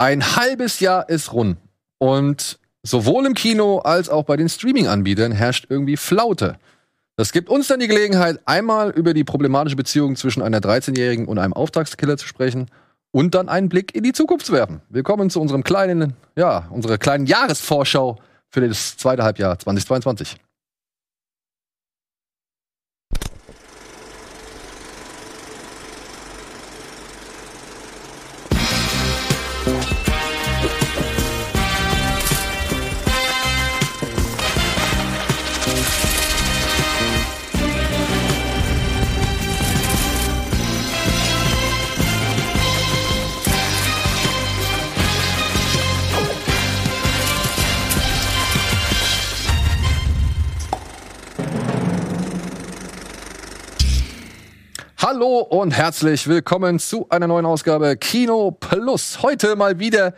Ein halbes Jahr ist rund. Und sowohl im Kino als auch bei den Streaming-Anbietern herrscht irgendwie Flaute. Das gibt uns dann die Gelegenheit, einmal über die problematische Beziehung zwischen einer 13-Jährigen und einem Auftragskiller zu sprechen und dann einen Blick in die Zukunft zu werfen. Willkommen zu unserem kleinen, ja, unserer kleinen Jahresvorschau für das zweite Halbjahr 2022. Hallo und herzlich willkommen zu einer neuen Ausgabe Kino Plus. Heute mal wieder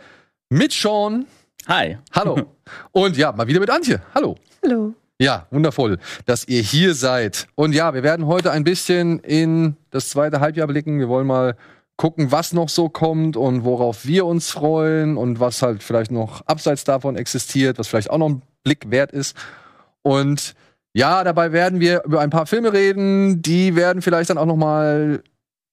mit Sean. Hi. Hallo. Und ja, mal wieder mit Antje. Hallo. Hallo. Ja, wundervoll, dass ihr hier seid. Und ja, wir werden heute ein bisschen in das zweite Halbjahr blicken. Wir wollen mal gucken, was noch so kommt und worauf wir uns freuen und was halt vielleicht noch abseits davon existiert, was vielleicht auch noch ein Blick wert ist. Und ja, dabei werden wir über ein paar Filme reden, die werden vielleicht dann auch noch mal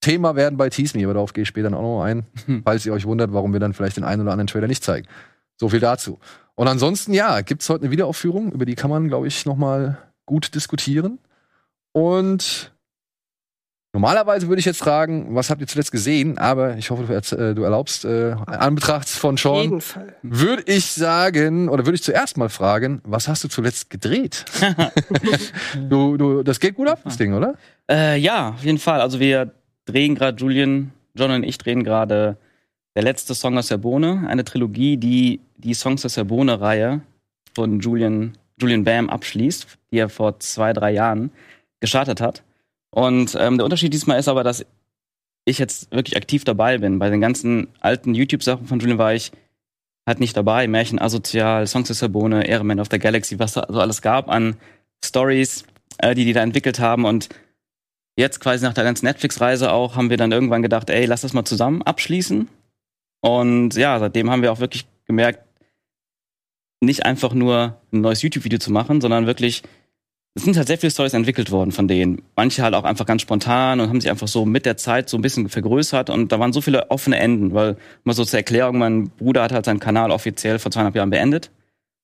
Thema werden bei Tease Me, aber darauf gehe ich später auch noch ein, hm. falls ihr euch wundert, warum wir dann vielleicht den einen oder anderen Trailer nicht zeigen. So viel dazu. Und ansonsten, ja, gibt's heute eine Wiederaufführung, über die kann man, glaube ich, noch mal gut diskutieren. Und Normalerweise würde ich jetzt fragen, was habt ihr zuletzt gesehen? Aber ich hoffe, du, äh, du erlaubst, äh, Anbetracht von Sean, würde ich sagen, oder würde ich zuerst mal fragen, was hast du zuletzt gedreht? du, du, das geht gut ab, das Ding, oder? Äh, ja, auf jeden Fall. Also wir drehen gerade, Julian, John und ich drehen gerade der letzte Song aus der Bohne, eine Trilogie, die die Songs aus der Bohne-Reihe von Julian, Julian Bam abschließt, die er vor zwei, drei Jahren gestartet hat. Und ähm, der Unterschied diesmal ist aber, dass ich jetzt wirklich aktiv dabei bin. Bei den ganzen alten YouTube-Sachen von Julian war ich halt nicht dabei. Märchen asozial, Songs of Sabone, Ehrenman of the Galaxy, was da so alles gab an Stories, äh, die die da entwickelt haben. Und jetzt quasi nach der ganzen Netflix-Reise auch haben wir dann irgendwann gedacht, ey, lass das mal zusammen abschließen. Und ja, seitdem haben wir auch wirklich gemerkt, nicht einfach nur ein neues YouTube-Video zu machen, sondern wirklich es sind halt sehr viele Stories entwickelt worden von denen. Manche halt auch einfach ganz spontan und haben sich einfach so mit der Zeit so ein bisschen vergrößert und da waren so viele offene Enden, weil mal so zur Erklärung, mein Bruder hat halt seinen Kanal offiziell vor zweieinhalb Jahren beendet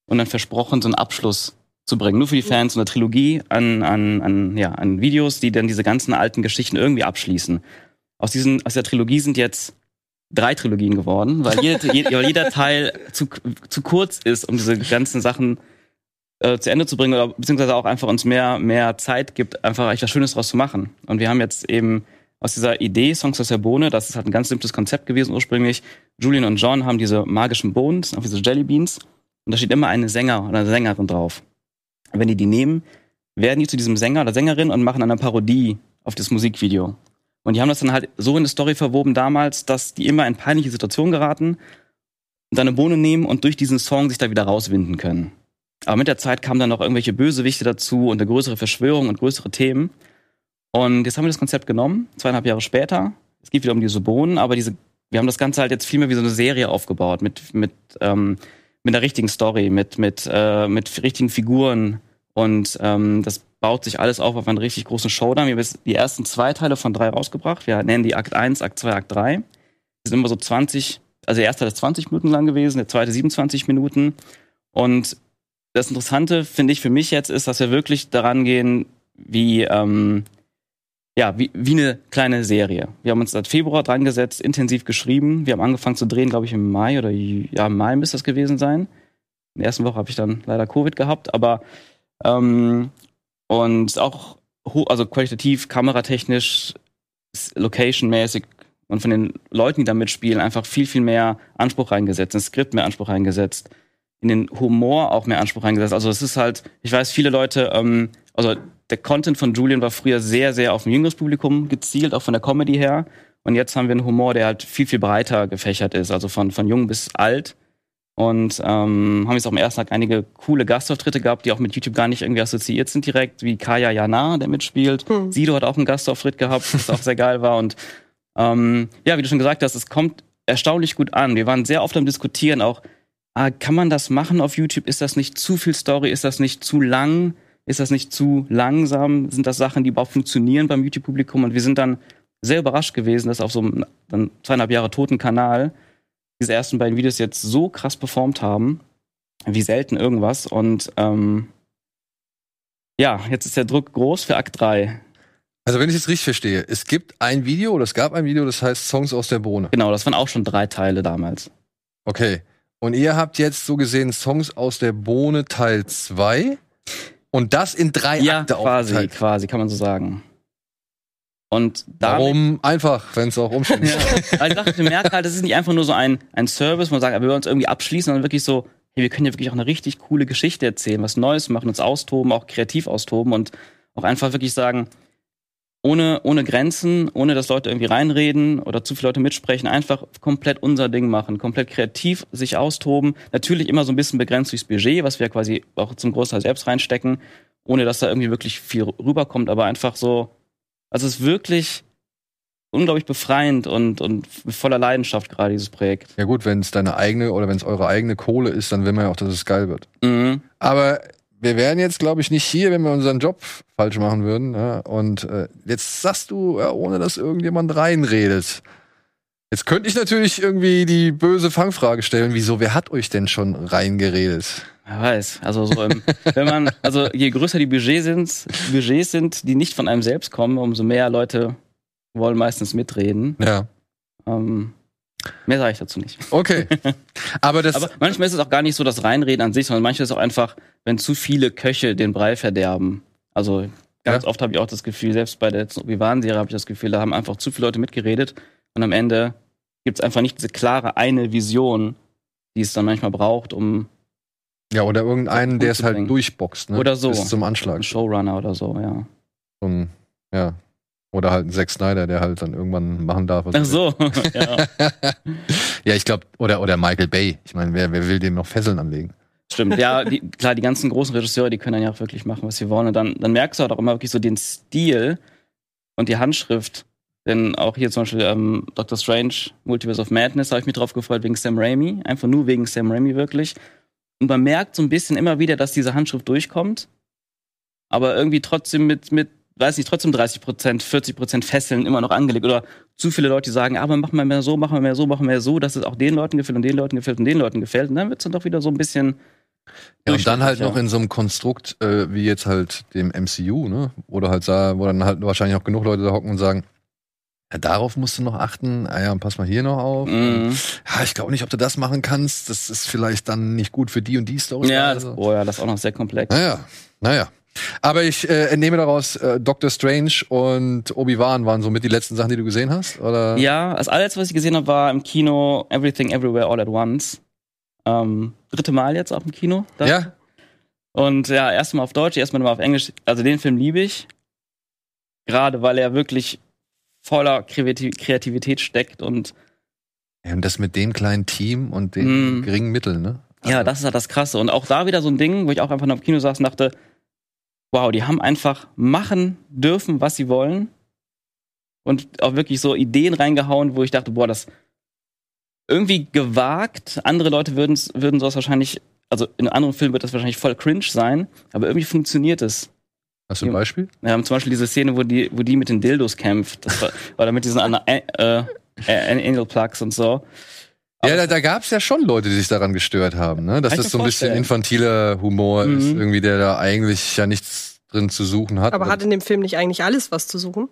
und dann versprochen, so einen Abschluss zu bringen. Nur für die Fans, so eine Trilogie an, an, an, ja, an Videos, die dann diese ganzen alten Geschichten irgendwie abschließen. Aus, diesen, aus der Trilogie sind jetzt drei Trilogien geworden, weil jeder, weil jeder Teil zu, zu kurz ist, um diese ganzen Sachen äh, zu Ende zu bringen oder beziehungsweise auch einfach uns mehr, mehr Zeit gibt, einfach echt was Schönes draus zu machen. Und wir haben jetzt eben aus dieser Idee Songs aus der Bohne, das ist halt ein ganz simples Konzept gewesen ursprünglich. Julian und John haben diese magischen sind auch diese Jellybeans. Und da steht immer eine Sänger oder eine Sängerin drauf. Und wenn die die nehmen, werden die zu diesem Sänger oder Sängerin und machen eine Parodie auf das Musikvideo. Und die haben das dann halt so in eine Story verwoben damals, dass die immer in peinliche Situationen geraten, und dann eine Bohne nehmen und durch diesen Song sich da wieder rauswinden können. Aber mit der Zeit kamen dann noch irgendwelche Bösewichte dazu und eine größere Verschwörung und größere Themen. Und jetzt haben wir das Konzept genommen, zweieinhalb Jahre später. Es geht wieder um diese Bohnen, aber diese, wir haben das Ganze halt jetzt viel mehr wie so eine Serie aufgebaut, mit, mit, ähm, mit einer richtigen Story, mit, mit, äh, mit richtigen Figuren. Und ähm, das baut sich alles auf auf einen richtig großen Showdown. Wir haben jetzt die ersten zwei Teile von drei rausgebracht. Wir nennen die Akt 1, Akt 2, Akt 3. Die sind immer so 20, also der erste Teil ist 20 Minuten lang gewesen, der zweite 27 Minuten. Und das Interessante, finde ich, für mich jetzt ist, dass wir wirklich daran gehen, wie, ähm, ja, wie, wie eine kleine Serie. Wir haben uns seit Februar dran gesetzt, intensiv geschrieben. Wir haben angefangen zu drehen, glaube ich, im Mai oder ja, im Mai müsste das gewesen sein. In der ersten Woche habe ich dann leider Covid gehabt, aber ähm, und auch also qualitativ, kameratechnisch, locationmäßig und von den Leuten, die da mitspielen, einfach viel, viel mehr Anspruch reingesetzt, ein Skript mehr Anspruch reingesetzt in den Humor auch mehr Anspruch reingesetzt. Also es ist halt, ich weiß, viele Leute, ähm, also der Content von Julian war früher sehr, sehr auf ein jüngeres Publikum gezielt, auch von der Comedy her. Und jetzt haben wir einen Humor, der halt viel, viel breiter gefächert ist, also von, von jung bis alt. Und ähm, haben jetzt auch am ersten Tag einige coole Gastauftritte gehabt, die auch mit YouTube gar nicht irgendwie assoziiert sind direkt, wie Kaya Jana, der mitspielt. Hm. Sido hat auch einen Gastauftritt gehabt, was auch sehr geil war. Und ähm, ja, wie du schon gesagt hast, es kommt erstaunlich gut an. Wir waren sehr oft am Diskutieren auch, kann man das machen auf YouTube? Ist das nicht zu viel Story? Ist das nicht zu lang? Ist das nicht zu langsam? Sind das Sachen, die überhaupt funktionieren beim YouTube-Publikum? Und wir sind dann sehr überrascht gewesen, dass auf so einem dann zweieinhalb Jahre toten Kanal diese ersten beiden Videos jetzt so krass performt haben, wie selten irgendwas. Und ähm, ja, jetzt ist der Druck groß für Akt 3. Also wenn ich es richtig verstehe, es gibt ein Video oder es gab ein Video, das heißt Songs aus der Bohne. Genau, das waren auch schon drei Teile damals. Okay. Und ihr habt jetzt so gesehen Songs aus der Bohne Teil 2 und das in drei ja, Akte quasi, aufgeteilt. quasi, kann man so sagen. Und Warum einfach, wenn es auch umständlich Ja. Weil ich dachte, merke halt, das ist nicht einfach nur so ein, ein Service, wo man sagt, wir wollen uns irgendwie abschließen, sondern wirklich so, hey, wir können ja wirklich auch eine richtig coole Geschichte erzählen, was Neues machen, uns austoben, auch kreativ austoben und auch einfach wirklich sagen, ohne, ohne Grenzen, ohne dass Leute irgendwie reinreden oder zu viele Leute mitsprechen, einfach komplett unser Ding machen, komplett kreativ sich austoben. Natürlich immer so ein bisschen begrenzt durchs Budget, was wir quasi auch zum Großteil selbst reinstecken, ohne dass da irgendwie wirklich viel rüberkommt, aber einfach so, also es ist wirklich unglaublich befreiend und, und voller Leidenschaft gerade dieses Projekt. Ja gut, wenn es deine eigene oder wenn es eure eigene Kohle ist, dann will man ja auch, dass es geil wird. Mhm. Aber wir wären jetzt, glaube ich, nicht hier, wenn wir unseren Job falsch machen würden. Ja? Und äh, jetzt sagst du, ja, ohne dass irgendjemand reinredet. Jetzt könnte ich natürlich irgendwie die böse Fangfrage stellen, wieso, wer hat euch denn schon reingeredet? Wer weiß. Also so im, wenn man, also je größer die Budgets sind, Budgets sind, die nicht von einem selbst kommen, umso mehr Leute wollen meistens mitreden. Ja. Ähm, mehr sage ich dazu nicht. Okay. Aber das. Aber manchmal ist es auch gar nicht so das Reinreden an sich, sondern manchmal ist es auch einfach, wenn zu viele Köche den Brei verderben. Also ganz Ja. oft habe ich auch das Gefühl, selbst bei der letzten Obi-Wan-Serie habe ich das Gefühl, da haben einfach zu viele Leute mitgeredet und am Ende gibt es einfach nicht diese klare eine Vision, die es dann manchmal braucht, um ja, oder irgendeinen, der es halt durchboxt, ne? Oder so. Bis zum Anschlag. einen Showrunner oder so, ja. So ein, ja. Oder halt ein Zack Snyder, der halt dann irgendwann machen darf. Ach so, ja. Ja, ich glaube, oder, oder Michael Bay. Ich meine, wer, wer will dem noch Fesseln anlegen? Stimmt, ja, die, klar, die ganzen großen Regisseure, die können dann ja auch wirklich machen, was sie wollen. Und dann, dann merkst du halt auch immer wirklich so den Stil und die Handschrift. Denn auch hier zum Beispiel ähm, Doctor Strange, Multiverse of Madness, habe ich mich drauf gefreut wegen Sam Raimi. Einfach nur wegen Sam Raimi wirklich. Und man merkt so ein bisschen immer wieder, dass diese Handschrift durchkommt. Aber irgendwie trotzdem mit, mit weiß nicht, trotzdem 30 Prozent, 40 Prozent Fesseln immer noch angelegt. Oder zu viele Leute, die sagen, aber machen wir mehr so, machen wir mehr so, machen wir mehr so, dass es auch den Leuten gefällt und den Leuten gefällt und den Leuten gefällt. Und dann wird es dann doch wieder so ein bisschen Ja, und dann halt noch in so einem Konstrukt, äh, wie jetzt halt dem MCU, ne? Wo du halt sah, wo dann halt wahrscheinlich auch genug Leute da hocken und sagen, ja, darauf musst du noch achten. Ah ja, pass mal hier noch auf. Mhm. Ja, ich glaube nicht, ob du das machen kannst. Das ist vielleicht dann nicht gut für die und die Story. Ja, also. oh ja, das ist auch noch sehr komplex. Naja, naja. Aber ich äh, entnehme daraus, äh, Doctor Strange und Obi-Wan waren somit die letzten Sachen, die du gesehen hast? Oder? Ja, das allerletzte, was ich gesehen habe, war im Kino Everything Everywhere All at Once. Ähm, dritte Mal jetzt auch im Kino. Das. Ja? Und ja, erstmal auf Deutsch, erstmal mal auf Englisch. Also den Film liebe ich. Gerade weil er wirklich voller Kreati- Kreativität steckt und ja. Und das mit dem kleinen Team und den Mm. geringen Mitteln, ne? Ja, das ist halt das Krasse. Und auch da wieder so ein Ding, wo ich auch einfach nur im Kino saß und dachte, wow, die haben einfach machen dürfen, was sie wollen. Und auch wirklich so Ideen reingehauen, wo ich dachte, boah, das irgendwie gewagt. Andere Leute würden würden sowas wahrscheinlich, also in anderen Filmen wird das wahrscheinlich voll cringe sein, aber irgendwie funktioniert es. Hast du ein. Beispiel? Wir haben zum Beispiel diese Szene, wo die, wo die mit den Dildos kämpft. Das war, oder mit diesen äh, äh, Anal Plugs und so. Ja, da, da gab es ja schon Leute, die sich daran gestört haben, ne? Dass das so ein bisschen infantiler Humor ist, Mhm. irgendwie, der da eigentlich ja nichts drin zu suchen hat. Aber hat in dem Film nicht eigentlich alles was zu suchen?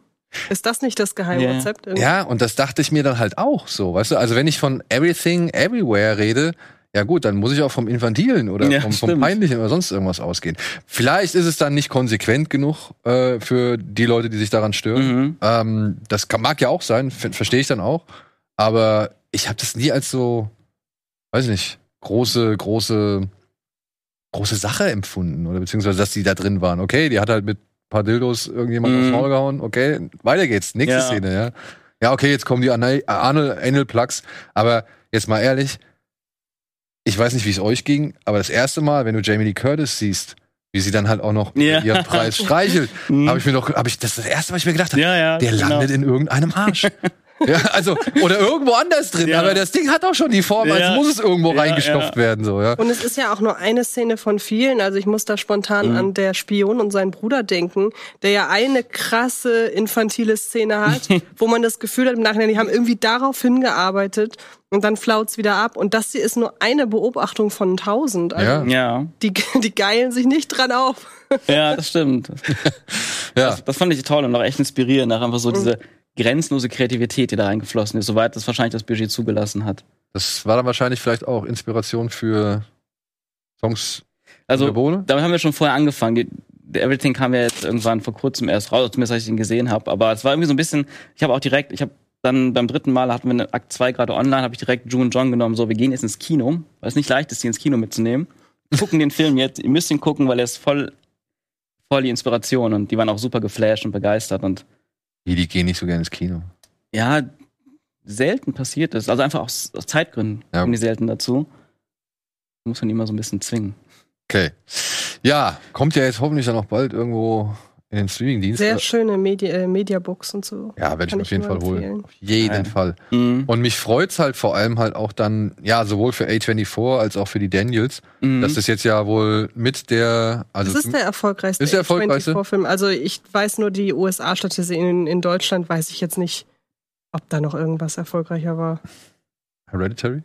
Ist das nicht das Geheimrezept? irgendwie? ja, und das dachte ich mir dann halt auch so, weißt du? Also wenn ich von Everything Everywhere rede, ja gut, dann muss ich auch vom Infantilen oder Ja, vom, vom. Peinlichen oder sonst irgendwas ausgehen. Vielleicht ist es dann nicht konsequent genug äh, für die Leute, die sich daran stören. Mhm. Ähm, das kann, mag ja auch sein, ver- verstehe ich dann auch. Aber ich habe das nie als so, weiß ich nicht, große, große, große Sache empfunden. Oder beziehungsweise, dass die da drin waren. Okay, die hat halt mit ein paar Dildos irgendjemand aufs Mhm. Maul gehauen. Okay, weiter geht's. Nächste Ja. Szene, ja. Ja, okay, jetzt kommen die Anal, Plugs. Aber jetzt mal ehrlich, ich weiß nicht, wie es euch ging, aber das erste Mal, wenn du Jamie Lee Curtis siehst, wie sie dann halt auch noch Ja. ihren Preis streichelt, Mhm. habe ich mir doch, habe ich, das ist das erste, was ich mir gedacht habe, Ja, ja. der genau. landet in irgendeinem Arsch. Ja, also, oder irgendwo anders drin. Ja. Aber das Ding hat auch schon die Form, als Ja. muss es irgendwo Ja, reingestopft ja. werden, so, ja. Und es ist ja auch nur eine Szene von vielen. Also ich muss da spontan Mhm. an der Spion und seinen Bruder denken, der ja eine krasse infantile Szene hat, wo man das Gefühl hat im Nachhinein, die haben irgendwie darauf hingearbeitet und dann flaut's wieder ab. Und das hier ist nur eine Beobachtung von tausend. Also Ja. Ja, die, die geilen sich nicht dran auf. ja, das stimmt. Ja. Das, das fand ich toll und auch echt inspirierend. Einfach so diese grenzenlose Kreativität, die da reingeflossen ist, soweit das wahrscheinlich das Budget zugelassen hat. Das war dann wahrscheinlich vielleicht auch Inspiration für Songs Also, damit haben wir schon vorher angefangen. Die Everything kam ja jetzt irgendwann vor kurzem erst raus, zumindest als ich ihn gesehen habe. Aber es war irgendwie so ein bisschen, ich habe auch direkt, ich habe dann beim dritten Mal hatten wir eine Akt 2 gerade online, habe ich direkt June und John genommen, so, wir gehen jetzt ins Kino, weil es nicht leicht ist, die ins Kino mitzunehmen. Gucken den Film jetzt, ihr müsst ihn gucken, weil er ist voll, voll die Inspiration und die waren auch super geflasht und begeistert und Die, die gehen nicht so gerne ins Kino. ja, selten passiert ist. Also einfach aus, aus Zeitgründen Ja. kommen die selten dazu. Muss man die immer so ein bisschen zwingen. Okay. Ja, kommt ja jetzt hoffentlich dann auch bald irgendwo in den Streamingdienst. Sehr Äh, schöne Medi äh, Mediabooks und so. Ja, werde ich mir auf jeden Fall holen. empfehlen. Auf jeden Ja. Fall. Mhm. Und mich freut's halt vor allem halt auch dann, ja, sowohl für A24 als auch für die Daniels, Mhm. dass das jetzt ja wohl mit der, also Das ist der erfolgreichste, Ist der erfolgreichste? A24-Film. Also ich weiß nur die USA-Statistik. In, in Deutschland weiß ich jetzt nicht, ob da noch irgendwas erfolgreicher war. Hereditary? War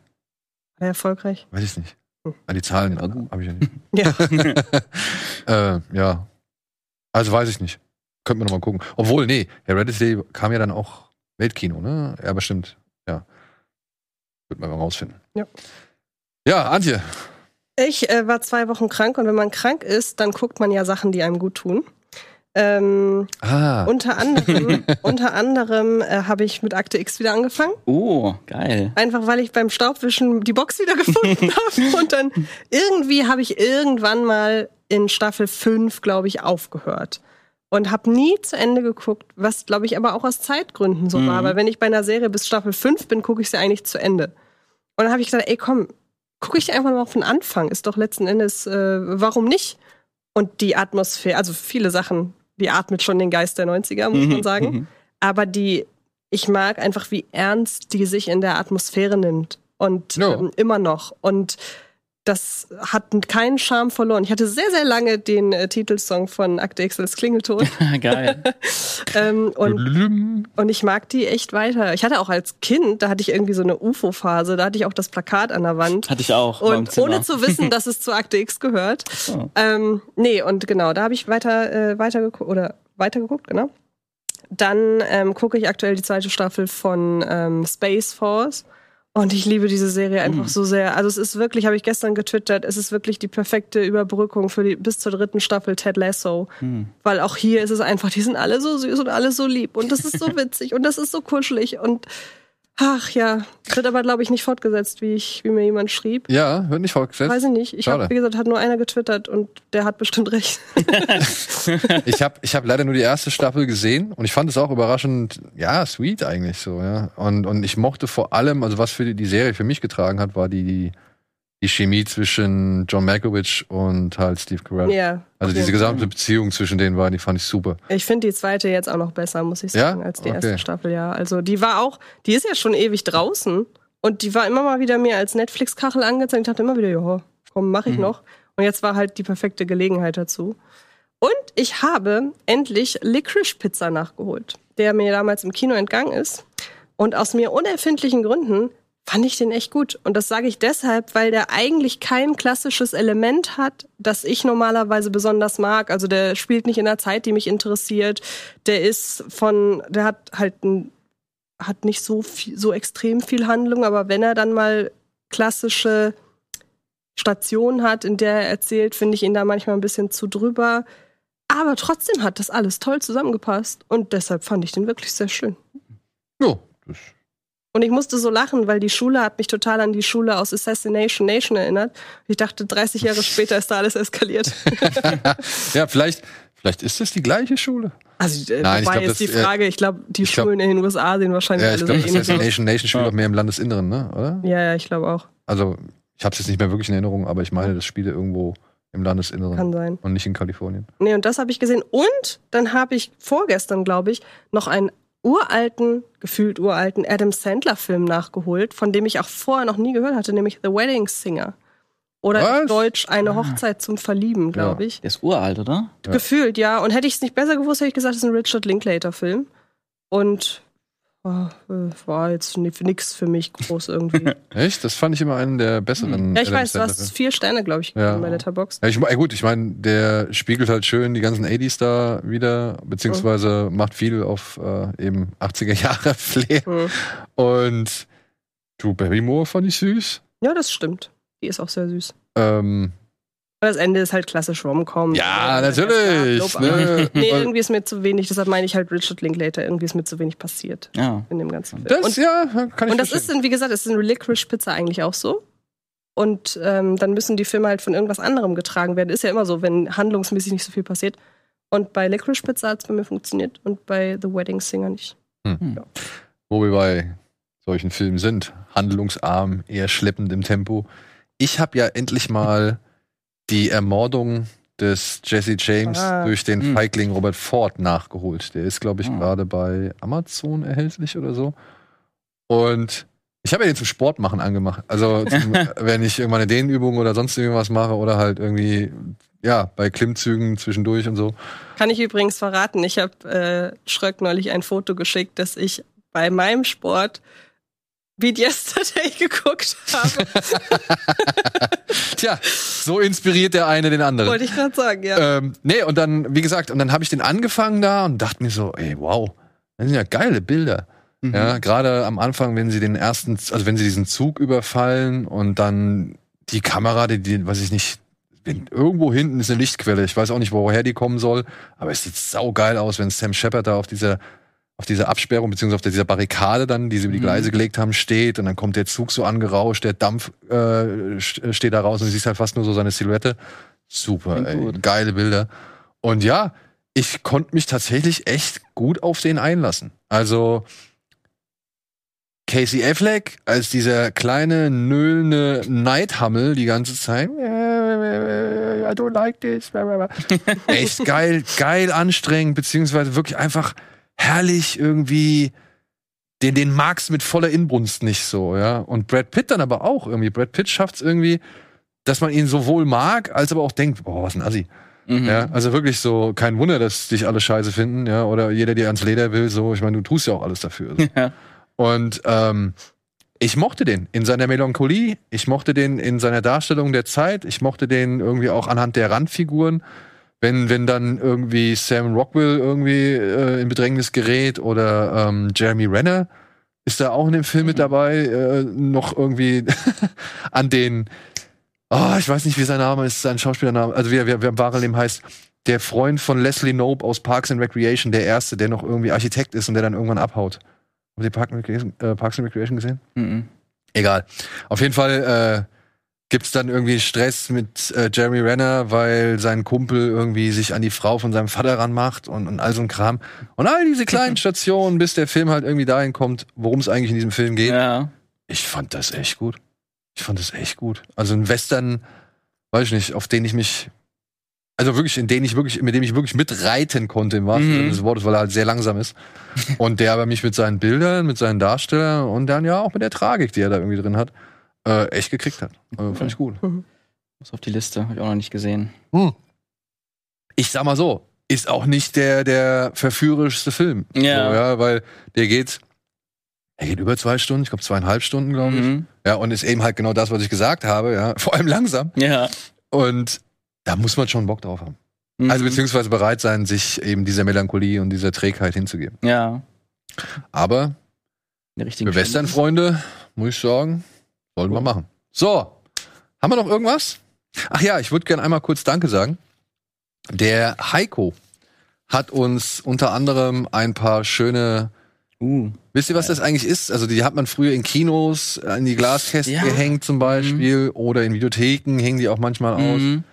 der erfolgreich? Weiß ich nicht. Hm. Ah, die Zahlen habe ich ja nicht. Ja. äh, ja. Also weiß ich nicht. Könnten wir noch mal gucken. Obwohl, nee, Hereditary kam ja dann auch Weltkino, ne? Ja, bestimmt. Ja. Wird man mal rausfinden. Ja. Ja, Antje. Ich äh, war zwei Wochen krank und wenn man krank ist, dann guckt man ja Sachen, die einem gut tun. Ähm, Ah. unter anderem, unter anderem äh, habe ich mit Akte X wieder angefangen. Oh, geil. Einfach weil ich beim Staubwischen die Box wieder gefunden habe. Und dann irgendwie habe ich irgendwann mal in Staffel 5, glaube ich, aufgehört. Und habe nie zu Ende geguckt, was, glaube ich, aber auch aus Zeitgründen so Mhm. war. Weil wenn ich bei einer Serie bis Staffel 5 bin, gucke ich sie eigentlich zu Ende. Und dann habe ich gesagt, ey, komm, gucke ich einfach mal auf den Anfang. Ist doch letzten Endes, äh, warum nicht? Und die Atmosphäre, also viele Sachen, die atmet schon den Geist der 90er, muss man sagen Mhm. aber die, ich mag einfach, wie ernst die sich in der Atmosphäre nimmt. Und Ja. ähm, immer noch. Und das hat keinen Charme verloren. Ich hatte sehr, sehr lange den äh, Titelsong von Akte X als Klingelton. geil. ähm, und, und ich mag die echt weiter. Ich hatte auch als Kind, da hatte ich irgendwie so eine UFO-Phase, da hatte ich auch das Plakat an der Wand. Hatte ich auch. Und ohne zu wissen, dass es zu Akte X gehört. Oh. Ähm, nee, und genau, da habe ich weiter, äh, weiter geguckt, oder weitergeguckt, genau. Dann ähm, gucke ich aktuell die zweite Staffel von ähm, Space Force. Und ich liebe diese Serie einfach Mhm. so sehr. Also es ist wirklich, habe ich gestern getwittert, es ist wirklich die perfekte Überbrückung für die bis zur dritten Staffel Ted Lasso. Hm. Weil auch hier ist es einfach, die sind alle so süß und alle so lieb. Und das ist so witzig und das ist so kuschelig. Und ach ja, wird aber, glaube ich, nicht fortgesetzt, wie, ich, wie mir jemand schrieb. Ja, wird nicht fortgesetzt. Weiß ich nicht. Ich habe, wie gesagt, hat nur einer getwittert und der hat bestimmt recht. Ich habe ich hab leider nur die erste Staffel gesehen und ich fand es auch überraschend, ja, sweet eigentlich so, ja. Und, und ich mochte vor allem, also was für die, die Serie für mich getragen hat, war die, die, die Chemie zwischen John Malkovich und halt Steve Carell. ja. Also diese gesamte Beziehung zwischen denen war, die fand ich super. Ich finde die zweite jetzt auch noch besser, muss ich Ja? sagen, als die Okay. erste Staffel, ja. Also die war auch, die ist ja schon ewig draußen und die war immer mal wieder mir als Netflix-Kachel angezeigt. Ich dachte immer wieder, ja, komm, mach ich Mhm. noch. Und jetzt war halt die perfekte Gelegenheit dazu. Und ich habe endlich Licorice Pizza nachgeholt, der mir damals im Kino entgangen ist. Und aus mir unerfindlichen Gründen fand ich den echt gut. Und das sage ich deshalb, weil der eigentlich kein klassisches Element hat, das ich normalerweise besonders mag. Also der spielt nicht in einer Zeit, die mich interessiert. Der ist von, der hat halt ein, hat nicht so viel, so extrem viel Handlung, aber wenn er dann mal klassische Stationen hat, in der er erzählt, finde ich ihn da manchmal ein bisschen zu drüber. Aber trotzdem hat das alles toll zusammengepasst und deshalb fand ich den wirklich sehr schön. Jo, das Und ich musste so lachen, weil die Schule hat mich total an die Schule aus Assassination Nation erinnert. Ich dachte, 30 Jahre später ist da alles eskaliert. ja, vielleicht, vielleicht ist das die gleiche Schule. Also, äh, Nein, ich wobei glaub, ist die äh, Frage, ich glaube, die ich glaub- Schulen in den USA sehen wahrscheinlich Ja, ich alle glaube, so ähnlich aus. Assassination Nation spielt Ja. auch mehr im Landesinneren, ne? Oder? Ja, ja, ich glaube auch. Also, ich habe es jetzt nicht mehr wirklich in Erinnerung, aber ich meine, das spiele irgendwo im Landesinneren Kann sein. und nicht in Kalifornien. Nee, und das habe ich gesehen. Und dann habe ich vorgestern, glaube ich, noch einen uralten, gefühlt uralten Adam Sandler-Film nachgeholt, von dem ich auch vorher noch nie gehört hatte, nämlich The Wedding Singer. Oder Was? auf Deutsch Eine Hochzeit zum Verlieben, glaube ich. Der ist uralt, oder? Gefühlt, ja. Und hätte ich es nicht besser gewusst, hätte ich gesagt, es ist ein Richard Linklater-Film. Und äh, war jetzt ni- nix für mich groß irgendwie. Echt? Das fand ich immer einen der besseren. ja, ich weiß, du hast vier Sterne, glaube ich, Ja. bei Letterboxd. Ja, ich, gut, ich meine, der spiegelt halt schön die ganzen 80s da wieder, beziehungsweise macht viel auf äh, eben 80er Jahre Flair. Hm. Und Drew Barrymore fand ich süß. Ja, das stimmt. Die ist auch sehr süß. Ähm, das Ende ist halt klassisch Rom-Com. ja, Ja, natürlich. Lob, Ne? Nee, irgendwie ist mir zu wenig, deshalb meine ich halt Richard Linklater, irgendwie ist mir zu wenig passiert Ja. in dem ganzen Film. das, und, ja, kann ich und das ist, verstehen. in, wie gesagt, ist in Licorice Pizza eigentlich auch so. Und ähm, dann müssen die Filme halt von irgendwas anderem getragen werden. Ist ja immer so, wenn handlungsmäßig nicht so viel passiert. Und bei Licorice Pizza hat es bei mir funktioniert und bei The Wedding Singer nicht. Wo wir bei solchen Filmen sind. Handlungsarm, eher schleppend im Tempo. Ich habe ja endlich mal die Ermordung des Jesse James Ah. durch den Hm. Feigling Robert Ford nachgeholt. Der ist, glaube ich, Ah. gerade bei Amazon erhältlich oder so. Und ich habe ja den zum Sport machen angemacht. Also zum, wenn ich irgendwann eine Dehnübung oder sonst irgendwas mache oder halt irgendwie ja bei Klimmzügen zwischendurch und so. Kann ich übrigens verraten, ich habe äh, Schröck neulich ein Foto geschickt, dass ich bei meinem Sport Beat Yesterday geguckt habe. Tja, so inspiriert der eine den anderen. Wollte ich gerade sagen, ja. Ähm, nee, und dann, wie gesagt, und dann habe ich den angefangen da und dachte mir so, ey, wow, das sind ja geile Bilder. Mhm. Ja, gerade am Anfang, wenn sie den ersten, also wenn sie diesen Zug überfallen und dann die Kamera, die, die weiß ich nicht, wenn, irgendwo hinten ist eine Lichtquelle. Ich weiß auch nicht, woher die kommen soll, aber es sieht saugeil aus, wenn Sam Shepard da auf dieser auf dieser Absperrung beziehungsweise auf dieser Barrikade dann, die sie über die Mhm. Gleise gelegt haben, steht und dann kommt der Zug so angerauscht, der Dampf äh, st- steht da raus und du siehst halt fast nur so seine Silhouette. Super, ey, geile Bilder. Und ja, ich konnte mich tatsächlich echt gut auf den einlassen. Also Casey Affleck als dieser kleine, nöhlende Neidhammel die ganze Zeit. I don't like this. Echt geil, geil anstrengend, beziehungsweise wirklich einfach herrlich irgendwie. Den, den magst mit voller Inbrunst nicht so, ja. Und Brad Pitt dann aber auch irgendwie. Brad Pitt schafft es irgendwie, dass man ihn sowohl mag, als aber auch denkt, boah, was ein Assi. Mhm. Ja, also wirklich so, kein Wunder, dass dich alle scheiße finden, ja, oder jeder dir ans Leder will, so, ich meine, du tust ja auch alles dafür. So. Ja. Und ähm, ich mochte den in seiner Melancholie, ich mochte den in seiner Darstellung der Zeit, ich mochte den irgendwie auch anhand der Randfiguren. Wenn, wenn dann irgendwie Sam Rockwell irgendwie äh, in Bedrängnis gerät oder ähm, Jeremy Renner ist da auch in dem Film mit dabei, äh, noch irgendwie an den, oh, ich weiß nicht, wie sein Name ist, sein Schauspielername, also wie er, wie wie im wahren Leben heißt, der Freund von Leslie Knope aus Parks and Recreation, der erste, der noch irgendwie Architekt ist und der dann irgendwann abhaut. Habt ihr Park äh, Parks and Recreation gesehen? Mhm. Egal. Auf jeden Fall äh, gibt's dann irgendwie Stress mit äh, Jeremy Renner, weil sein Kumpel irgendwie sich an die Frau von seinem Vater ranmacht und, und all so ein Kram. Und all diese kleinen Stationen, bis der Film halt irgendwie dahin kommt, worum es eigentlich in diesem Film geht. Ja. Ich fand das echt gut. Ich fand das echt gut. Also ein Western, weiß ich nicht, auf den ich mich, also wirklich, in den ich wirklich, mit dem ich wirklich mitreiten konnte, im wahrsten Mhm. Sinne des Wortes, weil er halt sehr langsam ist. Und der aber mich mit seinen Bildern, mit seinen Darstellern und dann ja auch mit der Tragik, die er da irgendwie drin hat, äh, echt gekriegt hat. Also, fand ich gut. Muss auf die Liste, habe ich auch noch nicht gesehen. Ich sag mal so, ist auch nicht der, der verführerischste Film. Ja. So, ja, weil der geht, er geht über zwei Stunden, ich glaube zweieinhalb Stunden, glaube ich. Mhm. Ja, und ist eben halt genau das, was ich gesagt habe, ja. Vor allem langsam. Ja. Und da muss man schon Bock drauf haben. Mhm. Also beziehungsweise bereit sein, sich eben dieser Melancholie und dieser Trägheit hinzugeben. Ja. Aber für Western-Freunde, muss ich sagen, sollten wir machen. So, haben wir noch irgendwas? Ach ja, ich würde gerne einmal kurz Danke sagen. Der Heiko hat uns unter anderem ein paar schöne Uh. Wisst ihr, was das eigentlich ist? Also die hat man früher in Kinos an die Glaskästen Ja. gehängt zum Beispiel oder in Videotheken hängen die auch manchmal aus. Mhm.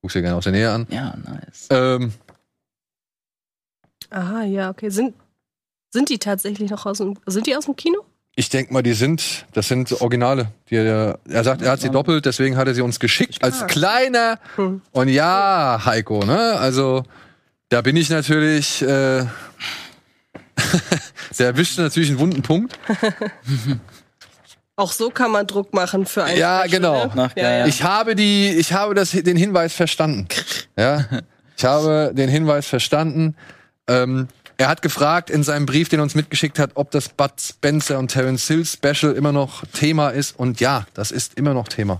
Guck's dir gerne aus der Nähe an. Ja, nice. Ähm, Aha, ja, okay. Sind, sind die tatsächlich noch aus dem, sind die aus dem Kino? Ich denke mal, die sind, das sind Originale. Die, er, sagt, er hat sie doppelt, deswegen hat er sie uns geschickt als Stark. kleiner. Und ja, Heiko, ne? Also da bin ich natürlich, äh, Der erwischte natürlich einen wunden Punkt. Auch so kann man Druck machen für einen. Ja, genau. Ne? Ach, ja, geil. ja. Ich habe die, ich habe das, den Hinweis verstanden. Ja, ich habe den Hinweis verstanden. Ähm, er hat gefragt in seinem Brief, den er uns mitgeschickt hat, ob das Bud Spencer und Terence Hill Special immer noch Thema ist. Und ja, das ist immer noch Thema.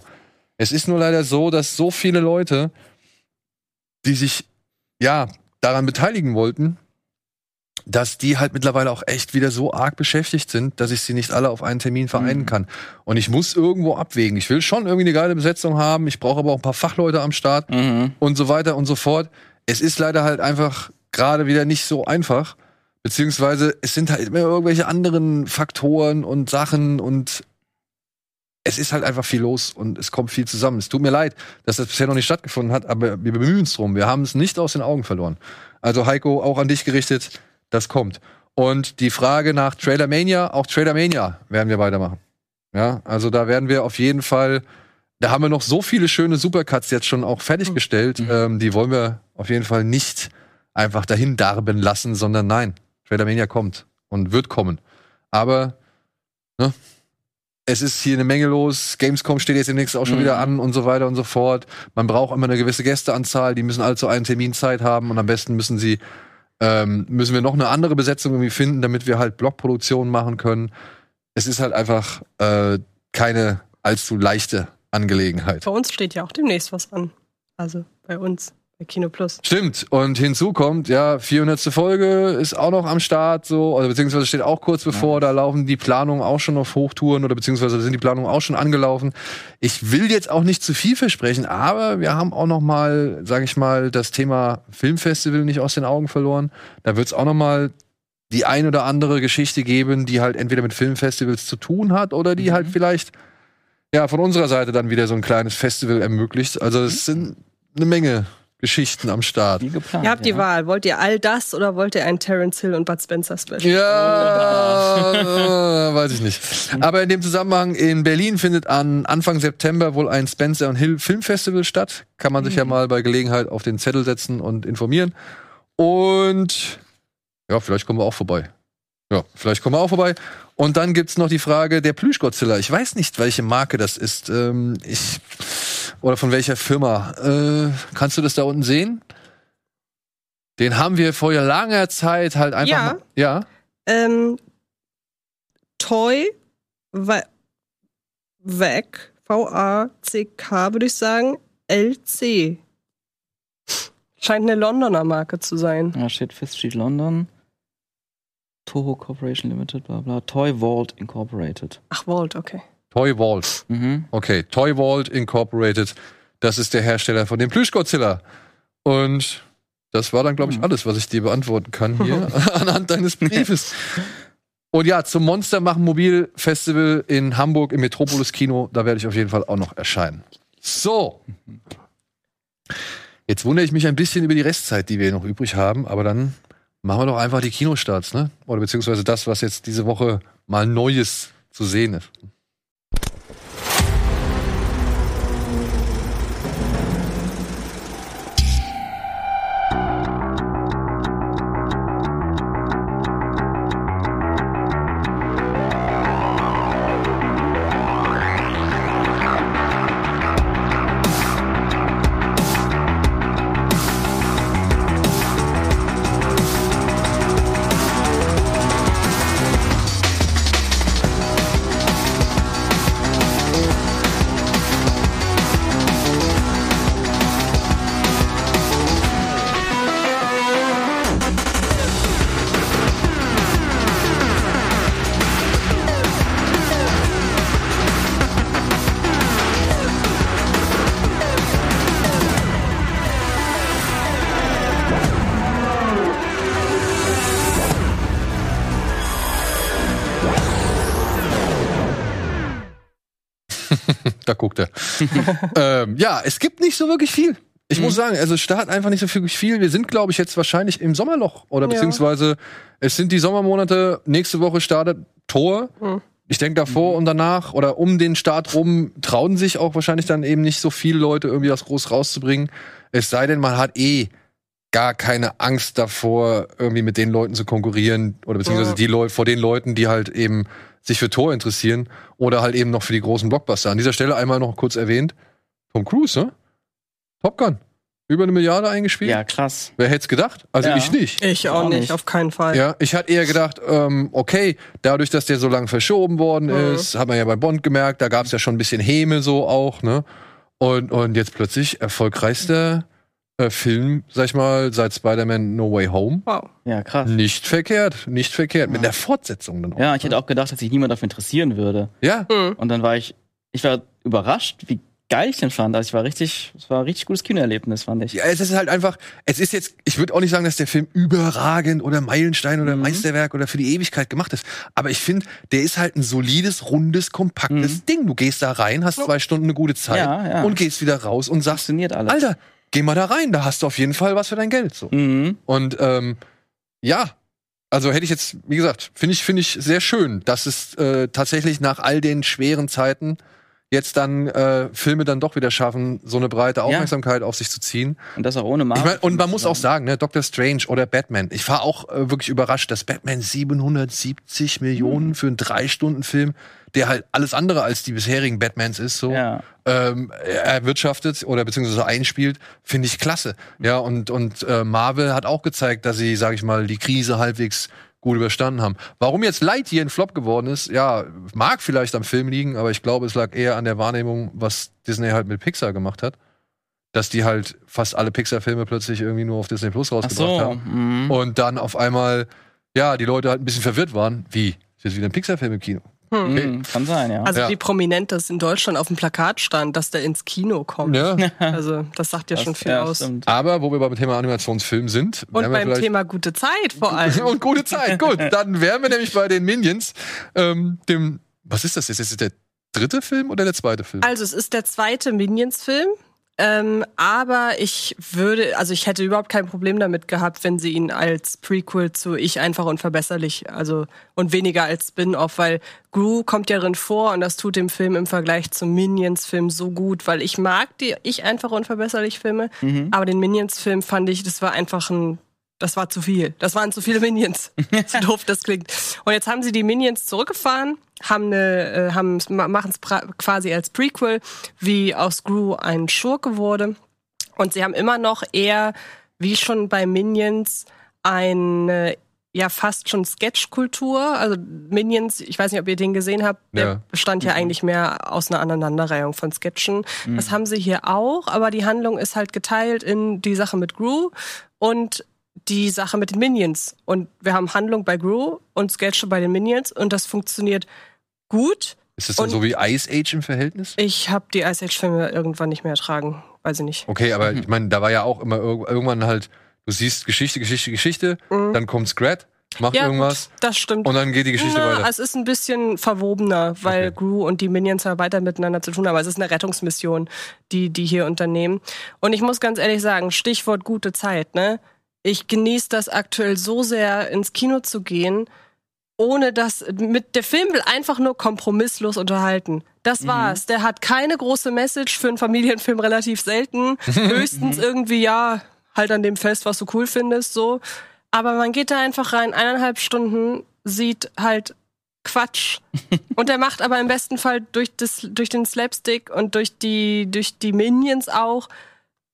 Es ist nur leider so, dass so viele Leute, die sich ja daran beteiligen wollten, dass die halt mittlerweile auch echt wieder so arg beschäftigt sind, dass ich sie nicht alle auf einen Termin vereinen kann. Und ich muss irgendwo abwägen. Ich will schon irgendwie eine geile Besetzung haben. Ich brauche aber auch ein paar Fachleute am Start Mhm. und so weiter und so fort. Es ist leider halt einfach gerade wieder nicht so einfach. Beziehungsweise es sind halt immer irgendwelche anderen Faktoren und Sachen und es ist halt einfach viel los und es kommt viel zusammen. Es tut mir leid, dass das bisher noch nicht stattgefunden hat, aber wir bemühen uns drum. Wir haben es nicht aus den Augen verloren. Also Heiko, auch an dich gerichtet, das kommt. Und die Frage nach Trailer Mania, auch Trailer Mania werden wir weitermachen. Ja, also da werden wir auf jeden Fall, da haben wir noch so viele schöne Supercuts jetzt schon auch fertiggestellt. Ähm, die wollen wir auf jeden Fall nicht einfach dahin darben lassen, sondern nein, Trailer Mania kommt und wird kommen. Aber ne, es ist hier eine Menge los. Gamescom steht jetzt demnächst auch schon Mhm. wieder an und so weiter und so fort. Man braucht immer eine gewisse Gästeanzahl. Die müssen alle zu einem Termin Zeit haben und am besten müssen sie ähm, müssen wir noch eine andere Besetzung irgendwie finden, damit wir halt Blockproduktionen machen können. Es ist halt einfach äh, keine allzu leichte Angelegenheit. Bei uns steht ja auch demnächst was an. Also bei uns, Kino Plus. Stimmt. Und hinzu kommt, ja, 400. Folge ist auch noch am Start, so, oder beziehungsweise steht auch kurz bevor, da laufen die Planungen auch schon auf Hochtouren oder beziehungsweise sind die Planungen auch schon angelaufen. Ich will jetzt auch nicht zu viel versprechen, aber wir haben auch noch mal, sage ich mal, das Thema Filmfestival nicht aus den Augen verloren. Da wird es auch noch mal die ein oder andere Geschichte geben, die halt entweder mit Filmfestivals zu tun hat oder die halt vielleicht ja von unserer Seite dann wieder so ein kleines Festival ermöglicht. Also es sind eine Menge Geschichten am Start. Geplant. Ihr habt die ja. Wahl. Wollt ihr all das oder wollt ihr ein Terence Hill und Bud Spencer Special? Ja, weiß ich nicht. Aber in dem Zusammenhang in Berlin findet an Anfang September wohl ein Spencer und Hill Filmfestival statt. Kann man sich ja mal bei Gelegenheit auf den Zettel setzen und informieren. Und ja, vielleicht kommen wir auch vorbei. Ja, vielleicht kommen wir auch vorbei. Und dann gibt's noch die Frage der Plüschgodzilla. Ich weiß nicht, welche Marke das ist. Ähm, ich oder von welcher Firma. Äh, kannst du das da unten sehen? Den haben wir vor langer Zeit halt einfach. Ja. Mal, ja. Ähm, Toy Vac, V-A-C-K, würde ich sagen, LC. Scheint eine Londoner Marke zu sein. Da steht Fifth Street London. Toho Corporation Limited, bla bla. Toy Vault Incorporated. Ach, Vault, okay. Toy Vault. Mhm. Okay, Toy Vault Incorporated. Das ist der Hersteller von dem Plüschgodzilla. Und das war dann, glaube ich, Mhm. alles, was ich dir beantworten kann hier anhand deines Briefes. Und ja, zum Monster machen Mobil Festival in Hamburg im Metropolis Kino, da werde ich auf jeden Fall auch noch erscheinen. So. Jetzt wundere ich mich ein bisschen über die Restzeit, die wir noch übrig haben, aber dann machen wir doch einfach die Kinostarts, ne? Oder beziehungsweise das, was jetzt diese Woche mal Neues zu sehen ist. ähm, ja, es gibt nicht so wirklich viel. Ich Mhm. muss sagen, also es startet einfach nicht so wirklich viel. Wir sind, glaube ich, jetzt wahrscheinlich im Sommerloch. Oder Ja. beziehungsweise es sind die Sommermonate. Nächste Woche startet Tor. Mhm. Ich denke davor und danach oder um den Start rum trauen sich auch wahrscheinlich dann eben nicht so viele Leute irgendwie das groß rauszubringen. Es sei denn, man hat eh gar keine Angst davor, irgendwie mit den Leuten zu konkurrieren oder beziehungsweise Ja. die Leute vor den Leuten, die halt eben sich für Tor interessieren oder halt eben noch für die großen Blockbuster. An dieser Stelle einmal noch kurz erwähnt, Tom Cruise, ne? Top Gun. Über eine Milliarde eingespielt. Ja, krass. Wer hätte es gedacht? Also Ja. ich nicht. Ich auch Auch nicht, nicht. auf keinen Fall. Ja, ich hatte eher gedacht, ähm, okay, dadurch, dass der so lange verschoben worden Mhm. ist, hat man ja bei Bond gemerkt, da gab es ja schon ein bisschen Häme so auch, ne? Und, und jetzt plötzlich erfolgreichster äh, Film, sag ich mal, seit Spider-Man No Way Home. Wow. Ja, krass. Nicht verkehrt, nicht verkehrt. Mit Ja. der Fortsetzung dann auch. Ja, ich hätte auch gedacht, dass sich niemand dafür interessieren würde. Ja, Hm. Und dann war ich, ich war überrascht, wie geil ich den fand. Also ich war richtig, es war ein richtig gutes Kinoerlebnis, fand ich. Ja, es ist halt einfach, es ist jetzt, ich würde auch nicht sagen, dass der Film überragend oder Meilenstein oder Mhm. Meisterwerk oder für die Ewigkeit gemacht ist. Aber ich finde, der ist halt ein solides, rundes, kompaktes Mhm. Ding. Du gehst da rein, hast zwei Stunden eine gute Zeit Ja, ja. und gehst wieder raus und sagst, Funktioniert alles. Alter, geh mal da rein, da hast du auf jeden Fall was für dein Geld. So. Mhm. Und ähm, ja, also hätte ich jetzt, wie gesagt, finde ich, finde ich sehr schön, dass es äh, tatsächlich nach all den schweren Zeiten jetzt dann äh, Filme dann doch wieder schaffen, so eine breite Aufmerksamkeit auf sich zu ziehen. Und das auch ohne Ich Marvel. mein, und man muss auch sagen, ne, Doctor Strange oder Batman. Ich war auch äh, wirklich überrascht, dass Batman 770 Millionen für einen Drei-Stunden-Film, der halt alles andere als die bisherigen Batmans ist, so Ja. ähm, erwirtschaftet oder beziehungsweise einspielt, finde ich klasse. Ja, und, und äh, Marvel hat auch gezeigt, dass sie, sag ich mal, die Krise halbwegs gut überstanden haben. Warum jetzt Lightyear ein Flop geworden ist, ja, mag vielleicht am Film liegen, aber ich glaube, es lag eher an der Wahrnehmung, was Disney halt mit Pixar gemacht hat. Dass die halt fast alle Pixar-Filme plötzlich irgendwie nur auf Disney Plus Ach rausgebracht so. haben. Mhm. Und dann auf einmal, ja, die Leute halt ein bisschen verwirrt waren. Wie? Ist jetzt wieder ein Pixar-Film im Kino? Hm. okay. Mhm, Kann sein, ja. Also Ja. wie prominent das in Deutschland auf dem Plakat stand, dass der ins Kino kommt. Ja. Also das sagt ja Das- schon viel ja, aus. stimmt. Aber wo wir beim Thema Animationsfilm sind, Und beim vielleicht- Thema gute Zeit vor allem. und gute Zeit. Gut, dann wären wir nämlich bei den Minions. Ähm, dem, was ist das jetzt? Ist das der dritte Film oder der zweite Film? Also es ist der zweite Minions-Film. Ähm, aber ich würde, also ich hätte überhaupt kein Problem damit gehabt, wenn sie ihn als Prequel zu Ich einfach und verbesserlich, also und weniger als Spin-off, weil Gru kommt ja drin vor und das tut dem Film im Vergleich zum Minions-Film so gut, weil ich mag die Ich einfach und verbesserlich Filme, Mhm. aber den Minions-Film fand ich, das war einfach ein das war zu viel. Das waren zu viele Minions. so doof das klingt. Und jetzt haben sie die Minions zurückgefahren, haben eine, äh, haben machen es quasi als Prequel, wie aus Gru ein Schurke wurde. Und sie haben immer noch eher, wie schon bei Minions, eine ja fast schon Sketch-Kultur. Also Minions, ich weiß nicht, ob ihr den gesehen habt, der Ja. bestand ja eigentlich mehr aus einer Aneinanderreihung von Sketchen. Das haben sie hier auch, aber die Handlung ist halt geteilt in die Sache mit Gru und die Sache mit den Minions. Und wir haben Handlung bei Gru und Sketche bei den Minions und das funktioniert gut. ist das dann und- so wie Ice Age im Verhältnis? Ich habe die Ice Age-Filme irgendwann nicht mehr ertragen. Weiß ich nicht. Okay, aber ich meine, da war ja auch immer irg- irgendwann halt, du siehst Geschichte, Geschichte, Geschichte, dann kommt Scrat, macht Mhm. Ja, irgendwas gut, das stimmt. und dann geht die Geschichte Na, weiter. Es ist ein bisschen verwobener, weil Okay. Gru und die Minions ja weiter miteinander zu tun haben. Aber es ist eine Rettungsmission, die die hier unternehmen. Und ich muss ganz ehrlich sagen, Stichwort gute Zeit, ne? Ich genieße das aktuell so sehr, ins Kino zu gehen, ohne dass mit der Film will einfach nur kompromisslos unterhalten. Das war's. Der hat keine große Message für einen Familienfilm relativ selten. Höchstens irgendwie ja halt an dem fest, was du cool findest, so. Aber man geht da einfach rein, eineinhalb Stunden, sieht halt Quatsch. und der macht aber im besten Fall durch, das, durch den Slapstick und durch die, durch die Minions auch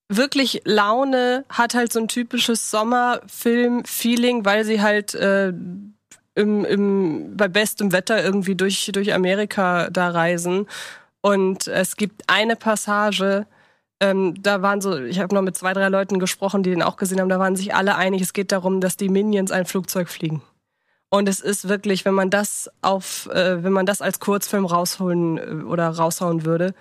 wirklich Laune, hat halt so ein typisches Sommerfilm-Feeling, weil sie halt äh, im, im, bei bestem Wetter irgendwie durch, durch Amerika da reisen. Und es gibt eine Passage, ähm, da waren so, ich habe noch mit zwei, drei Leuten gesprochen, die den auch gesehen haben, da waren sich alle einig, es geht darum, dass die Minions ein Flugzeug fliegen. Und es ist wirklich, wenn man das auf, äh, wenn man das als Kurzfilm rausholen äh, oder raushauen würde,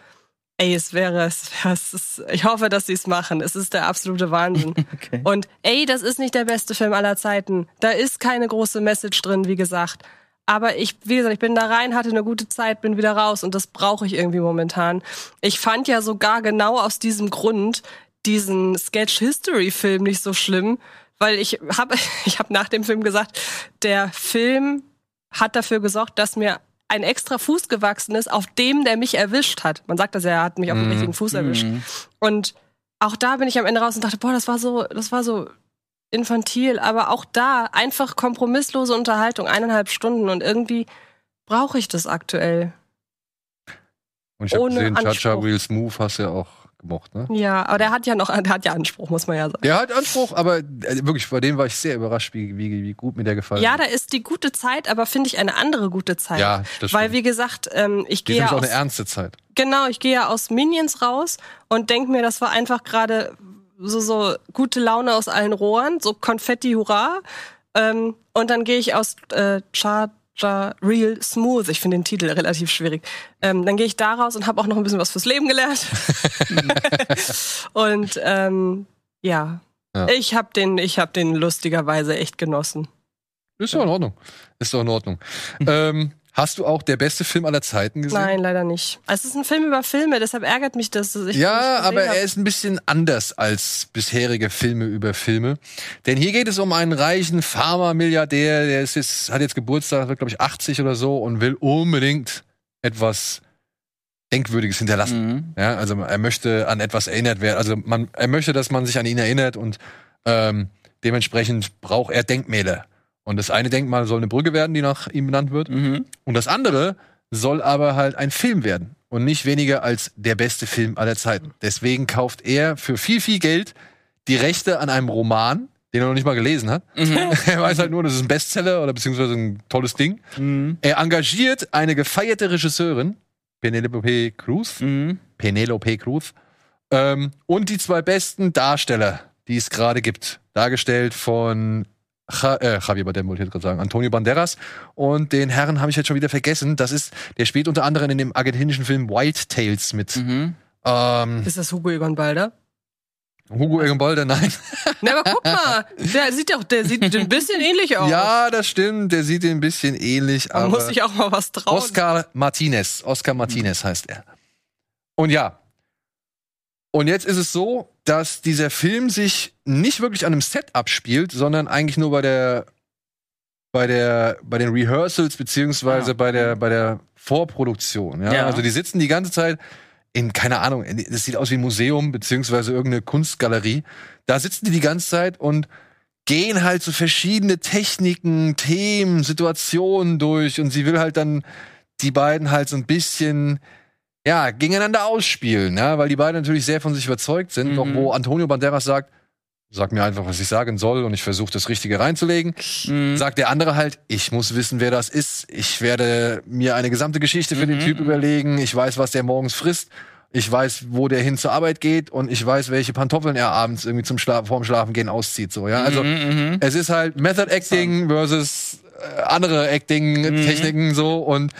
ey, es wäre, es wäre es ist, ich hoffe, dass sie es machen. Es ist der absolute Wahnsinn. Okay. Und ey, das ist nicht der beste Film aller Zeiten. Da ist keine große Message drin, wie gesagt. Aber ich, wie gesagt, ich bin da rein, hatte eine gute Zeit, bin wieder raus und das brauche ich irgendwie momentan. Ich fand ja sogar genau aus diesem Grund diesen Sketch History Film nicht so schlimm, weil ich habe ich hab nach dem Film gesagt, der Film hat dafür gesorgt, dass mir ein extra Fuß gewachsen ist, auf dem der mich erwischt hat. Man sagt das ja, er hat mich auf dem Mhm. richtigen Fuß erwischt. Mhm. Und auch da bin ich am Ende raus und dachte, boah, das war so, das war so infantil, aber auch da einfach kompromisslose Unterhaltung, eineinhalb Stunden und irgendwie brauche ich das aktuell. Und ich habe gesehen, Chacha. Real Smooth hast du ja auch gemocht, ne? Ja, aber der hat ja noch, der hat ja Anspruch, muss man ja sagen. Der hat Anspruch, aber äh, wirklich, bei dem war ich sehr überrascht, wie, wie, wie gut mir der gefallen Ja, hat. da ist die gute Zeit, aber finde ich eine andere gute Zeit. Ja, das Weil, stimmt. wie gesagt, ähm, ich gehe ist ja nämlich auch aus, eine ernste Zeit. genau, ich gehe ja aus Minions raus und denke mir, das war einfach gerade so, so gute Laune aus allen Rohren, so Konfetti, hurra. Ähm, und dann gehe ich aus äh, Charger Real Smooth, ich finde den Titel relativ schwierig. Ähm, dann gehe ich da raus und habe auch noch ein bisschen was fürs Leben gelernt. und ähm, ja, Ja. ich habe den, ich habe den lustigerweise echt genossen. Ist doch in Ordnung. Ist doch in Ordnung. ähm, hast du auch der beste Film aller Zeiten gesehen? Nein, leider nicht. Es ist ein Film über Filme, deshalb ärgert mich das. dass ich Ja, aber hab. er ist ein bisschen anders als bisherige Filme über Filme. Denn hier geht es um einen reichen Pharma-Milliardär, der ist jetzt, hat jetzt Geburtstag, wird glaube ich 80 oder so und will unbedingt etwas Denkwürdiges hinterlassen. Mhm. Ja, also er möchte an etwas erinnert werden. Also man, er möchte, dass man sich an ihn erinnert und ähm, dementsprechend braucht er Denkmäler. Und das eine Denkmal soll eine Brücke werden, die nach ihm benannt wird. Mhm. Und das andere soll aber halt ein Film werden und nicht weniger als der beste Film aller Zeiten. Deswegen kauft er für viel, viel Geld die Rechte an einem Roman, den er noch nicht mal gelesen hat. Mhm. er weiß halt nur, das ist ein Bestseller oder beziehungsweise ein tolles Ding. Mhm. Er engagiert eine gefeierte Regisseurin, Penelope Cruz, Mhm. Penelope Cruz, ähm, und die zwei besten Darsteller, die es gerade gibt. Dargestellt von Ja- äh, Javier Bardem, wollte ich jetzt gerade sagen, Antonio Banderas. Und den Herren habe ich jetzt schon wieder vergessen. Das ist, der spielt unter anderem in dem argentinischen Film Wild Tales mit. Mhm. Ähm, Ist das Hugo Egon Balder? Hugo Egenbolder, nein. Na, aber guck mal, der sieht doch, der sieht ein bisschen ähnlich aus. Ja, das stimmt. Der sieht ein bisschen ähnlich Man aus. muss sich auch mal was trauen. Oscar Martinez. Oscar Martinez heißt er. Und ja. Und jetzt ist es so, dass dieser Film sich nicht wirklich an einem Set abspielt, sondern eigentlich nur bei der bei der bei den Rehearsals beziehungsweise Ah. bei der bei der Vorproduktion. Ja? Ja. Also die sitzen die ganze Zeit in keine Ahnung. Es sieht aus wie ein Museum beziehungsweise irgendeine Kunstgalerie. Da sitzen die die ganze Zeit und gehen halt so verschiedene Techniken, Themen, Situationen durch und sie will halt dann die beiden halt so ein bisschen ja, gegeneinander ausspielen, ja, weil die beiden natürlich sehr von sich überzeugt sind, Mhm. doch wo Antonio Banderas sagt, sag mir einfach, was ich sagen soll und ich versuche das Richtige reinzulegen, Mhm. sagt der andere halt, ich muss wissen, wer das ist, ich werde mir eine gesamte Geschichte für den Mhm. Typ überlegen, ich weiß, was der morgens frisst, ich weiß, wo der hin zur Arbeit geht. Und ich weiß, welche Pantoffeln er abends irgendwie zum Schla vorm Schlafengehen auszieht, so, ja, also Mhm, mhm. es ist halt Method Acting versus äh, andere Acting-Techniken so. Und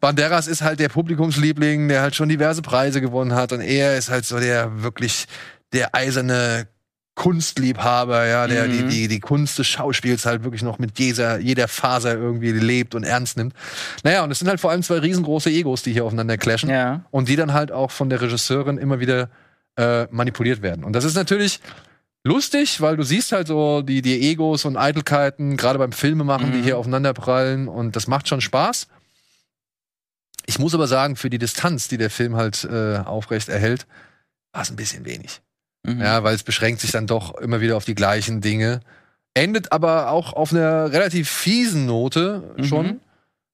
Banderas ist halt der Publikumsliebling, der halt schon diverse Preise gewonnen hat und er ist halt so der wirklich der eiserne Kunstliebhaber, ja, der Mhm. die, die, die Kunst des Schauspiels halt wirklich noch mit jeder, jeder Faser irgendwie lebt und ernst nimmt. Naja, und es sind halt vor allem zwei riesengroße Egos, die hier aufeinander clashen Ja. und die dann halt auch von der Regisseurin immer wieder äh, manipuliert werden. Und das ist natürlich lustig, weil du siehst halt so die, die Egos und Eitelkeiten, gerade beim Filmemachen, die Mhm. hier aufeinanderprallen und das macht schon Spaß. Ich muss aber sagen, für die Distanz, die der Film halt äh, aufrecht erhält, war es ein bisschen wenig. Mhm. Ja, weil es beschränkt sich dann doch immer wieder auf die gleichen Dinge. Endet aber auch auf einer relativ fiesen Note schon. Mhm.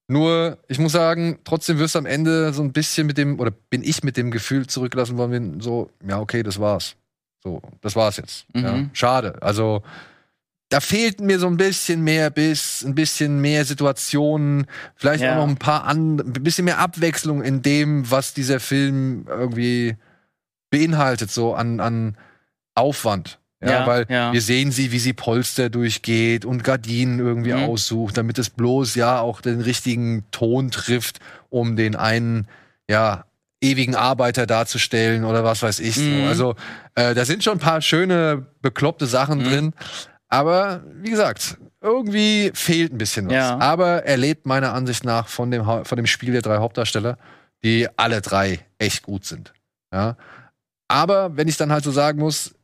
Nur, ich muss sagen, trotzdem wirst du am Ende so ein bisschen mit dem, oder bin ich mit dem Gefühl zurückgelassen worden, so, ja, okay, das war's. So, das war's jetzt. Mhm. Ja, schade. Also, da fehlt mir so ein bisschen mehr Biss, ein bisschen mehr Situationen, vielleicht Ja. auch noch ein paar an, ein bisschen mehr Abwechslung in dem, was dieser Film irgendwie beinhaltet, so an, an Aufwand. Ja, Ja, weil ja. wir sehen sie, wie sie Polster durchgeht und Gardinen irgendwie Mhm. aussucht, damit es bloß ja auch den richtigen Ton trifft, um den einen, ja, ewigen Arbeiter darzustellen oder was weiß ich. So. Mhm. Also äh, da sind schon ein paar schöne, bekloppte Sachen Mhm. drin. Aber wie gesagt, irgendwie fehlt ein bisschen was. Ja. Aber er lebt meiner Ansicht nach von dem, von dem Spiel der drei Hauptdarsteller, die alle drei echt gut sind. Ja. Aber wenn ich dann halt so sagen muss,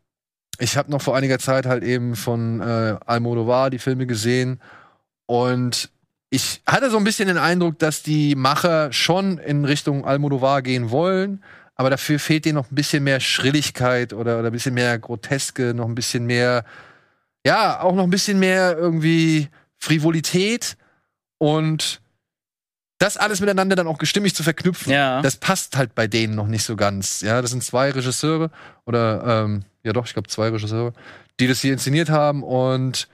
ich habe noch vor einiger Zeit halt eben von äh, Almodovar die Filme gesehen und ich hatte so ein bisschen den Eindruck, dass die Macher schon in Richtung Almodovar gehen wollen, aber dafür fehlt denen noch ein bisschen mehr Schrilligkeit oder, oder ein bisschen mehr Groteske, noch ein bisschen mehr, ja, auch noch ein bisschen mehr irgendwie Frivolität und das alles miteinander dann auch gestimmig zu verknüpfen, Ja. das passt halt bei denen noch nicht so ganz. Ja, das sind zwei Regisseure oder ähm, ja doch, ich glaube zwei Regisseure, die das hier inszeniert haben und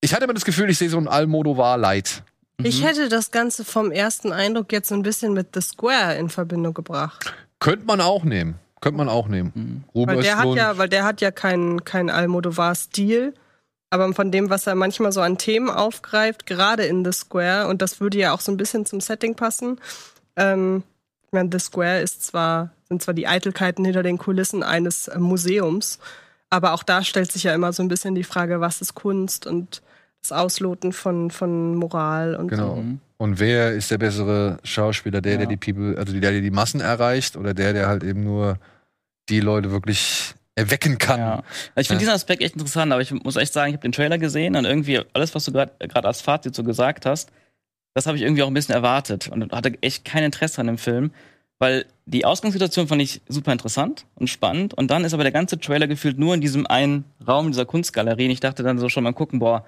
ich hatte immer das Gefühl, ich sehe so ein Almodovar Light. Ich Mhm. hätte das Ganze vom ersten Eindruck jetzt so ein bisschen mit The Square in Verbindung gebracht. Könnte man auch nehmen. Könnte man auch nehmen. Mhm. Ruben Weil der hat ja, weil der hat ja keinen kein Almodovar-Stil. Aber von dem, was er manchmal so an Themen aufgreift, gerade in The Square, und das würde ja auch so ein bisschen zum Setting passen. Ähm, ich meine, The Square ist zwar, sind zwar die Eitelkeiten hinter den Kulissen eines Museums, aber auch da stellt sich ja immer so ein bisschen die Frage, was ist Kunst und das Ausloten von, von Moral und Genau. Mhm. Und wer ist der bessere Schauspieler? Der, der Ja. die People, also der, der die Massen erreicht oder der, der halt eben nur die Leute wirklich erwecken kann? Ja. Ich finde Ja. diesen Aspekt echt interessant, aber ich muss echt sagen, ich habe den Trailer gesehen und irgendwie alles, was du gerade als Fazit so gesagt hast, das habe ich irgendwie auch ein bisschen erwartet und hatte echt kein Interesse an dem Film, weil die Ausgangssituation fand ich super interessant und spannend und dann ist aber der ganze Trailer gefühlt nur in diesem einen Raum dieser Kunstgalerie und ich dachte dann so schon mal gucken, boah,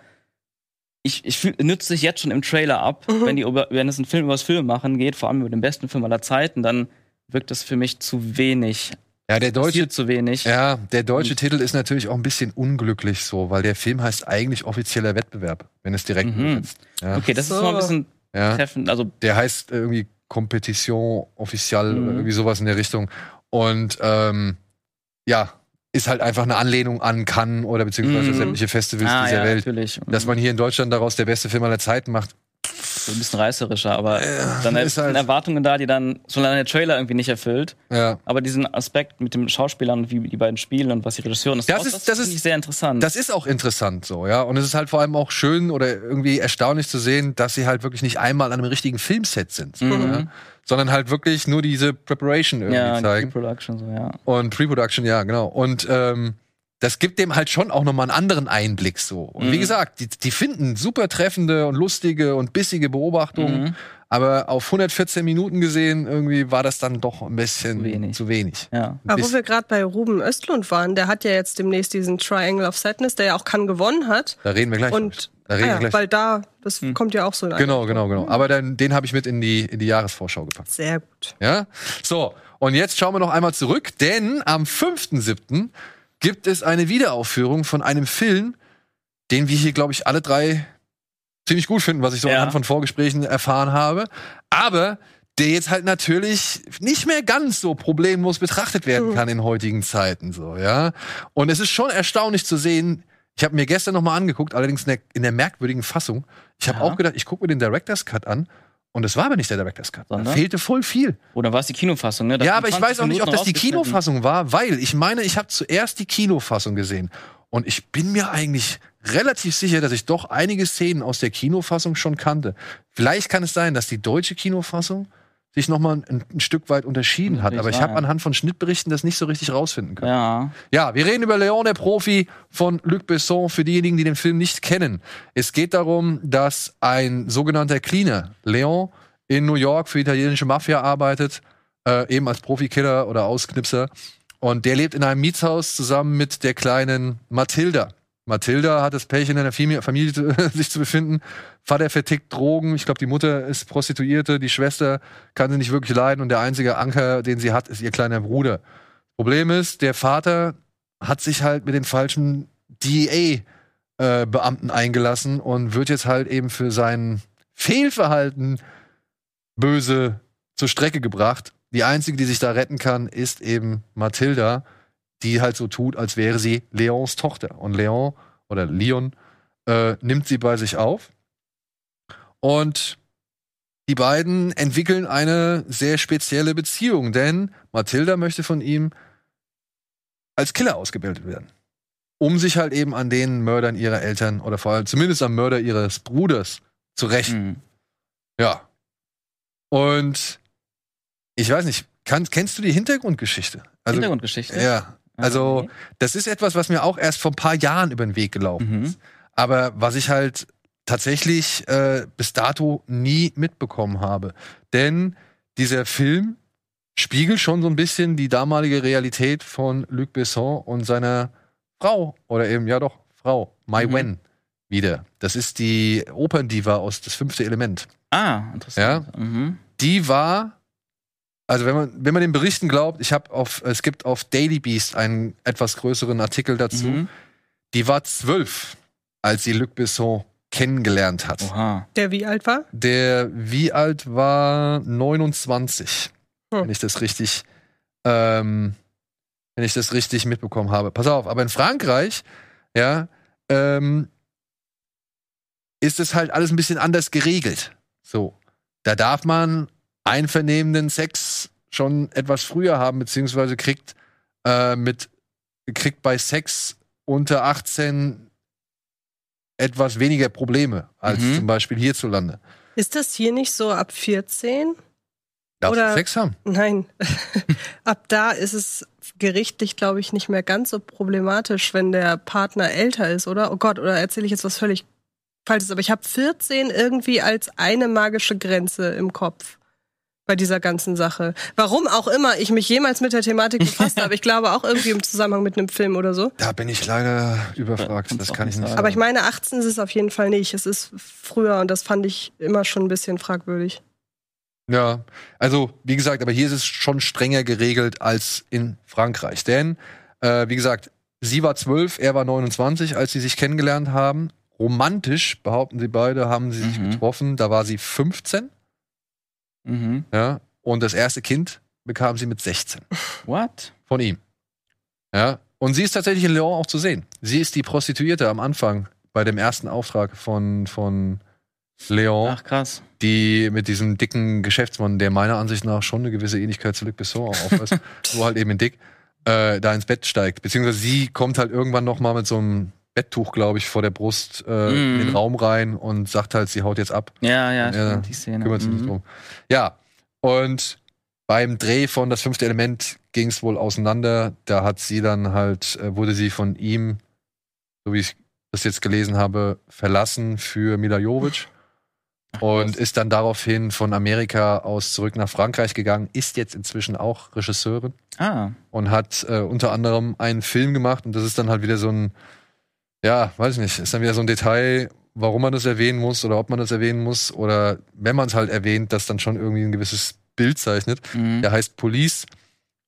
ich, ich fühl, nützt sich jetzt schon im Trailer ab, Mhm. wenn die über, wenn es einen Film über das Film machen geht, vor allem über den besten Film aller Zeiten, dann wirkt das für mich zu wenig, Ja, der deutsche, zu wenig. ja, der deutsche Und- Titel ist natürlich auch ein bisschen unglücklich so, weil der Film heißt eigentlich offizieller Wettbewerb, wenn es direkt Mhm. übersetzt. Ja. Okay, das So. ist mal ein bisschen ja. treffend, also Der heißt irgendwie Competition Official Mhm. oder irgendwie sowas in der Richtung. Und ähm, ja, ist halt einfach eine Anlehnung an Cannes oder beziehungsweise Mhm. sämtliche Festivals ah, dieser ja, Welt. natürlich. Dass man hier in Deutschland daraus der beste Film aller Zeiten macht, so ein bisschen reißerischer, aber dann ist sind halt- Erwartungen da, die dann solange der Trailer irgendwie nicht erfüllt. ja. Aber diesen Aspekt mit dem Schauspielern und wie die beiden spielen und was die Regisseurin ist, Das auch, ist- das, das ist- ich sehr interessant. Das ist auch interessant so, ja. Und es ist halt vor allem auch schön oder irgendwie erstaunlich zu sehen, dass sie halt wirklich nicht einmal an einem richtigen Filmset sind, Mhm. ja? sondern halt wirklich nur diese Preparation irgendwie ja, zeigen. Production so, ja. Und Pre-Production, ja, genau. Und ähm, das gibt dem halt schon auch nochmal einen anderen Einblick so. Und wie Mhm. gesagt, die, die finden super treffende und lustige und bissige Beobachtungen, Mhm. aber auf 114 Minuten gesehen, irgendwie war das dann doch ein bisschen Zu wenig. Zu wenig. Ja. Aber wo wir gerade bei Ruben Östlund waren, der hat ja jetzt demnächst diesen Triangle of Sadness, der ja auch Cannes gewonnen hat. da reden wir gleich. Und da reden ah wir ja, gleich. weil da, das Hm. kommt ja auch so in Genau, genau, genau. Aber dann, den habe ich mit in die, in die Jahresvorschau gepackt. Sehr gut. Ja? So, und jetzt schauen wir noch einmal zurück, denn am 5.7. gibt es eine Wiederaufführung von einem Film, den wir hier, glaube ich, alle drei ziemlich gut finden, was ich so Ja. anhand von Vorgesprächen erfahren habe. Aber der jetzt halt natürlich nicht mehr ganz so problemlos betrachtet werden kann in heutigen Zeiten so, ja. Und es ist schon erstaunlich zu sehen. Ich habe mir gestern noch mal angeguckt, allerdings in der, in der merkwürdigen Fassung. Ich habe Ja. auch gedacht, ich gucke mir den Director's Cut an und es war aber nicht der Director's Cut. Da Sondern? fehlte voll viel. Oder war es die Kinofassung, ne? Da Ja, aber ich 20 weiß auch nicht, ob das die. Kinofassung war, weil ich meine, ich habe zuerst die Kinofassung gesehen. Und ich bin mir eigentlich relativ sicher, dass ich doch einige Szenen aus der Kinofassung schon kannte. Vielleicht kann es sein, dass die deutsche Kinofassung sich noch mal ein, ein Stück weit unterschieden hat. Aber ich habe anhand von Schnittberichten das nicht so richtig rausfinden können. Ja. Ja, wir reden über Leon, der Profi von Luc Besson, für diejenigen, die den Film nicht kennen. Es geht darum, dass ein sogenannter Cleaner, Leon, in New York für die italienische Mafia arbeitet, äh, eben als Profikiller oder Ausknipser. Und der lebt in einem Mietshaus zusammen mit der kleinen Mathilda. Mathilda hat das Pech, in einer Familie, sich zu befinden. Vater vertickt Drogen. Ich glaube, die Mutter ist Prostituierte. Die Schwester kann sie nicht wirklich leiden. Und der einzige Anker, den sie hat, ist ihr kleiner Bruder. Problem ist, der Vater hat sich halt mit den falschen DEA-Beamten eingelassen und wird jetzt halt eben für sein Fehlverhalten böse zur Strecke gebracht. Die einzige, die sich da retten kann, ist eben Mathilda, die halt so tut, als wäre sie Leons Tochter. Und Leon oder Leon äh, nimmt sie bei sich auf. Und die beiden entwickeln eine sehr spezielle Beziehung, denn Mathilda möchte von ihm als Killer ausgebildet werden. Um sich halt eben an den Mördern ihrer Eltern oder vor allem zumindest am Mörder ihres Bruders zu rächen. Mhm. Ja. Und ich weiß nicht, kann, kennst du die Hintergrundgeschichte? Also, Hintergrundgeschichte. ja. Also, okay. das ist etwas, was mir auch erst vor ein paar Jahren über den Weg gelaufen Mhm. ist. Aber was ich halt tatsächlich äh, bis dato nie mitbekommen habe. Denn dieser Film spiegelt schon so ein bisschen die damalige Realität von Luc Besson und seiner Frau oder eben, ja doch, Frau, Mai Mhm. Wen wieder. Das ist die Operndiva aus das fünfte Element. Ah, interessant. Mhm. Die war, also wenn man, wenn man den Berichten glaubt, ich habe auf, es gibt auf Daily Beast einen etwas größeren Artikel dazu. Mhm. Die war zwölf, als sie Luc Besson kennengelernt hat. Oha. Der wie alt war? Der wie alt war 29, Hm. wenn ich das richtig, ähm, wenn ich das richtig mitbekommen habe. Pass auf, aber in Frankreich, ja, ähm, ist es halt alles ein bisschen anders geregelt. So, da darf man einvernehmenden Sex schon etwas früher haben, beziehungsweise kriegt äh, mit kriegt bei Sex unter 18 etwas weniger Probleme als Mhm. zum Beispiel hierzulande. Ist das hier nicht so ab 14? Darfst Oder- du Sex haben? Nein. ab da ist es gerichtlich, glaube ich, nicht mehr ganz so problematisch, wenn der Partner älter ist, oder? Oh Gott, oder erzähle ich jetzt was völlig Falsches? Aber ich habe 14 irgendwie als eine magische Grenze im Kopf bei dieser ganzen Sache. Warum auch immer ich mich jemals mit der Thematik befasst habe. Ich glaube auch irgendwie im Zusammenhang mit einem Film oder so. Da bin ich leider überfragt. kannst Das kann ich nicht sagen. Aber ich meine, 18 ist es auf jeden Fall nicht. Es ist früher und das fand ich immer schon ein bisschen fragwürdig. Ja, also wie gesagt, aber hier ist es schon strenger geregelt als in Frankreich. Denn, äh, wie gesagt, sie war zwölf, er war 29, als sie sich kennengelernt haben. Romantisch, behaupten sie beide, haben sie sich Mhm. getroffen. Da war sie 15, Mhm. ja, und das erste Kind bekam sie mit 16 What? von ihm. Ja, und sie ist tatsächlich in Lyon auch zu sehen. Sie ist die Prostituierte am Anfang bei dem ersten Auftrag von, von Leon. Ach, krass. die mit diesem dicken Geschäftsmann, der meiner Ansicht nach schon eine gewisse Ähnlichkeit zu Luc Besson auch aufweist, nur halt eben in dick, äh, da ins Bett steigt. Beziehungsweise sie kommt halt irgendwann noch mal mit so einem Betttuch, glaube ich, vor der Brust äh, in Mhm. den Raum rein und sagt halt, sie haut jetzt ab, Ja, ja, stimmt, die Szene. kümmert sich nicht Mhm. drum. Ja, und beim Dreh von Das fünfte Element ging es wohl auseinander. Da hat sie dann halt, äh, wurde sie von ihm, so wie ich das jetzt gelesen habe, verlassen für Mila Jovic und ist dann daraufhin von Amerika aus zurück nach Frankreich gegangen, ist jetzt inzwischen auch Regisseurin Ah, und hat äh, unter anderem einen Film gemacht und das ist dann halt wieder so ein, ja, weiß ich nicht, ist dann wieder so ein Detail, warum man das erwähnen muss oder ob man das erwähnen muss oder wenn man es halt erwähnt, das dann schon irgendwie ein gewisses Bild zeichnet. mhm. Der heißt Police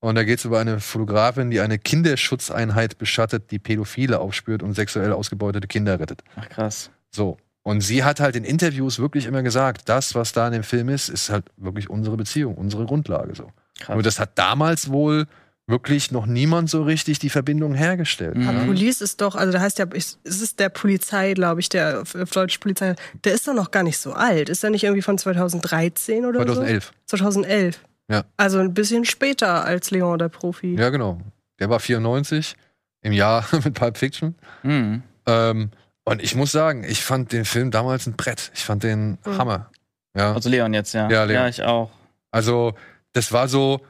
und da geht es über eine Fotografin, die eine Kinderschutzeinheit beschattet, die Pädophile aufspürt und sexuell ausgebeutete Kinder rettet. Ach, krass. So. Und sie hat halt in Interviews wirklich immer gesagt, das, was da in dem Film ist, ist halt wirklich unsere Beziehung, unsere Grundlage so. krass. Nur das hat damals wohl wirklich noch niemand so richtig die Verbindung hergestellt. Mhm. Aber? Police ist doch, also da heißt ja, es ist der Polizei, glaube ich, der auf, auf Deutsch Polizei, der ist doch noch gar nicht so alt. Ist er nicht irgendwie von 2013 oder 2011. so? 2011. Ja. Also ein bisschen später als Leon der Profi. Ja, genau. Der war 94 im Jahr mit Pulp Fiction. Mhm. Ähm, und ich muss sagen, ich fand den Film damals ein Brett. Ich fand den Mhm. Hammer. Ja. Also Leon jetzt, ja. Ja, Leon. Ja, ich auch. Also, das war so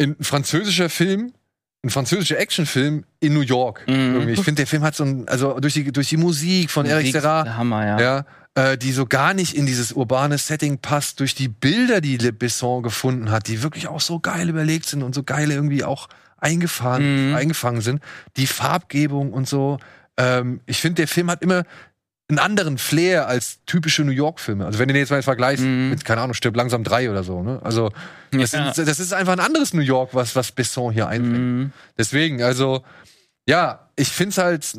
ein französischer Film, ein französischer Actionfilm in New York. Mhm. Ich finde, der Film hat so ein, also durch die, durch die Musik von Eric Serra, Hammer, ja. ja, äh, die so gar nicht in dieses urbane Setting passt, durch die Bilder, die Le Besson gefunden hat, die wirklich auch so geil überlegt sind und so geil irgendwie auch eingefahren, Mhm. eingefangen sind. Die Farbgebung und so. Ähm, ich finde, der Film hat immer einen anderen Flair als typische New York-Filme. Also wenn du den jetzt mal vergleichst Mhm. mit, keine Ahnung, Stirb langsam drei oder so, ne? Also das, Ja. sind, das ist einfach ein anderes New York, was, was Besson hier einfängt. Mhm. Deswegen, also, ja, ich find's halt,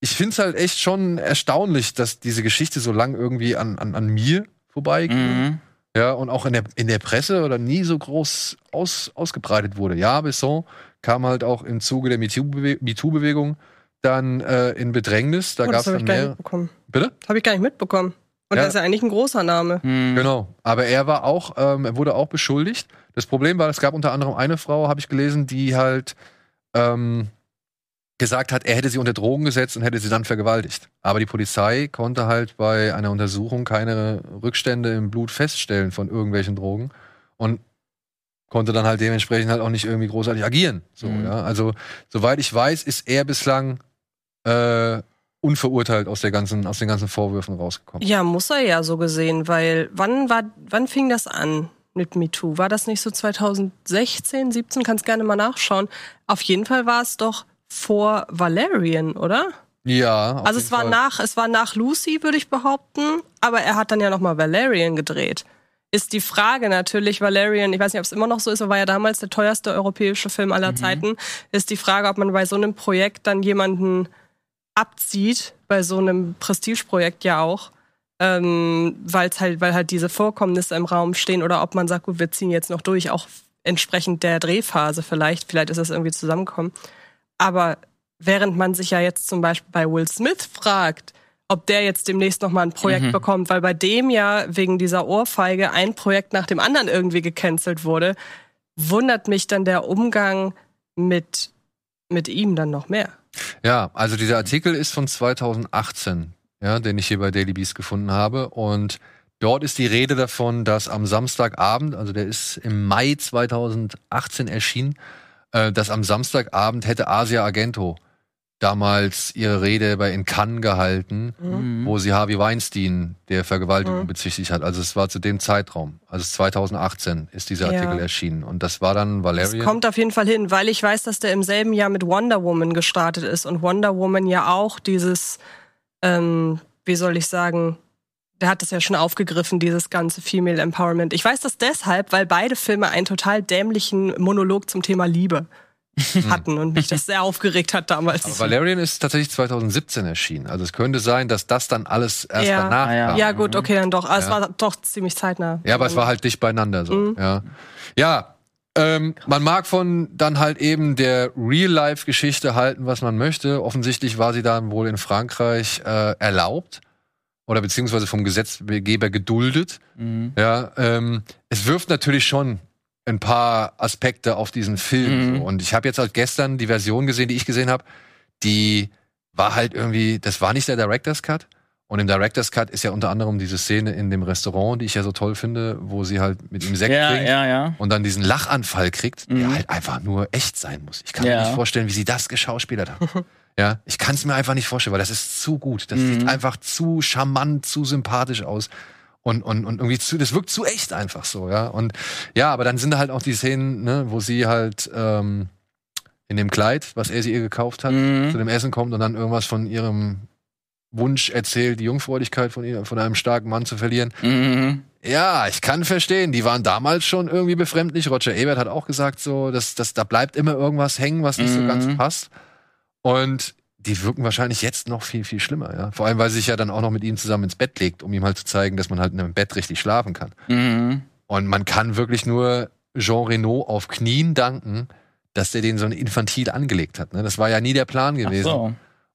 ich find's halt echt schon erstaunlich, dass diese Geschichte so lang irgendwie an, an, an mir vorbeiging. Mhm. Ja, und auch in der, in der Presse oder nie so groß aus, ausgebreitet wurde. Ja, Besson kam halt auch im Zuge der MeToo-Bewe- MeToo-Bewegung dann äh, in Bedrängnis. Da Oh, das habe dann ich gar nicht mehr. mitbekommen. Bitte? Habe ich gar nicht mitbekommen. Und Ja. das ist ja eigentlich ein großer Name. Mhm. Genau. Aber er war auch, ähm, er wurde auch beschuldigt. Das Problem war, es gab unter anderem eine Frau, habe ich gelesen, die halt ähm, gesagt hat, er hätte sie unter Drogen gesetzt und hätte sie dann vergewaltigt. Aber die Polizei konnte halt bei einer Untersuchung keine Rückstände im Blut feststellen von irgendwelchen Drogen und konnte dann halt dementsprechend halt auch nicht irgendwie großartig agieren. So, Mhm. ja. Also, soweit ich weiß, ist er bislang äh, unverurteilt aus, der ganzen, aus den ganzen Vorwürfen rausgekommen. Ja, muss er ja so gesehen, weil wann war, wann fing das an mit MeToo? War das nicht so 2016, 17? Kannst gerne mal nachschauen. Auf jeden Fall war es doch vor Valerian, oder? Ja. Also es war Fall. nach, es war nach Lucy, würde ich behaupten, aber er hat dann ja nochmal Valerian gedreht. Ist die Frage natürlich, Valerian, ich weiß nicht, ob es immer noch so ist, aber war ja damals der teuerste europäische Film Mhm. aller Zeiten, ist die Frage, ob man bei so einem Projekt dann jemanden abzieht, bei so einem Prestigeprojekt ja auch, ähm, weil's halt, weil halt diese Vorkommnisse im Raum stehen oder ob man sagt, gut, wir ziehen jetzt noch durch, auch entsprechend der Drehphase vielleicht, vielleicht ist das irgendwie zusammengekommen. Aber während man sich ja jetzt zum Beispiel bei Will Smith fragt, ob der jetzt demnächst noch mal ein Projekt Mhm. bekommt, weil bei dem ja wegen dieser Ohrfeige ein Projekt nach dem anderen irgendwie gecancelt wurde, wundert mich dann der Umgang mit, mit ihm dann noch mehr. Ja, also dieser Artikel ist von 2018, ja, den ich hier bei Daily Beast gefunden habe. Und dort ist die Rede davon, dass am Samstagabend, also der ist im Mai 2018 erschienen, äh, dass am Samstagabend hätte Asia Argento damals ihre Rede bei in Cannes gehalten, Mhm. wo sie Harvey Weinstein der Vergewaltigung Mhm. bezichtigt hat. Also es war zu dem Zeitraum. Also 2018 ist dieser Ja. Artikel erschienen. Und das war dann Es Valerian. kommt auf jeden Fall hin, weil ich weiß, dass der im selben Jahr mit Wonder Woman gestartet ist und Wonder Woman ja auch dieses, ähm, wie soll ich sagen, der hat das ja schon aufgegriffen, dieses ganze Female Empowerment. Ich weiß das deshalb, weil beide Filme einen total dämlichen Monolog zum Thema Liebe hatten und mich das sehr aufgeregt hat damals. Aber Valerian ist tatsächlich 2017 erschienen. Also es könnte sein, dass das dann alles erst Ja. danach Ah, ja. kam. ja, gut, okay, dann doch. Aber es Ja. war doch ziemlich zeitnah. Ja, aber es war halt dicht beieinander so. Mhm. Ja, ja ähm, man mag von dann halt eben der Real-Life-Geschichte halten, was man möchte. Offensichtlich war sie dann wohl in Frankreich äh, erlaubt oder beziehungsweise vom Gesetzgeber geduldet. Mhm. Ja, ähm, es wirft natürlich schon ein paar Aspekte auf diesen Film. Mhm. So. Und ich habe jetzt halt gestern die Version gesehen, die ich gesehen habe. Die war halt irgendwie, das war nicht der Director's Cut. Und im Director's Cut ist ja unter anderem diese Szene in dem Restaurant, die ich ja so toll finde, wo sie halt mit ihm Sekt Ja, trinkt ja, ja. und dann diesen Lachanfall kriegt, der Mhm. halt einfach nur echt sein muss. Ich kann mir nicht vorstellen, wie sie das geschauspielert hat. ja, ich kann es mir einfach nicht vorstellen, weil das ist zu gut. Das Mhm. sieht einfach zu charmant, zu sympathisch aus. Und, und, und irgendwie zu, das wirkt zu echt einfach so, ja. Und ja, aber dann sind da halt auch die Szenen, ne, wo sie halt ähm, in dem Kleid, was er sie ihr gekauft hat, Mhm. zu dem Essen kommt und dann irgendwas von ihrem Wunsch erzählt, die Jungfräulichkeit von ihr, von einem starken Mann zu verlieren. Mhm. Ja, ich kann verstehen. Die waren damals schon irgendwie befremdlich. Roger Ebert hat auch gesagt, so, dass, dass da bleibt immer irgendwas hängen, was nicht so Mhm. ganz passt. Und die wirken wahrscheinlich jetzt noch viel, viel schlimmer, ja. Vor allem, weil sie sich ja dann auch noch mit ihm zusammen ins Bett legt, um ihm halt zu zeigen, dass man halt in einem Bett richtig schlafen kann. Mhm. Und man kann wirklich nur Jean Reno auf Knien danken, dass der den so infantil angelegt hat. Ne? Das war ja nie der Plan Ach gewesen. so.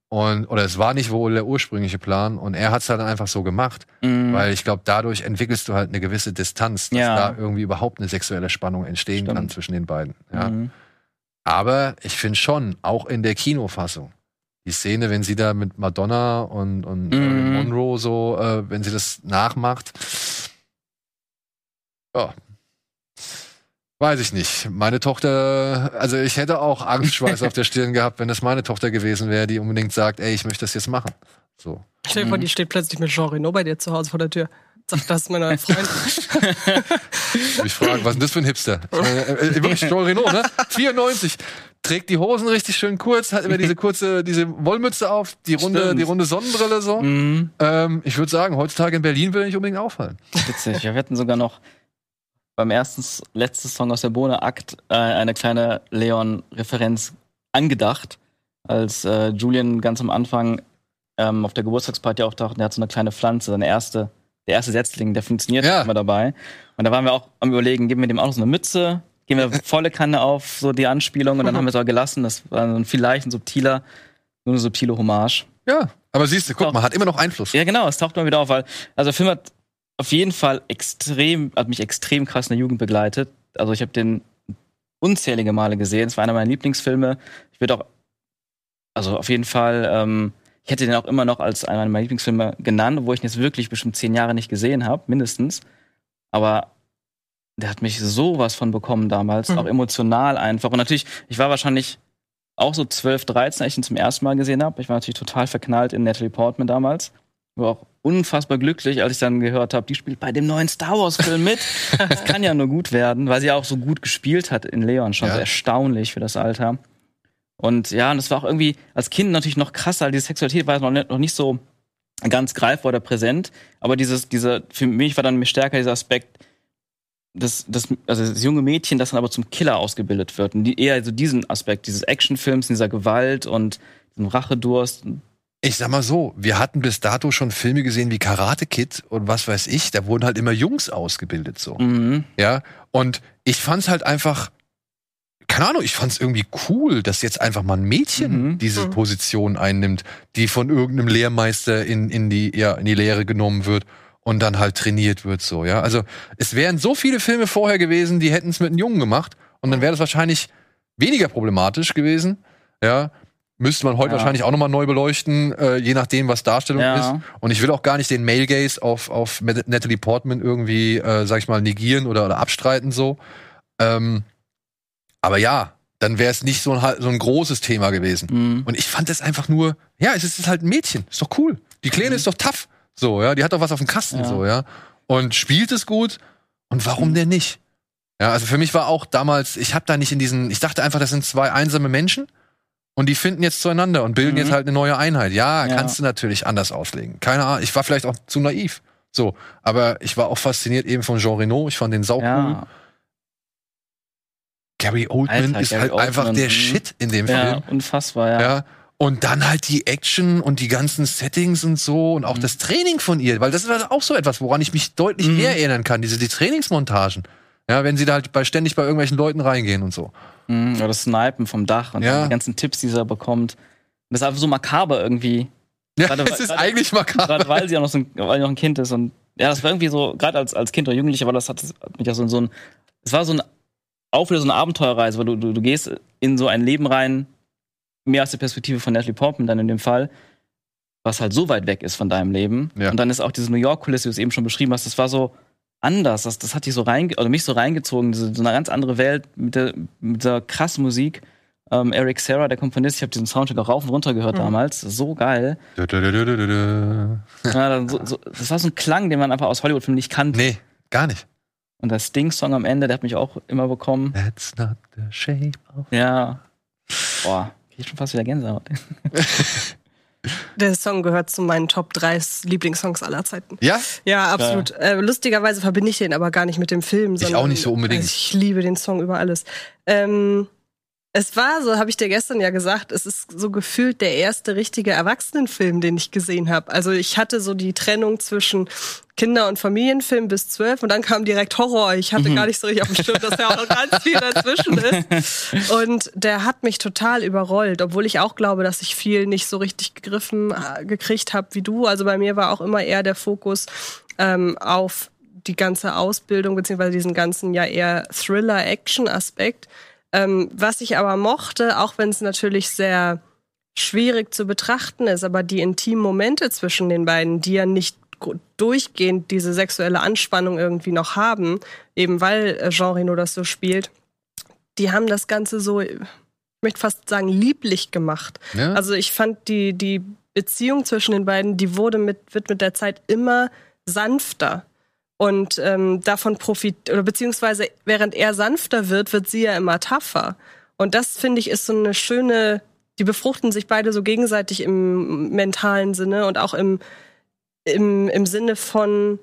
Und, oder es war nicht wohl der ursprüngliche Plan. Und er hat es halt dann einfach so gemacht. Mhm. Weil ich glaube, dadurch entwickelst du halt eine gewisse Distanz, dass Ja. da irgendwie überhaupt eine sexuelle Spannung entstehen Stimmt. kann zwischen den beiden. Ja. Mhm. Aber ich finde schon, auch in der Kinofassung, die Szene, wenn sie da mit Madonna und, und Marilyn Mhm. Monroe so, äh, wenn sie das nachmacht, ja. Weiß ich nicht. Meine Tochter, also ich hätte auch Angstschweiß auf der Stirn gehabt, wenn das meine Tochter gewesen wäre, die unbedingt sagt, ey, ich möchte das jetzt machen. So. Stell dir vor, Mhm. die steht plötzlich mit Jean Reno bei dir zu Hause vor der Tür. Sagt, das ist mein neuer Freund. Und ich frage, was ist denn das für ein Hipster? Ich meine, äh, äh, wirklich, Jean Reno, ne? 94. Trägt die Hosen richtig schön kurz, hat immer diese kurze, diese Wollmütze auf, die runde, Stimmt. die runde Sonnenbrille so. Mhm. Ähm, ich würde sagen, heutzutage in Berlin würde er nicht unbedingt auffallen. Witzig. Wir hatten sogar noch beim ersten, letzten Song aus der Bohne-Akt äh, eine kleine Leon-Referenz angedacht, als äh, Julian ganz am Anfang ähm, auf der Geburtstagsparty auftaucht und er hat so eine kleine Pflanze, seine erste, der erste Setzling, der funktioniert Ja. immer dabei. Und da waren wir auch am überlegen, geben wir dem auch noch so eine Mütze, gehen wir volle Kanne auf so die Anspielung und dann haben wir es auch gelassen. Das war so ein vielleicht ein subtiler, nur eine subtile Hommage. Ja, aber siehst du, guck mal, hat immer noch Einfluss. Ja, genau, es taucht mal wieder auf, weil, also der Film hat auf jeden Fall extrem, hat mich extrem krass in der Jugend begleitet. Also ich habe den unzählige Male gesehen. Es war einer meiner Lieblingsfilme. Ich würde auch, also auf jeden Fall, ähm, ich hätte den auch immer noch als einer meiner Lieblingsfilme genannt, obwohl ich ihn jetzt wirklich bestimmt zehn Jahre nicht gesehen habe, mindestens. Aber der hat mich sowas von bekommen damals, Mhm. auch emotional einfach. Und natürlich, ich war wahrscheinlich auch so 12, 13, als ich ihn zum ersten Mal gesehen habe. Ich war natürlich total verknallt in Natalie Portman damals. War auch unfassbar glücklich, als ich dann gehört habe, die spielt bei dem neuen Star Wars-Film mit. das kann ja nur gut werden, weil sie auch so gut gespielt hat in Leon, schon Ja. so erstaunlich für das Alter. Und ja, und das war auch irgendwie als Kind natürlich noch krasser. Diese Sexualität war noch nicht, noch nicht so ganz greifbar oder präsent. Aber dieses, dieser, für mich war dann stärker dieser Aspekt, das, das, also das junge Mädchen, das dann aber zum Killer ausgebildet wird. Und die, eher so diesen Aspekt, dieses Actionfilms, dieser Gewalt und diesem Rachedurst. Ich sag mal so, wir hatten bis dato schon Filme gesehen wie Karate Kid und was weiß ich, da wurden halt immer Jungs ausgebildet so. Mhm. Ja, und ich fand's halt einfach keine Ahnung, ich fand's irgendwie cool, dass jetzt einfach mal ein Mädchen Mhm. diese Mhm. Position einnimmt, die von irgendeinem Lehrmeister in, in die ja in die Lehre genommen wird und dann halt trainiert wird so, ja? Also, es wären so viele Filme vorher gewesen, die hätten es mit einem Jungen gemacht und dann wäre das wahrscheinlich weniger problematisch gewesen, ja? Müsste man heute Ja. wahrscheinlich auch nochmal neu beleuchten, äh, je nachdem, was Darstellung Ja. ist. Und ich will auch gar nicht den Male Gaze auf, auf Natalie Portman irgendwie, äh, sag ich mal, negieren oder, oder abstreiten so. Ähm, aber ja, dann wäre es nicht so ein, so ein großes Thema gewesen. Mhm. Und ich fand das einfach nur, ja, es ist halt ein Mädchen, ist doch cool. Die Kleine ist doch tough, so, ja, die hat doch was auf dem Kasten, Ja. so, ja. Und spielt es gut. Und warum denn nicht? Ja, also für mich war auch damals, ich habe da nicht in diesen, ich dachte einfach, das sind zwei einsame Menschen und die finden jetzt zueinander und bilden Mhm. jetzt halt eine neue Einheit. Ja, Ja. kannst du natürlich anders auslegen. Keine Ahnung, ich war vielleicht auch zu naiv. So, aber ich war auch fasziniert eben von Jean Reno, ich fand den sau cool. Ja, Gary Oldman Alter, ist Gary halt einfach Oldman, der mhm. Shit in dem ja, Film. unfassbar, ja. Ja. Und dann halt die Action und die ganzen Settings und so und auch Mhm. das Training von ihr, weil das ist halt auch so etwas, woran ich mich deutlich Mhm. mehr erinnern kann, diese die Trainingsmontagen. Ja, wenn sie da halt bei, ständig bei irgendwelchen Leuten reingehen und so. Mhm, oder das Snipen vom Dach und Ja. die ganzen Tipps, die sie da bekommt. Das ist einfach so makaber irgendwie. Ja, Gerade- es ist gerade- eigentlich makaber. Gerade weil sie auch noch, so ein, weil noch ein Kind ist. Und ja, das war irgendwie so, gerade als, als Kind oder Jugendlicher, war das hat, hat mich ja so, so ein, es war so ein, auch wieder so eine Abenteuerreise, weil du, du, du gehst in so ein Leben rein, mehr aus der Perspektive von Natalie Portman dann in dem Fall, was halt so weit weg ist von deinem Leben. Ja. Und dann ist auch diese New York-Kulisse, wie du es eben schon beschrieben hast, das war so anders. Das, das hat dich so rein, oder mich so reingezogen, diese, so eine ganz andere Welt mit, der, mit dieser krassen Musik. Ähm, Eric Serra, der Komponist, ich habe diesen Soundtrack auch rauf und runter gehört Mhm. damals. So geil. Ja, dann so, so, das war so ein Klang, den man einfach aus Hollywood-Filmen nicht kannte. Nee, gar nicht. Und der Sting-Song am Ende, der hat mich auch immer bekommen. That's not the shape of Ja. Boah, ich schon fast wieder Gänsehaut. Der Song gehört zu meinen Top 3 Lieblingssongs aller Zeiten. Ja? Ja, absolut. Äh, lustigerweise verbinde ich den aber gar nicht mit dem Film. Ich sondern, auch nicht so unbedingt. Also ich liebe den Song über alles. Ähm, es war, so habe ich dir gestern ja gesagt, es ist so gefühlt der erste richtige Erwachsenenfilm, den ich gesehen habe. Also ich hatte so die Trennung zwischen Kinder- und Familienfilm bis zwölf und dann kam direkt Horror. Ich hatte gar nicht so richtig auf dem Schirm, dass da auch noch ganz viel dazwischen ist. Und der hat mich total überrollt, obwohl ich auch glaube, dass ich viel nicht so richtig gegriffen, äh, gekriegt habe wie du. Also bei mir war auch immer eher der Fokus ähm, auf die ganze Ausbildung, beziehungsweise diesen ganzen ja eher Thriller-Action-Aspekt. Ähm, was ich aber mochte, auch wenn es natürlich sehr schwierig zu betrachten ist, aber die intimen Momente zwischen den beiden, die ja nicht durchgehend diese sexuelle Anspannung irgendwie noch haben, eben weil äh, Jean Reno das so spielt, die haben das Ganze so, ich möchte fast sagen, lieblich gemacht. ja? Also ich fand die, die Beziehung zwischen den beiden, die wurde mit, wird mit der Zeit immer sanfter. Und ähm, davon profit oder beziehungsweise während er sanfter wird, wird sie ja immer tougher. Und das finde ich ist so eine schöne, die befruchten sich beide so gegenseitig im mentalen Sinne und auch im, im, im Sinne von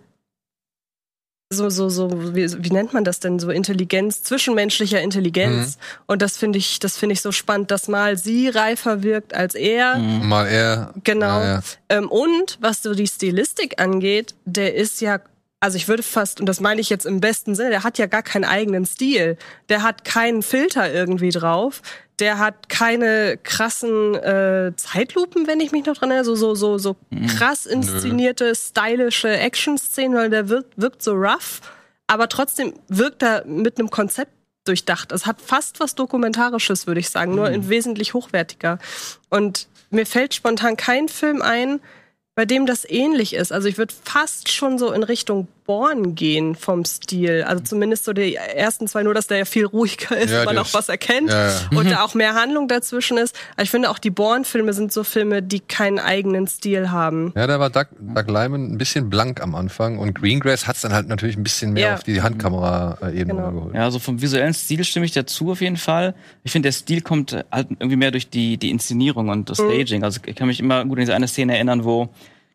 so, so, so, wie, wie nennt man das denn? So Intelligenz, zwischenmenschlicher Intelligenz. Und das finde ich, das finde ich so spannend, dass mal sie reifer wirkt als er. Mhm. Mal eher. Genau. Ja, ja. Ähm, und was so die Stilistik angeht, der ist ja, also ich würde fast, und das meine ich jetzt im besten Sinne, der hat ja gar keinen eigenen Stil. Der hat keinen Filter irgendwie drauf. Der hat keine krassen äh, Zeitlupen, wenn ich mich noch dran erinnere, so, so, so, so krass inszenierte, stylische Action-Szenen, weil der wirkt, wirkt so rough, aber trotzdem wirkt er mit einem Konzept durchdacht. Es hat fast was Dokumentarisches, würde ich sagen, nur in wesentlich hochwertiger. Und mir fällt spontan kein Film ein, bei dem das ähnlich ist. Also ich würde fast schon so in Richtung Born gehen vom Stil. Also zumindest so die ersten zwei, nur dass der ja viel ruhiger ist, Ja, und man auch was erkennt Ja, ja. und da auch mehr Handlung dazwischen ist. Aber ich finde auch die Born-Filme sind so Filme, die keinen eigenen Stil haben. Ja, da war Doug, Doug Lyman ein bisschen blank am Anfang und Greengrass hat's dann halt natürlich ein bisschen mehr Ja. auf die Handkamera-Ebene Genau. geholt. Ja, also vom visuellen Stil stimme ich dazu auf jeden Fall. Ich finde, der Stil kommt halt irgendwie mehr durch die, die Inszenierung und das Staging. Also ich kann mich immer gut an diese eine Szene erinnern, wo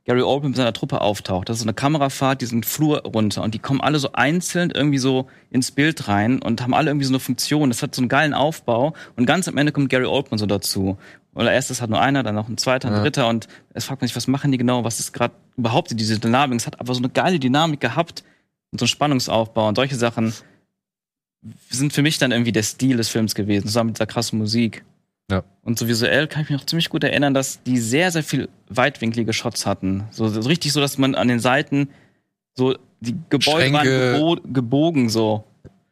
Gary Oldman mit seiner Truppe auftaucht. Das ist so eine Kamerafahrt, diesen Flur runter und die kommen alle so einzeln irgendwie so ins Bild rein und haben alle irgendwie so eine Funktion. Das hat so einen geilen Aufbau und ganz am Ende kommt Gary Oldman so dazu. Oder erst ist halt nur einer, dann noch ein zweiter, ein dritter und es fragt man sich, was machen die genau, was ist gerade überhaupt diese Dynamik. Es hat aber so eine geile Dynamik gehabt und so einen Spannungsaufbau und solche Sachen sind für mich dann irgendwie der Stil des Films gewesen, zusammen mit dieser krassen Musik. Ja. Und so visuell kann ich mich noch ziemlich gut erinnern, dass die sehr, sehr viel weitwinklige Shots hatten. So, so richtig so, dass man an den Seiten so die Gebäude waren gebo gebogen so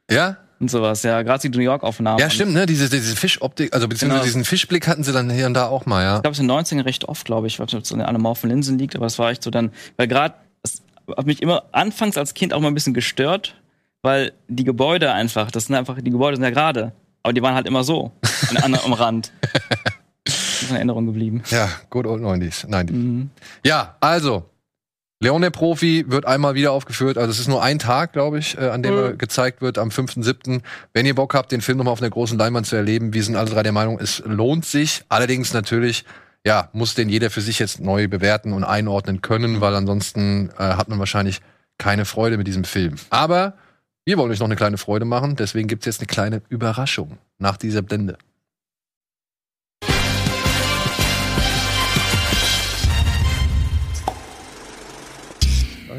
Ja? und sowas. Ja, gerade die New York-Aufnahmen. Ja, stimmt, ne? Diese, diese Fischoptik, also beziehungsweise Genau. diesen Fischblick hatten sie dann hier und da auch mal, ja. Ich glaube, es in den 90ern recht oft, glaube ich. Ich weiß nicht, ob es an den anamorphen Linsen liegt, aber es war echt so dann, weil gerade, es hat mich immer anfangs als Kind auch mal ein bisschen gestört, weil die Gebäude einfach, das sind einfach, die Gebäude sind ja gerade, aber die waren halt immer so, an, am Rand. Das ist eine Erinnerung geblieben. Ja, good old 90s. 90s. Mhm. Ja, also, Leon der Profi wird einmal wieder aufgeführt. Also es ist nur ein Tag, glaube ich, äh, an dem Mhm. er gezeigt wird, am 5.7. Wenn ihr Bock habt, den Film nochmal auf einer großen Leinwand zu erleben, wir sind alle drei der Meinung, es lohnt sich. Allerdings natürlich, ja, muss den jeder für sich jetzt neu bewerten und einordnen können, weil ansonsten äh, hat man wahrscheinlich keine Freude mit diesem Film. Aber wir wollen euch noch eine kleine Freude machen, deswegen gibt's jetzt eine kleine Überraschung nach dieser Blende.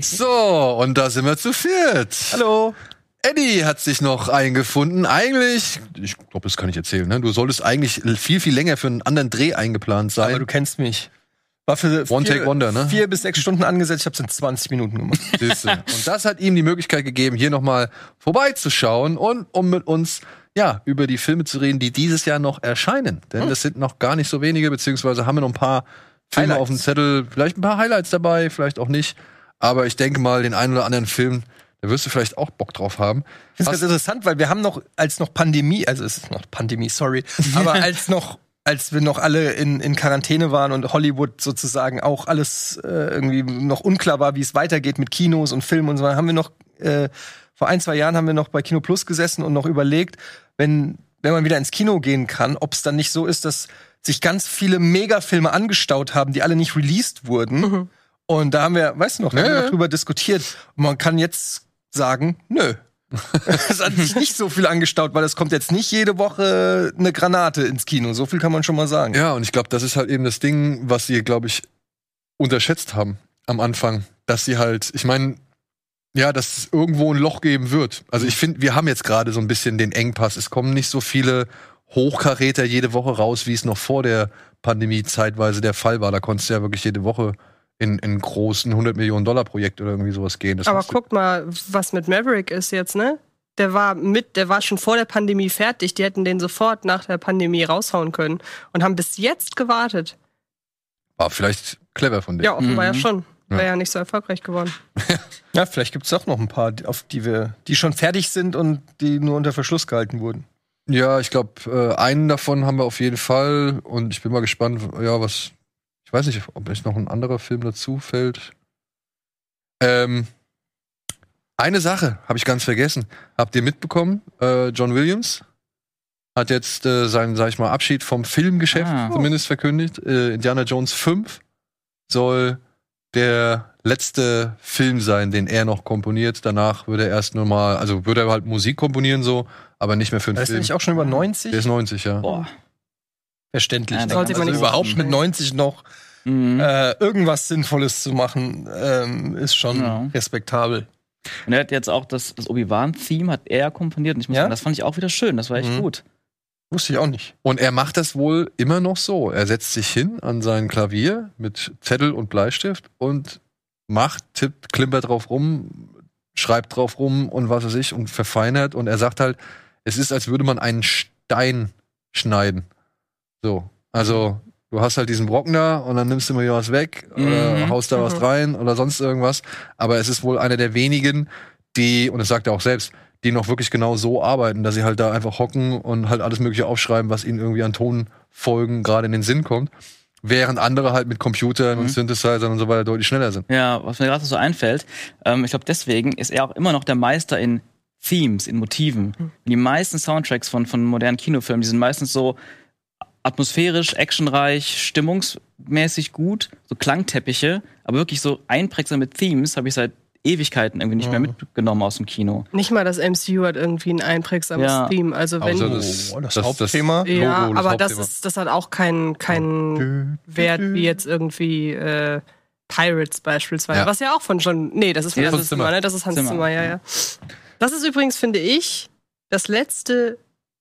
So, und da sind wir zu viert. Hallo. Eddie hat sich noch eingefunden. Eigentlich, ich glaube, das kann ich erzählen, ne? Du solltest eigentlich viel, viel länger für einen anderen Dreh eingeplant sein. Aber du kennst mich. War für One vier, take wonder, ne? vier bis sechs Stunden angesetzt. Ich habe es in 20 Minuten gemacht. Siehste. Und das hat ihm die Möglichkeit gegeben, hier nochmal vorbeizuschauen und um mit uns ja über die Filme zu reden, die dieses Jahr noch erscheinen. Denn das sind noch gar nicht so wenige, beziehungsweise haben wir noch ein paar Filme Highlights. auf dem Zettel, vielleicht ein paar Highlights dabei, vielleicht auch nicht. Aber ich denke mal, den einen oder anderen Film, da wirst du vielleicht auch Bock drauf haben. Ich finde Hast- ganz interessant, weil wir haben noch, als noch Pandemie, also es ist noch Pandemie, sorry, aber als noch, als wir noch alle in, in Quarantäne waren und Hollywood sozusagen auch alles äh, irgendwie noch unklar war, wie es weitergeht mit Kinos und Filmen und so, haben wir noch, äh, vor ein, zwei Jahren haben wir noch bei Kino Plus gesessen und noch überlegt, wenn, wenn man wieder ins Kino gehen kann, ob es dann nicht so ist, dass sich ganz viele Megafilme angestaut haben, die alle nicht released wurden. Und da haben wir, weißt du noch, da haben wir noch drüber diskutiert. Und man kann jetzt sagen, nö. es hat sich nicht so viel angestaut, weil es kommt jetzt nicht jede Woche eine Granate ins Kino. So viel kann man schon mal sagen. Ja, und ich glaube, das ist halt eben das Ding, was sie, glaube ich, unterschätzt haben am Anfang. Dass sie halt, ich meine, ja, dass es irgendwo ein Loch geben wird. Also ich finde, wir haben jetzt gerade so ein bisschen den Engpass. Es kommen nicht so viele Hochkaräter jede Woche raus, wie es noch vor der Pandemie zeitweise der Fall war. Da konntest du ja wirklich jede Woche in, in großen 100 Millionen Dollar Projekt oder irgendwie sowas gehen. Das Aber guck mal, was mit Maverick ist jetzt, ne? Der war mit, der war schon vor der Pandemie fertig. Die hätten den sofort nach der Pandemie raushauen können und haben bis jetzt gewartet. war vielleicht clever von dir. Ja, offenbar ja Mhm. schon. Wäre Ja. ja nicht so erfolgreich geworden. Ja, vielleicht gibt es auch noch ein paar, auf die wir, die schon fertig sind und die nur unter Verschluss gehalten wurden. Ja, ich glaube, äh, einen davon haben wir auf jeden Fall und ich bin mal gespannt, ja, was. Ich weiß nicht, ob euch noch ein anderer Film dazu fällt. Ähm, eine Sache habe ich ganz vergessen. Habt ihr mitbekommen? Äh, John Williams hat jetzt äh, seinen, sag ich mal, Abschied vom Filmgeschäft Ah. zumindest verkündigt. Äh, Indiana Jones 5 soll der letzte Film sein, den er noch komponiert. Danach würde er erst nur mal, also würde er halt Musik komponieren so, aber nicht mehr für einen Da ist Film. nämlich auch schon über 90. Der ist 90, ja. Boah. Verständlich. Ja, ne? sollte man also überhaupt mit 90 noch Mhm. äh, irgendwas Sinnvolles zu machen, ähm, ist schon Ja. respektabel. Und er hat jetzt auch das, das Obi-Wan-Theme hat er komponiert. Und ich muss Ja? sagen, das fand ich auch wieder schön. Das war echt Mhm. gut. Wusste ich auch nicht. Und er macht das wohl immer noch so. Er setzt sich hin an sein Klavier mit Zettel und Bleistift und macht, tippt, klimpert drauf rum, schreibt drauf rum und was weiß ich und verfeinert. Und er sagt halt, es ist, als würde man einen Stein schneiden. So. Also, Du hast halt diesen Brocken da und dann nimmst du mal hier was weg oder Mhm. haust da was rein oder sonst irgendwas. Aber es ist wohl einer der wenigen, die, und das sagt er auch selbst, die noch wirklich genau so arbeiten, dass sie halt da einfach hocken und halt alles Mögliche aufschreiben, was ihnen irgendwie an Tonfolgen gerade in den Sinn kommt. Während andere halt mit Computern und Synthesizern und so weiter deutlich schneller sind. Ja, was mir gerade so einfällt, ähm, ich glaube, deswegen ist er auch immer noch der Meister in Themes, in Motiven. Die meisten Soundtracks von, von modernen Kinofilmen, die sind meistens so atmosphärisch, actionreich, stimmungsmäßig gut, so Klangteppiche, aber wirklich so einprägsame Themes habe ich seit Ewigkeiten irgendwie nicht mehr mitgenommen aus dem Kino. Nicht mal das MCU hat irgendwie ein einprägsames Ja. Theme. Also wenn Außer das, Oh, das das, Hauptthema. Logo, ja, das aber das Hauptthema. ist das hat auch keinen keinen Wert wie jetzt irgendwie äh, Pirates beispielsweise, Ja. was ja auch von John nee, das ist von Ja, das Hans ist Zimmer, ne? Das ist Hans Zimmer, Zimmer, ja, ja. ja. Das ist übrigens finde ich das letzte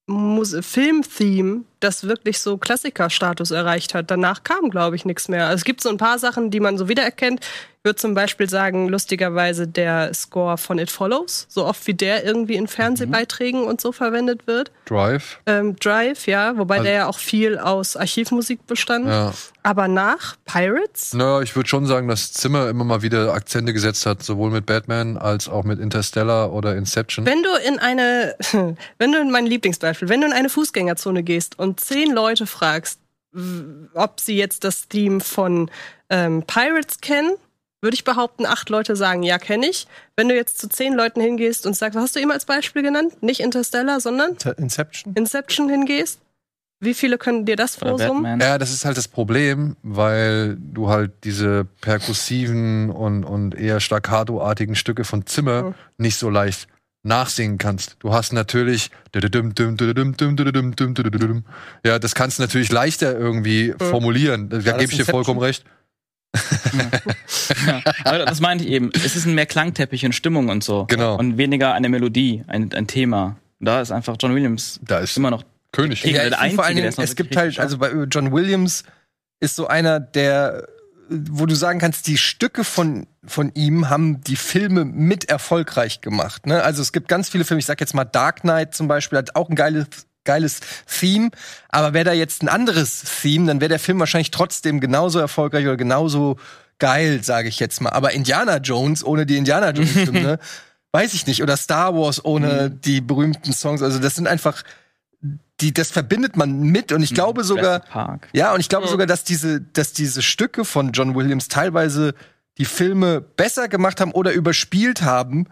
Filmtheme, das wirklich so Klassikerstatus erreicht hat. Danach kam, glaube ich, nichts mehr. Also es gibt so ein paar Sachen, die man so wiedererkennt. Ich würde zum Beispiel sagen, lustigerweise der Score von It Follows, so oft wie der irgendwie in Fernsehbeiträgen und so verwendet wird. Drive. Ähm, Drive, ja, wobei Also- der ja auch viel aus Archivmusik bestand. Ja. Aber nach Pirates, Naja, ich würde schon sagen, dass Zimmer immer mal wieder Akzente gesetzt hat, sowohl mit Batman als auch mit Interstellar oder Inception. wenn du in eine, wenn du in mein Lieblingsbeispiel, wenn du in eine Fußgängerzone gehst und zehn Leute fragst, ob sie jetzt das Theme von ähm, Pirates kennen, würde ich behaupten, acht Leute sagen, ja, kenne ich. Wenn du jetzt zu zehn Leuten hingehst und sagst, was hast du ihm als Beispiel genannt? Nicht Interstellar, sondern Inception. Inception hingehst, wie viele können dir das vorsummen? Ja, das ist halt das Problem, weil du halt diese perkussiven und, und eher staccato-artigen Stücke von Zimmer Mhm. nicht so leicht nachsingen kannst. Du hast natürlich ja, das kannst du natürlich leichter irgendwie formulieren. Da gebe ich dir vollkommen recht. Ja, aber das meinte ich eben. Es ist mehr Klangteppich und Stimmung und so. Genau. Und weniger eine Melodie, ein, ein Thema. Und da ist einfach John Williams Da ist immer noch König. Ja, der finde vor allen Einzige, der Dingen, es gibt halt, also bei John Williams ist so einer, der, wo du sagen kannst, die Stücke von, von ihm haben die Filme mit erfolgreich gemacht. Ne? Also es gibt ganz viele Filme, ich sag jetzt mal Dark Knight zum Beispiel, hat auch ein geiles, geiles Theme, aber wäre da jetzt ein anderes Theme, dann wäre der Film wahrscheinlich trotzdem genauso erfolgreich oder genauso geil, sage ich jetzt mal. Aber Indiana Jones ohne die Indiana Jones Filme, weiß ich nicht. Oder Star Wars ohne die berühmten Songs. Also das sind einfach die, das verbindet man mit und ich glaube sogar, ja, und ich glaube sogar, dass diese, dass diese Stücke von John Williams teilweise die Filme besser gemacht haben oder überspielt haben,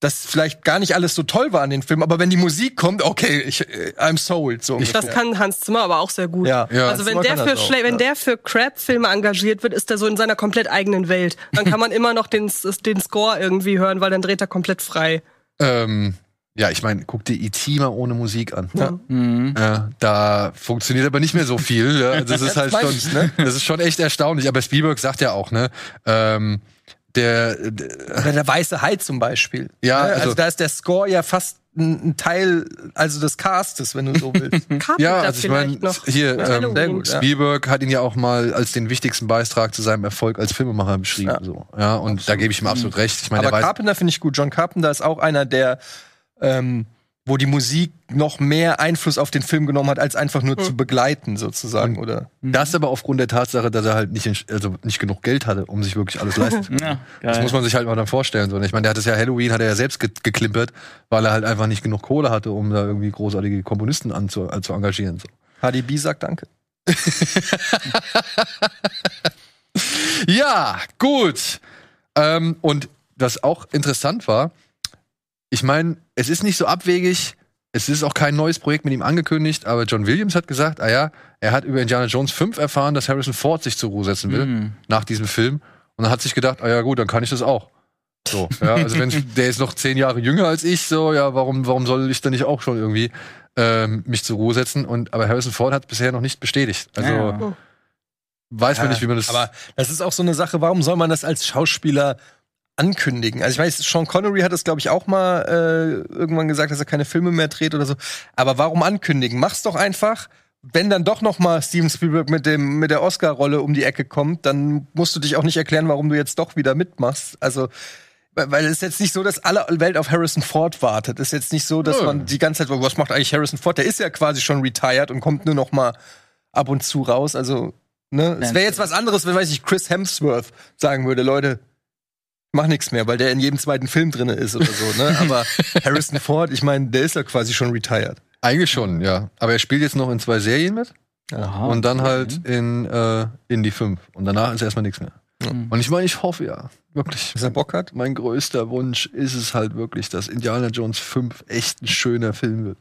dass vielleicht gar nicht alles so toll war an den Filmen, aber wenn die Musik kommt, okay, ich, äh, I'm sold. So Das ungefähr. kann Hans Zimmer aber auch sehr gut. Ja. Ja. Also wenn der, für das auch, wenn ja. der für Crap-Filme engagiert wird, ist er so in seiner komplett eigenen Welt. Dann kann man immer noch den, den Score irgendwie hören, weil dann dreht er komplett frei. Ähm, ja, ich meine, guck dir E.T. mal ohne Musik an. Ja. Mhm. Ja, da funktioniert aber nicht mehr so viel. Ja. Das ist halt Das schon, ne? das ist schon echt erstaunlich. Aber Spielberg sagt ja auch, ne, ähm, der, der Oder der weiße Hai zum Beispiel. Ja, Ne? also, also- da ist der Score ja fast ein, ein Teil, also des Castes, wenn du so willst. Carpenter ja, also ich meine, hier, ähm, gut, ja. Spielberg hat ihn ja auch mal als den wichtigsten Beitrag zu seinem Erfolg als Filmemacher beschrieben. Ja. So. ja und da gebe ich ihm absolut recht. Ich meine, Aber Carpenter finde ich gut. John Carpenter ist auch einer, der, ähm, wo die Musik noch mehr Einfluss auf den Film genommen hat, als einfach nur zu begleiten, sozusagen, oder? das aber aufgrund der Tatsache, dass er halt nicht, also nicht genug Geld hatte, um sich wirklich alles leisten zu können. Ja, Das muss man sich halt mal dann vorstellen. So. Und Ich meine, der hat es ja Halloween, hat er ja selbst ge geklimpert, weil er halt einfach nicht genug Kohle hatte, um da irgendwie großartige Komponisten anzu äh, zu engagieren. So. HDB sagt Danke. Ja, gut. Ähm, und was auch interessant war, ich meine, es ist nicht so abwegig, es ist auch kein neues Projekt mit ihm angekündigt, aber John Williams hat gesagt, ah ja, er hat über Indiana Jones 5 erfahren, dass Harrison Ford sich zur Ruhe setzen will Mhm. nach diesem Film. Und dann hat sich gedacht, ah ja gut, dann kann ich das auch. So, ja, also wenn der ist noch zehn Jahre jünger als ich, so, ja, warum, warum soll ich dann nicht auch schon irgendwie ähm, mich zur Ruhe setzen? Und aber Harrison Ford hat bisher noch nicht bestätigt. Also Ja. weiß man nicht, wie man das. Aber das ist auch so eine Sache, warum soll man das als Schauspieler ankündigen? Also ich weiß, Sean Connery hat es, glaube ich, auch mal äh, irgendwann gesagt, dass er keine Filme mehr dreht oder so. Aber warum ankündigen? Mach's doch einfach. Wenn dann doch noch mal Steven Spielberg mit dem mit der Oscar-Rolle um die Ecke kommt, dann musst du dich auch nicht erklären, warum du jetzt doch wieder mitmachst. Also weil weil es ist jetzt nicht so, dass alle Welt auf Harrison Ford wartet. Es ist jetzt nicht so, dass Nö. man die ganze Zeit, was macht eigentlich Harrison Ford? Der ist ja quasi schon retired und kommt nur noch mal ab und zu raus. Also Ne? Es wäre jetzt was anderes, wenn, weiß ich, Chris Hemsworth sagen würde, Leute, mach nichts mehr, weil der in jedem zweiten Film drin ist oder so, ne? Aber Harrison Ford, ich meine, der ist ja quasi schon retired. Eigentlich schon, ja. Aber er spielt jetzt noch in zwei Serien mit Aha, und dann okay. halt in, äh, in die fünf. Und danach ist erstmal nichts mehr. Mhm. Und ich meine, ich hoffe ja, wirklich. Dass er Bock hat. Mein größter Wunsch ist es halt wirklich, dass Indiana Jones 5 echt ein schöner Film wird.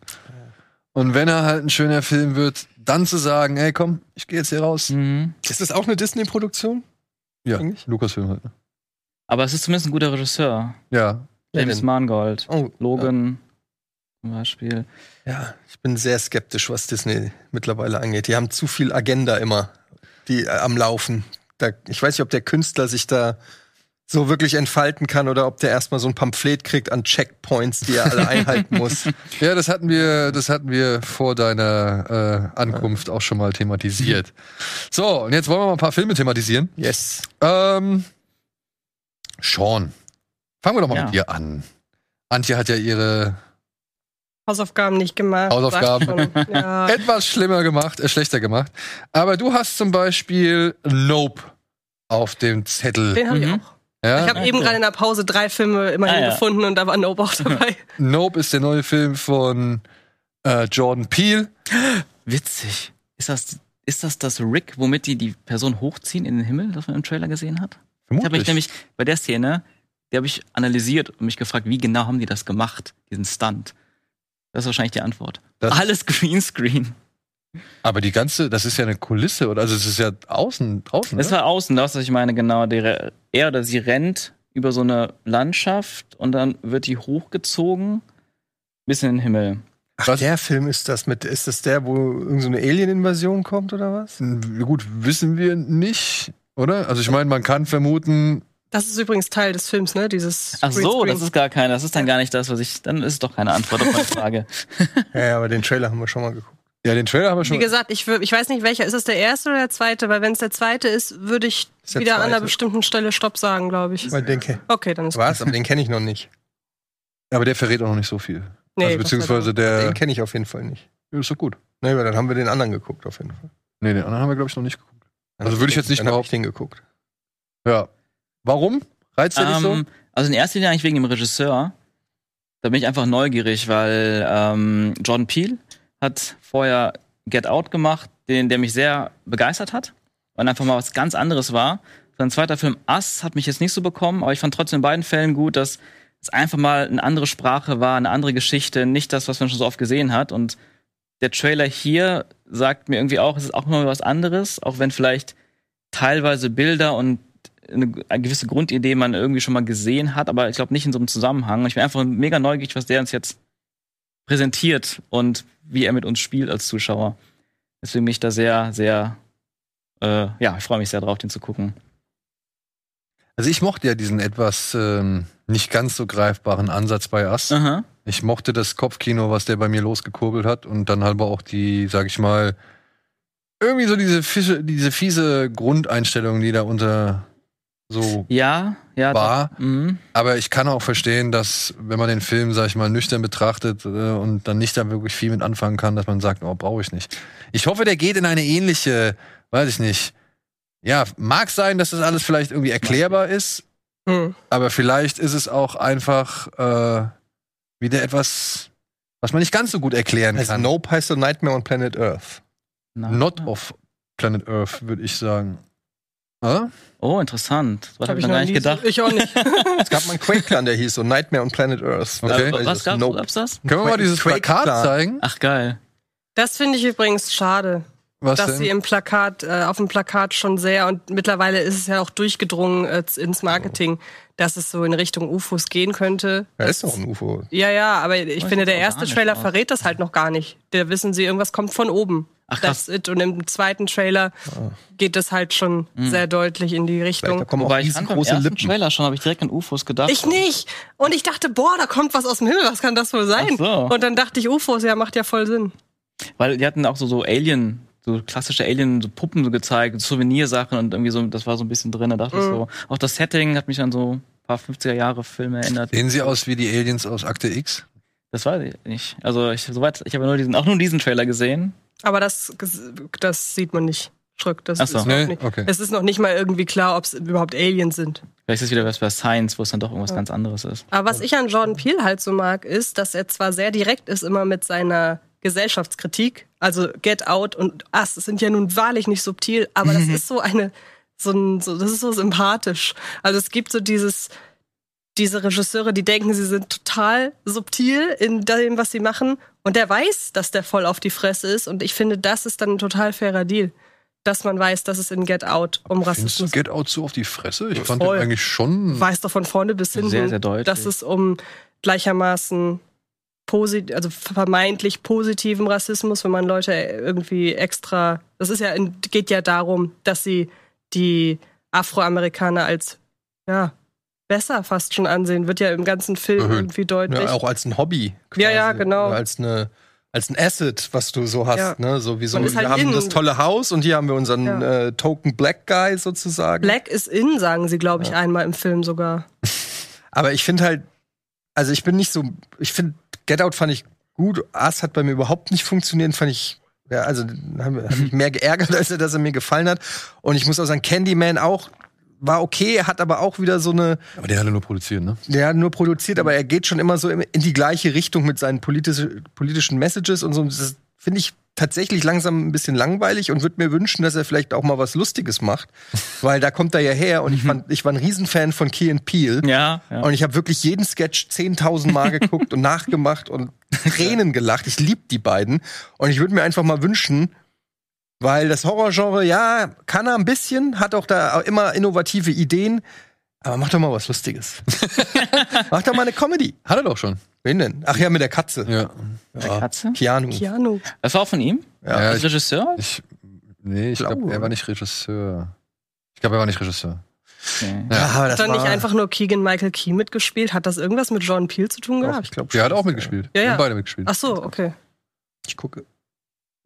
Und wenn er halt ein schöner Film wird, dann zu sagen, ey komm, ich gehe jetzt hier raus. Mhm. Ist das auch eine Disney-Produktion? Ja, Eigentlich? Lukas-Film halt. ne? Aber es ist zumindest ein guter Regisseur. Ja, James? Mangold. Oh, Logan zum Beispiel. Ja, ich bin sehr skeptisch, was Disney mittlerweile angeht. Die haben zu viel Agenda immer, die äh, am Laufen. Da, ich weiß nicht, ob der Künstler sich da so wirklich entfalten kann oder ob der erstmal so ein Pamphlet kriegt an Checkpoints, die er alle einhalten muss. Ja, das hatten wir, das hatten wir vor deiner äh, Ankunft auch schon mal thematisiert. So, und jetzt wollen wir mal ein paar Filme thematisieren. Yes. Ähm, Sean, fangen wir doch mal Ja. mit dir an. Antje hat ja ihre Hausaufgaben nicht gemacht. Hausaufgaben. Ja. etwas schlimmer gemacht, äh, schlechter gemacht. Aber du hast zum Beispiel Nope auf dem Zettel. Den habe ich Mhm. auch. Ja? Ich habe eben gerade in der Pause drei Filme immerhin Ah, ja. gefunden und da war Nope auch dabei. Nope ist der neue Film von äh, Jordan Peele. Witzig. Ist das, ist das das Rick, womit die die Person hochziehen in den Himmel, das man im Trailer gesehen hat? Ich habe mich nämlich bei der Szene, die habe ich analysiert und mich gefragt, wie genau haben die das gemacht, diesen Stunt? Das ist wahrscheinlich die Antwort. Das- Alles Greenscreen. Aber die ganze, das ist ja eine Kulisse, oder? Also es ist ja außen, draußen. Das ne? war außen, das, was ich meine, genau. Der, er oder sie rennt über so eine Landschaft und dann wird die hochgezogen bis in den Himmel. Ach, Was? der Film ist das mit, ist das der, wo irgendeine so eine Alien-Invasion kommt oder was? Gut, wissen wir nicht, oder? Also ich meine, man kann vermuten, Das ist übrigens Teil des Films, ne? Dieses Ach so, das ist gar keine, das ist dann gar nicht das, was ich, dann ist es doch keine Antwort auf meine Frage. Ja, aber den Trailer haben wir schon mal geguckt. ja, den Trailer haben wir Wie schon. gesagt, ich, ich weiß nicht welcher. Ist es der erste oder der zweite? Weil wenn es der zweite ist, würde ich wieder an einer zweite. bestimmten Stelle Stopp sagen, glaube ich. Weil den Okay, dann ist was? Aber den kenne ich noch nicht. Aber der verrät auch noch nicht so viel. Nee, also beziehungsweise der. Den kenne ich auf jeden Fall nicht. Ja, ist doch gut. Nee, aber dann haben wir den anderen geguckt, auf jeden Fall. Nee, den anderen haben wir, glaube ich, noch nicht geguckt. Also würde ich jetzt nicht behaupten. ich den geguckt. Ja. Warum? Reizt der dich so? Ähm, also in erster Linie eigentlich wegen dem Regisseur. Da bin ich einfach neugierig, weil ähm, Jordan Peele hat vorher Get Out gemacht, den, der mich sehr begeistert hat und einfach mal was ganz anderes war. Sein zweiter Film Us hat mich jetzt nicht so bekommen, aber ich fand trotzdem in beiden Fällen gut, dass es einfach mal eine andere Sprache war, eine andere Geschichte, nicht das, was man schon so oft gesehen hat. Und der Trailer hier sagt mir irgendwie auch, es ist auch mal was anderes, auch wenn vielleicht teilweise Bilder und eine, eine gewisse Grundidee man irgendwie schon mal gesehen hat, aber ich glaube nicht in so einem Zusammenhang. Ich bin einfach mega neugierig, was der uns jetzt präsentiert und wie er mit uns spielt als Zuschauer. Deswegen bin ich da sehr, sehr, äh, ja, ich freue mich sehr drauf, den zu gucken. Also ich mochte ja diesen etwas ähm, nicht ganz so greifbaren Ansatz bei Us. Aha. Ich mochte das Kopfkino, was der bei mir losgekurbelt hat und dann halt auch die, sag ich mal, irgendwie so diese fische, diese fiese Grundeinstellung, die da unter so Ja, ja. war. Mhm. Aber ich kann auch verstehen, dass wenn man den Film, sag ich mal, nüchtern betrachtet äh, und dann nicht da wirklich viel mit anfangen kann, dass man sagt, oh, brauche ich nicht. Ich hoffe, der geht in eine ähnliche, weiß ich nicht. Ja, mag sein, dass das alles vielleicht irgendwie erklärbar ist, Hm. aber vielleicht ist es auch einfach äh, wieder etwas, was man nicht ganz so gut erklären Also kann. Nope heißt so Nightmare on Planet Earth. Na. Not of Planet Earth, würde ich sagen. Oder? Oh, interessant. Das Hab habe ich mir gar nicht gedacht. Ich auch nicht. Es gab mal einen Quake-Clan, der hieß so Nightmare on Planet Earth. Okay. Äh, Also was gab's, Nope. gab's das? Können wir mal dieses Plakat zeigen? Ach, geil. Das finde ich übrigens schade, Was dass denn? sie im Plakat, äh, auf dem Plakat schon sehr und mittlerweile ist es ja auch durchgedrungen äh, ins Marketing, dass es so in Richtung UFOs gehen könnte. Ja, ist doch ein UFO. Ja, ja, aber ich finde, der erste Trailer aus. verrät das halt noch gar nicht. Da wissen sie, irgendwas kommt von oben. Ach, krass. That's it. Und im zweiten Trailer geht das halt schon sehr deutlich in die Vielleicht da Richtung. kommen auch Wobei ich fand beim riesengroße ersten Lippen. Trailer schon, habe ich direkt an UFOs gedacht. Ich nicht. Und ich dachte, boah, da kommt was aus dem Himmel. Was kann das wohl sein? Ach so. Und dann dachte ich, UFOs, ja, macht ja voll Sinn. Weil die hatten auch so, so Alien, so klassische Alien, so Puppen so gezeigt, Souvenirsachen und irgendwie so, das war so ein bisschen drin, da dachte ich Mhm. so. Auch das Setting hat mich an so ein paar 50er Jahre Filme erinnert. Sehen sie aus wie die Aliens aus Akte X? Das weiß ich nicht. Also ich, soweit, ich habe nur diesen, auch nur diesen Trailer gesehen. Aber das, das sieht man nicht. Schruck. Das Ach ist so. noch Nee? nicht, Okay. Es ist noch nicht mal irgendwie klar, ob es überhaupt Aliens sind. Vielleicht ist es wieder was bei Science, wo es dann doch irgendwas ganz anderes ist. Aber was ich an Jordan Peele halt so mag, ist, dass er zwar sehr direkt ist immer mit seiner Gesellschaftskritik, also Get Out und Us, das sind ja nun wahrlich nicht subtil, aber das ist so eine, so ein, so, das ist so sympathisch. Also es gibt so dieses, diese Regisseure, die denken, sie sind total subtil in dem, was sie machen und der weiß, dass der voll auf die Fresse ist und ich finde, das ist dann ein total fairer Deal. Dass man weiß, dass es in Get Out um Rassismus Get Out so auf die Fresse? Ich fand den Voll. eigentlich schon. weiß doch von vorne bis hinten, Sehr, sehr deutlich. dass es um gleichermaßen posit also vermeintlich positiven Rassismus, wenn man Leute irgendwie extra, das ist ja geht ja darum, dass sie die Afroamerikaner als ja besser fast schon ansehen, wird ja im ganzen Film Erhöht. irgendwie deutlich. Ja, auch als ein Hobby. Ja, ja, genau. Oder als eine als ein Asset, was du so hast, Ja. ne? So wie so, halt wir haben in- das tolle Haus und hier haben wir unseren Ja. äh, Token Black Guy sozusagen. Black is in, sagen sie, glaube ich, einmal im Film sogar. Aber ich finde halt, also ich bin nicht so, ich finde Get Out fand ich gut, Us hat bei mir überhaupt nicht funktioniert, fand ich, ja, also hat hat mich mehr geärgert, als er, dass er mir gefallen hat. Und ich muss auch sagen, Candyman auch war okay, hat aber auch wieder so eine, Aber der hat nur produziert, ne? der hat nur produziert, aber er geht schon immer so in die gleiche Richtung mit seinen politische, politischen Messages und so. Das finde ich tatsächlich langsam ein bisschen langweilig und würde mir wünschen, dass er vielleicht auch mal was Lustiges macht, weil da kommt er ja her und ich fand, ich war ein Riesenfan von Key and Peele. Ja, ja. Und ich habe wirklich jeden Sketch 10.000 Mal geguckt und nachgemacht und Tränen gelacht. Ich lieb die beiden. Und ich würde mir einfach mal wünschen, weil das Horrorgenre, ja, kann er ein bisschen, hat auch da immer innovative Ideen, aber mach doch mal was Lustiges. mach doch mal eine Comedy. Hat er doch schon. Wen denn? Ach ja, mit der Katze. Ja. Der Katze? Keanu. Keanu. Das war auch von ihm? Ja, Als ich, Regisseur? ich, nee, ich Glaube. glaube, er war nicht Regisseur. Ich glaube, er war nicht Regisseur. Okay. Ja, Hat dann nicht einfach nur Keegan Michael Key mitgespielt? Hat das irgendwas mit Jordan Peele zu tun Doch, gehabt? ich glaube Der hat auch mitgespielt. Ja, Wir ja. haben beide mitgespielt. Ach so, okay. Ich gucke.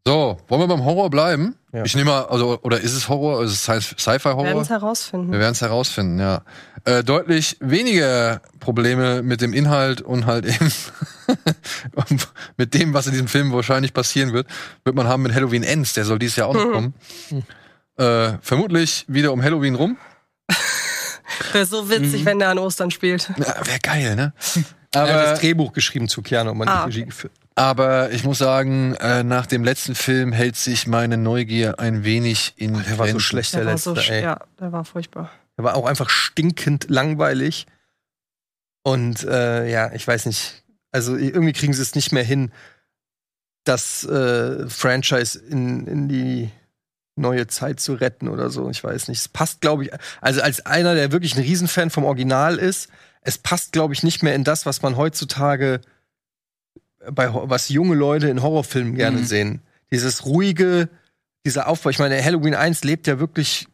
So, wollen wir beim Horror bleiben? Ja. Ich nehme mal, also, oder ist es Horror? Ist es Sci- Wir werden Sci-Fi-Horror? es herausfinden. Wir werden es herausfinden, ja. Äh, deutlich weniger Probleme mit dem Inhalt und halt eben mit dem, was in diesem Film wahrscheinlich passieren wird, wird man haben mit Halloween Ends. Der soll dieses Jahr auch noch kommen. Äh, vermutlich wieder um Halloween rum. Wäre so witzig, wenn der an Ostern spielt. Ja, Wäre geil, ne? Er hat Aber, das Drehbuch geschrieben zu Keanu und man Ah, die Regie okay. geführt. Aber ich muss sagen, äh, nach dem letzten Film hält sich meine Neugier ein wenig in Der war so schlecht, Der der war so, letzte, ey. ja, der war furchtbar. Er war auch einfach stinkend langweilig. Und äh, ja, ich weiß nicht. Also irgendwie kriegen sie es nicht mehr hin, das äh, Franchise in, in die neue Zeit zu retten oder so. Ich weiß nicht. Es passt, glaube ich, also als einer, der wirklich ein Riesenfan vom Original ist, es passt, glaube ich, nicht mehr in das, was man heutzutage bei was junge Leute in Horrorfilmen gerne Mhm. sehen. Dieses ruhige, dieser Aufbau. Ich meine, Halloween 1 lebt ja wirklich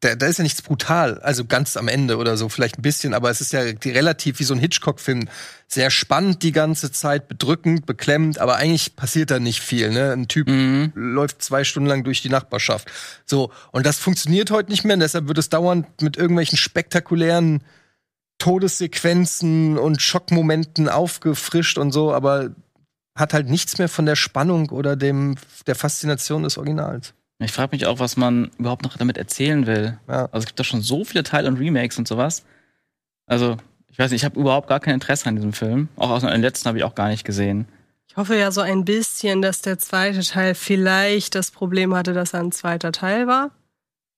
da, da ist ja nichts brutal, also ganz am Ende oder so, vielleicht ein bisschen, aber es ist ja relativ wie so ein Hitchcock-Film. Sehr spannend die ganze Zeit, bedrückend, beklemmend, aber eigentlich passiert da nicht viel. Ne? Ein Typ Mhm. läuft zwei Stunden lang durch die Nachbarschaft. So, und das funktioniert heute nicht mehr, und deshalb wird es dauernd mit irgendwelchen spektakulären Todessequenzen und Schockmomenten aufgefrischt und so, aber hat halt nichts mehr von der Spannung oder dem der Faszination des Originals. Ich frage mich auch, was man überhaupt noch damit erzählen will. Ja. Also es gibt doch schon so viele Teile und Remakes und sowas. Also, ich weiß nicht, ich habe überhaupt gar kein Interesse an diesem Film. Auch aus den letzten habe ich auch gar nicht gesehen. Ich hoffe ja so ein bisschen, dass der zweite Teil vielleicht das Problem hatte, dass er ein zweiter Teil war.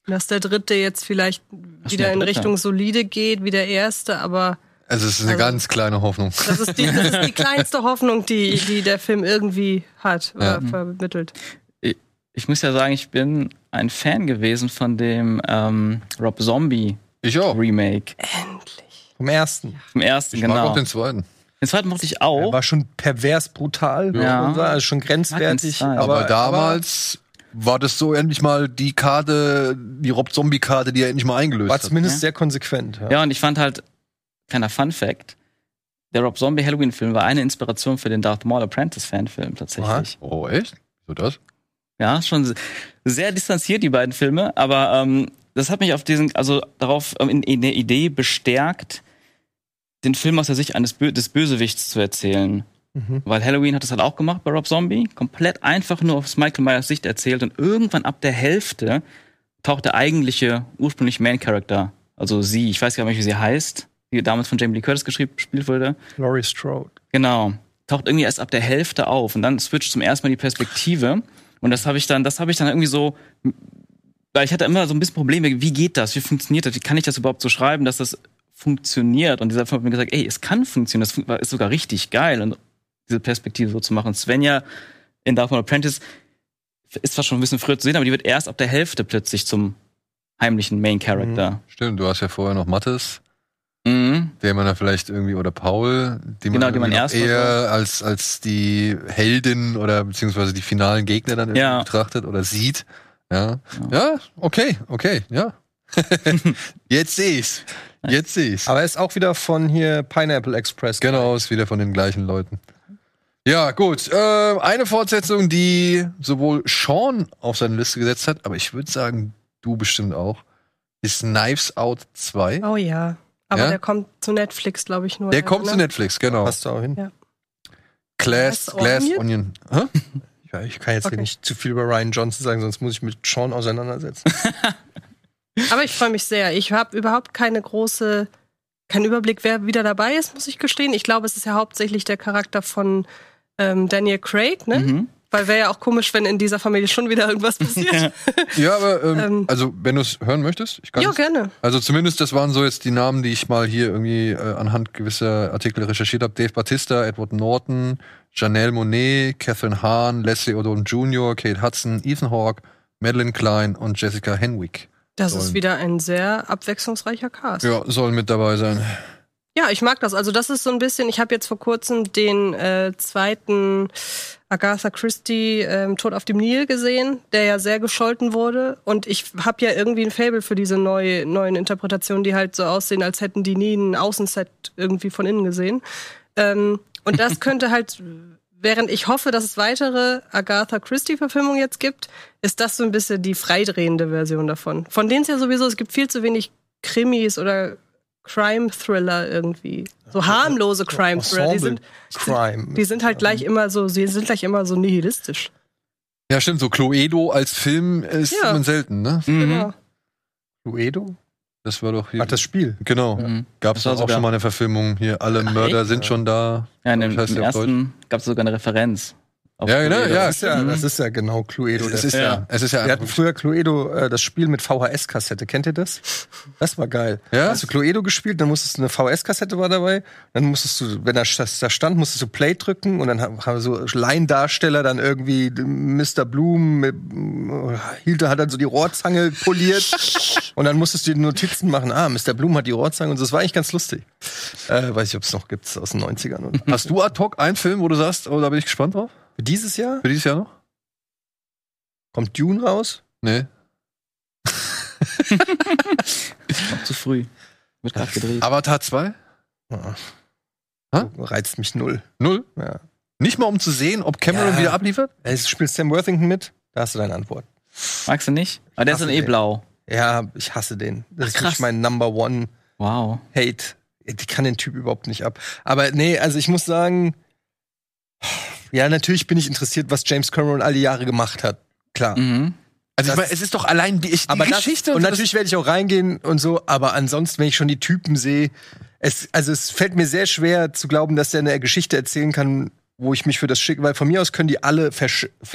Dass der dritte jetzt vielleicht Was wieder der in? Richtung solide geht wie der erste, aber Also es ist eine Also- ganz kleine Hoffnung. das ist die, das ist die kleinste Hoffnung, die, die der Film irgendwie hat oder Ja. vermittelt. Ich muss ja sagen, ich bin ein Fan gewesen von dem ähm, Rob Zombie Ich auch. Remake. Endlich. Vom ersten. Vom ersten, Ich mag genau. auch den zweiten. Den zweiten mochte ich Er auch. war schon pervers brutal, Ja. ja. also schon grenzwertig. Mag. Aber, Aber, damals war das so endlich mal die Karte, die Rob Zombie-Karte, die er endlich mal eingelöst war hat. zumindest Ja. sehr konsequent. Ja. Ja, und ich fand halt, kleiner Fun Fact, der Rob Zombie Halloween-Film war eine Inspiration für den Darth Maul Apprentice-Fanfilm tatsächlich. Oh, echt? So das? Ja, schon se- sehr distanziert, die beiden Filme, aber ähm, das hat mich auf diesen, also darauf ähm, in, in der Idee bestärkt, den Film aus der Sicht eines Bö des Bösewichts zu erzählen. Mhm. Weil Halloween hat das halt auch gemacht bei Rob Zombie. Komplett einfach nur aus Michael Myers Sicht erzählt. Und irgendwann ab der Hälfte taucht der eigentliche, ursprüngliche Main Character, also sie, ich weiß gar nicht, wie sie heißt, die damals von Jamie Lee Curtis geschrieben, gespielt wurde. Laurie Strode. Genau. Taucht irgendwie erst ab der Hälfte auf. Und dann switcht zum ersten Mal die Perspektive. Und das habe ich dann, das habe ich dann irgendwie so, weil ich hatte immer so ein bisschen Probleme, wie geht das? Wie funktioniert das? Wie kann ich das überhaupt so schreiben, dass das funktioniert? Und dieser Film hat mir gesagt, ey, es kann funktionieren, das ist sogar richtig geil. Und diese Perspektive so zu machen. Svenja in Dark Apprentice ist zwar schon ein bisschen früher zu sehen, aber die wird erst ab der Hälfte plötzlich zum heimlichen Main Character. Stimmt, du hast ja vorher noch Mattes, Mhm. den man da vielleicht irgendwie, oder Paul, die man, Genau, die man irgendwie noch erst eher als, als die Heldin oder beziehungsweise die finalen Gegner dann irgendwie Ja. betrachtet oder sieht. Ja. Ja, okay, okay, ja. Jetzt sehe ich's. Jetzt sehe ich's. Aber er ist auch wieder von hier Pineapple Express. Genau, ist wieder von den gleichen Leuten. Ja, gut. Äh, eine Fortsetzung, die sowohl Sean auf seine Liste gesetzt hat, aber ich würde sagen, du bestimmt auch, ist Knives Out 2. Oh ja. Aber Ja? der kommt zu Netflix, glaube ich, nur. Der leider, kommt ne? zu Netflix, genau. Passt da auch hin. Glass, Glass Glass Onion? Onion. Ja, ich kann jetzt Okay. hier nicht zu viel über Ryan Johnson sagen, sonst muss ich mit Sean auseinandersetzen. Aber ich freue mich sehr. Ich habe überhaupt keine große, keinen Überblick, wer wieder dabei ist, muss ich gestehen. Ich glaube, es ist ja hauptsächlich der Charakter von ähm, Daniel Craig, ne? Mhm. Weil wäre ja auch komisch, wenn in dieser Familie schon wieder irgendwas passiert. Ja, aber ähm, Ähm. also wenn du es hören möchtest, ich kann ja, gerne. Also zumindest das waren so jetzt die Namen, die ich mal hier irgendwie äh, anhand gewisser Artikel recherchiert habe. Dave Batista, Edward Norton, Janelle Monet, Catherine Hahn, Leslie Odom Jr., Kate Hudson, Ethan Hawke, Madeline Klein und Jessica Henwick. Das Sollen. ist wieder ein sehr abwechslungsreicher Cast. Ja, sollen mit dabei sein. Ja, ich mag das. Also das ist so ein bisschen, ich habe jetzt vor kurzem den äh, zweiten Agatha Christie ähm, Tod auf dem Nil gesehen, der ja sehr gescholten wurde. Und ich habe ja irgendwie ein Fable für diese neue, neuen Interpretationen, die halt so aussehen, als hätten die nie ein Außenset irgendwie von innen gesehen. Ähm, und das könnte halt, während ich hoffe, dass es weitere Agatha Christie-Verfilmungen jetzt gibt, ist das so ein bisschen die freidrehende Version davon. Von denen es ja sowieso, es gibt viel zu wenig Krimis oder Crime-Thriller irgendwie. So harmlose Crime-Thriller. Die sind, Crime. die sind halt gleich immer so, sie sind gleich immer so nihilistisch. Ja, stimmt, so Cluedo als Film ist Ja. man selten, ne? Mhm. Genau. Cluedo? Das war doch hier. Ach, das Spiel. genau. Mhm. Gab es auch sogar- schon mal eine Verfilmung hier. Alle Ach, Mörder echt? sind schon da. Ja, in dem, im ersten gab es sogar eine Referenz. Auf Ja, genau, Cluedo. ja. Das ist ja, das ist ja genau Cluedo. Es der ist ja, Ja. es ist ja Wir hatten früher Cluedo, äh, das Spiel mit VHS-Kassette. Kennt ihr das? Das war geil. Ja? Hast du Cluedo gespielt, dann musstest du eine VHS-Kassette war dabei. Dann musstest du, wenn da, das da stand, musstest du Play drücken und dann ha- haben so Laiendarsteller dann irgendwie Mr. Bloom mit, hielt, hat dann so die Rohrzange poliert und dann musstest du die Notizen machen. Ah, Mr. Bloom hat die Rohrzange und so. Das war eigentlich ganz lustig. Äh, weiß ich, ob es noch gibt aus den 90ern. Und Hast du ad hoc einen Film, wo du sagst, oh, da bin ich gespannt drauf? Für dieses Jahr Für dieses Jahr noch? kommt Dune raus. Nee. Noch zu früh. Wird gerade gedreht. Avatar 2? Ja. Hä? Reizt mich null. Null? Ja. Nicht mal um zu sehen, ob Cameron Ja. wieder abliefert? Es spielt Sam Worthington mit. Da hast du deine Antwort. Magst du nicht? Aber der ist dann eh blau. Ja, ich hasse den. Das Ach, ist nicht mein Number One Wow. Hate. Ich kann den Typ überhaupt nicht ab. Aber nee, also ich muss sagen, ja, natürlich bin ich interessiert, was James Cameron all die Jahre gemacht hat. Klar. Mhm. Also Das- ich meine, es ist doch allein die, die Aber Geschichte das, und so, natürlich werde ich auch reingehen und so, aber ansonsten, wenn ich schon die Typen sehe, es, also es fällt mir sehr schwer zu glauben, dass der eine Geschichte erzählen kann, wo ich mich für das schicke, weil von mir aus können die alle versch.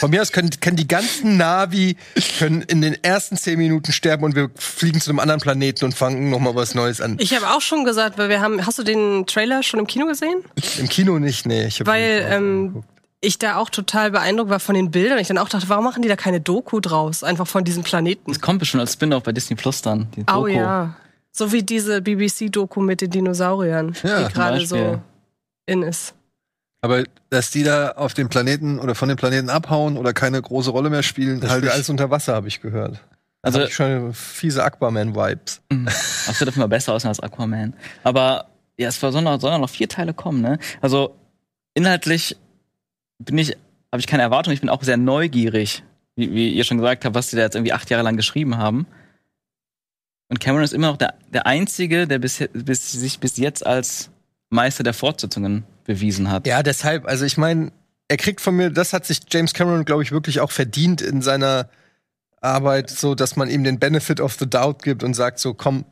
Von mir aus können, können die ganzen Navi können in den ersten zehn Minuten sterben und wir fliegen zu einem anderen Planeten und fangen noch mal was Neues an. Ich habe auch schon gesagt, weil wir haben, hast du den Trailer schon im Kino gesehen? Im Kino nicht, nee. Ich Weil ähm, ich da auch total beeindruckt war von den Bildern. Ich dann auch dachte, warum machen die da keine Doku draus? Einfach von diesen Planeten. Das kommt bestimmt als Spin-off bei Disney Plus dann. Die Oh Doku. ja. So wie diese BBC-Doku mit den Dinosauriern, Ja, die gerade so in ist. Aber dass die da auf dem Planeten oder von dem Planeten abhauen oder keine große Rolle mehr spielen, das halt alles unter Wasser, habe ich gehört. Also- Also ich schon fiese Aquaman-Vibes. Das wird auf jeden Fall besser aussehen als Aquaman. Aber ja, es sollen noch, sollen noch vier Teile kommen, ne? Also inhaltlich bin ich, habe ich keine Erwartung. Ich bin auch sehr neugierig, wie, wie ihr schon gesagt habt, was die da jetzt irgendwie acht Jahre lang geschrieben haben. Und Cameron ist immer noch der, der Einzige, der bis, bis, sich bis jetzt als Meister der Fortsetzungen bewiesen hat. Ja, deshalb, also ich meine, er kriegt von mir, das hat sich James Cameron, glaube ich, wirklich auch verdient in seiner Arbeit, so dass man ihm den Benefit of the Doubt gibt und sagt so, komm,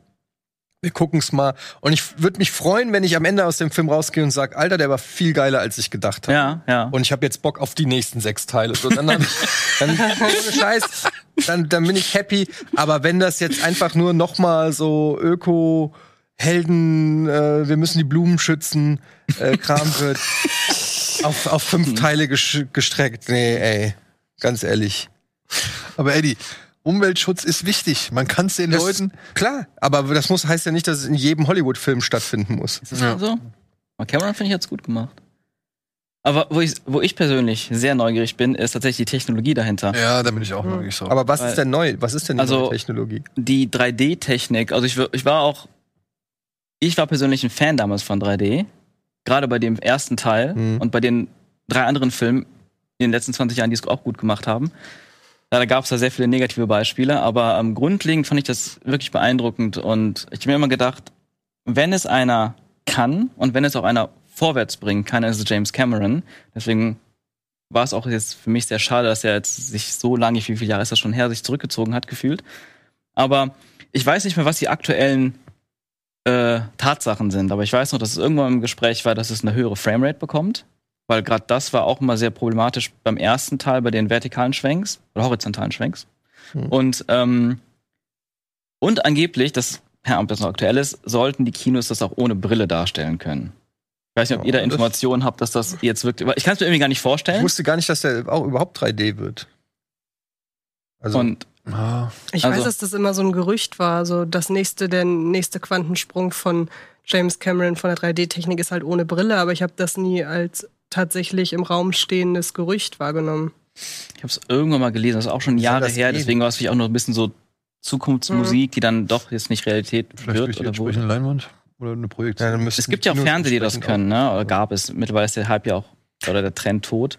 wir gucken's mal. Und ich würde mich freuen, wenn ich am Ende aus dem Film rausgehe und sage, Alter, der war viel geiler, als ich gedacht habe. Ja, ja. Und ich habe jetzt Bock auf die nächsten sechs Teile. So, dann, hab dann ohne Scheiß, dann, dann bin ich happy. Aber wenn das jetzt einfach nur noch mal so Öko Helden, äh, wir müssen die Blumen schützen, äh, Kram wird auf, auf fünf Teile gesch- gestreckt. Nee, ey, ganz ehrlich. Aber Eddie, Umweltschutz ist wichtig. Man kann es den Das- Leuten. Klar, aber das muss heißt ja nicht, dass es in jedem Hollywood-Film stattfinden muss. Ist das Ja. so? Cameron finde ich jetzt gut gemacht. Aber wo ich, wo ich persönlich sehr neugierig bin, ist tatsächlich die Technologie dahinter. Ja, da bin ich auch wirklich so. Aber was Weil- ist denn neu? Was ist denn die Also- neue Technologie? Die 3D-Technik, also ich, ich war auch, ich war persönlich ein Fan damals von 3D. Gerade bei dem ersten Teil Mhm. und bei den drei anderen Filmen in den letzten 20 Jahren, die es auch gut gemacht haben. Da gab es da sehr viele negative Beispiele, aber ähm, grundlegend fand ich das wirklich beeindruckend und ich habe mir immer gedacht, wenn es einer kann und wenn es auch einer vorwärts bringen kann, ist es James Cameron. Deswegen war es auch jetzt für mich sehr schade, dass er jetzt sich so lange, wie viele Jahre ist das schon her, sich zurückgezogen hat, gefühlt. Aber ich weiß nicht mehr, was die aktuellen äh, Tatsachen sind, aber ich weiß noch, dass es irgendwann im Gespräch war, dass es eine höhere Framerate bekommt. Weil gerade das war auch immer sehr problematisch beim ersten Teil, bei den vertikalen Schwenks oder horizontalen Schwenks. Hm. Und, ähm, und angeblich, das, ja, ob das noch aktuell ist, sollten die Kinos das auch ohne Brille darstellen können. Ich weiß nicht, ob Ja, ihr da das- Informationen habt, dass das jetzt wirklich. Ich kann es mir irgendwie gar nicht Ich vorstellen. wusste gar nicht, dass der auch überhaupt 3D wird. Also, Und Ah, Ich Also- weiß, dass das immer so ein Gerücht war. So das nächste, der nächste Quantensprung von James Cameron von der 3D-Technik ist halt ohne Brille, aber ich habe das nie als tatsächlich im Raum stehendes Gerücht wahrgenommen. ich habe es irgendwann mal gelesen, das ist auch schon Jahre her, deswegen war es auch noch ein bisschen so Zukunftsmusik, die dann doch jetzt nicht Realität vielleicht durch wird die oder entsprechende Leinwand oder eine Projektion. ja, Es gibt ja auch Fernseher, die das können, ne? Oder gab es. Mittlerweile ist der Hype ja auch, oder der Trend tot.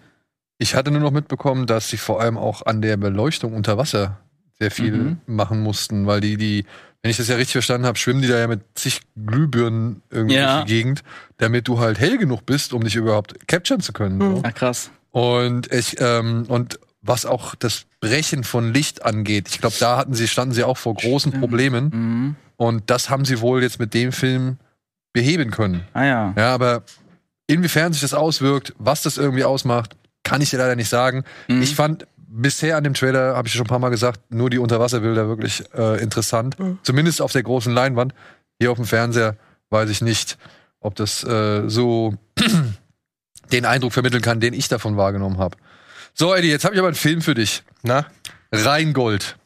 Ich hatte nur noch mitbekommen, dass sie vor allem auch an der Beleuchtung unter Wasser sehr viel Mhm. machen mussten, weil die, die, wenn ich das ja richtig verstanden habe, schwimmen die da ja mit zig Glühbirnen irgendwie Ja. durch die Gegend, damit du halt hell genug bist, um dich überhaupt capturen zu können. Mhm. So. Ach krass. Und ich, ähm, und was auch das Brechen von Licht angeht, ich glaube, da hatten sie, standen sie auch vor großen Stimmt. Problemen. Mhm. Und das haben sie wohl jetzt mit dem Film beheben können. Ah ja. Ja, aber inwiefern sich das auswirkt, was das irgendwie ausmacht, kann ich dir leider nicht sagen. Mhm. Ich fand bisher an dem Trailer, habe ich schon ein paar Mal gesagt, nur die Unterwasserbilder wirklich äh, interessant. Mhm. Zumindest auf der großen Leinwand. Hier auf dem Fernseher weiß ich nicht, ob das äh, so den Eindruck vermitteln kann, den ich davon wahrgenommen habe. So, Eddie, jetzt habe ich aber einen Film für dich. Na? Rheingold.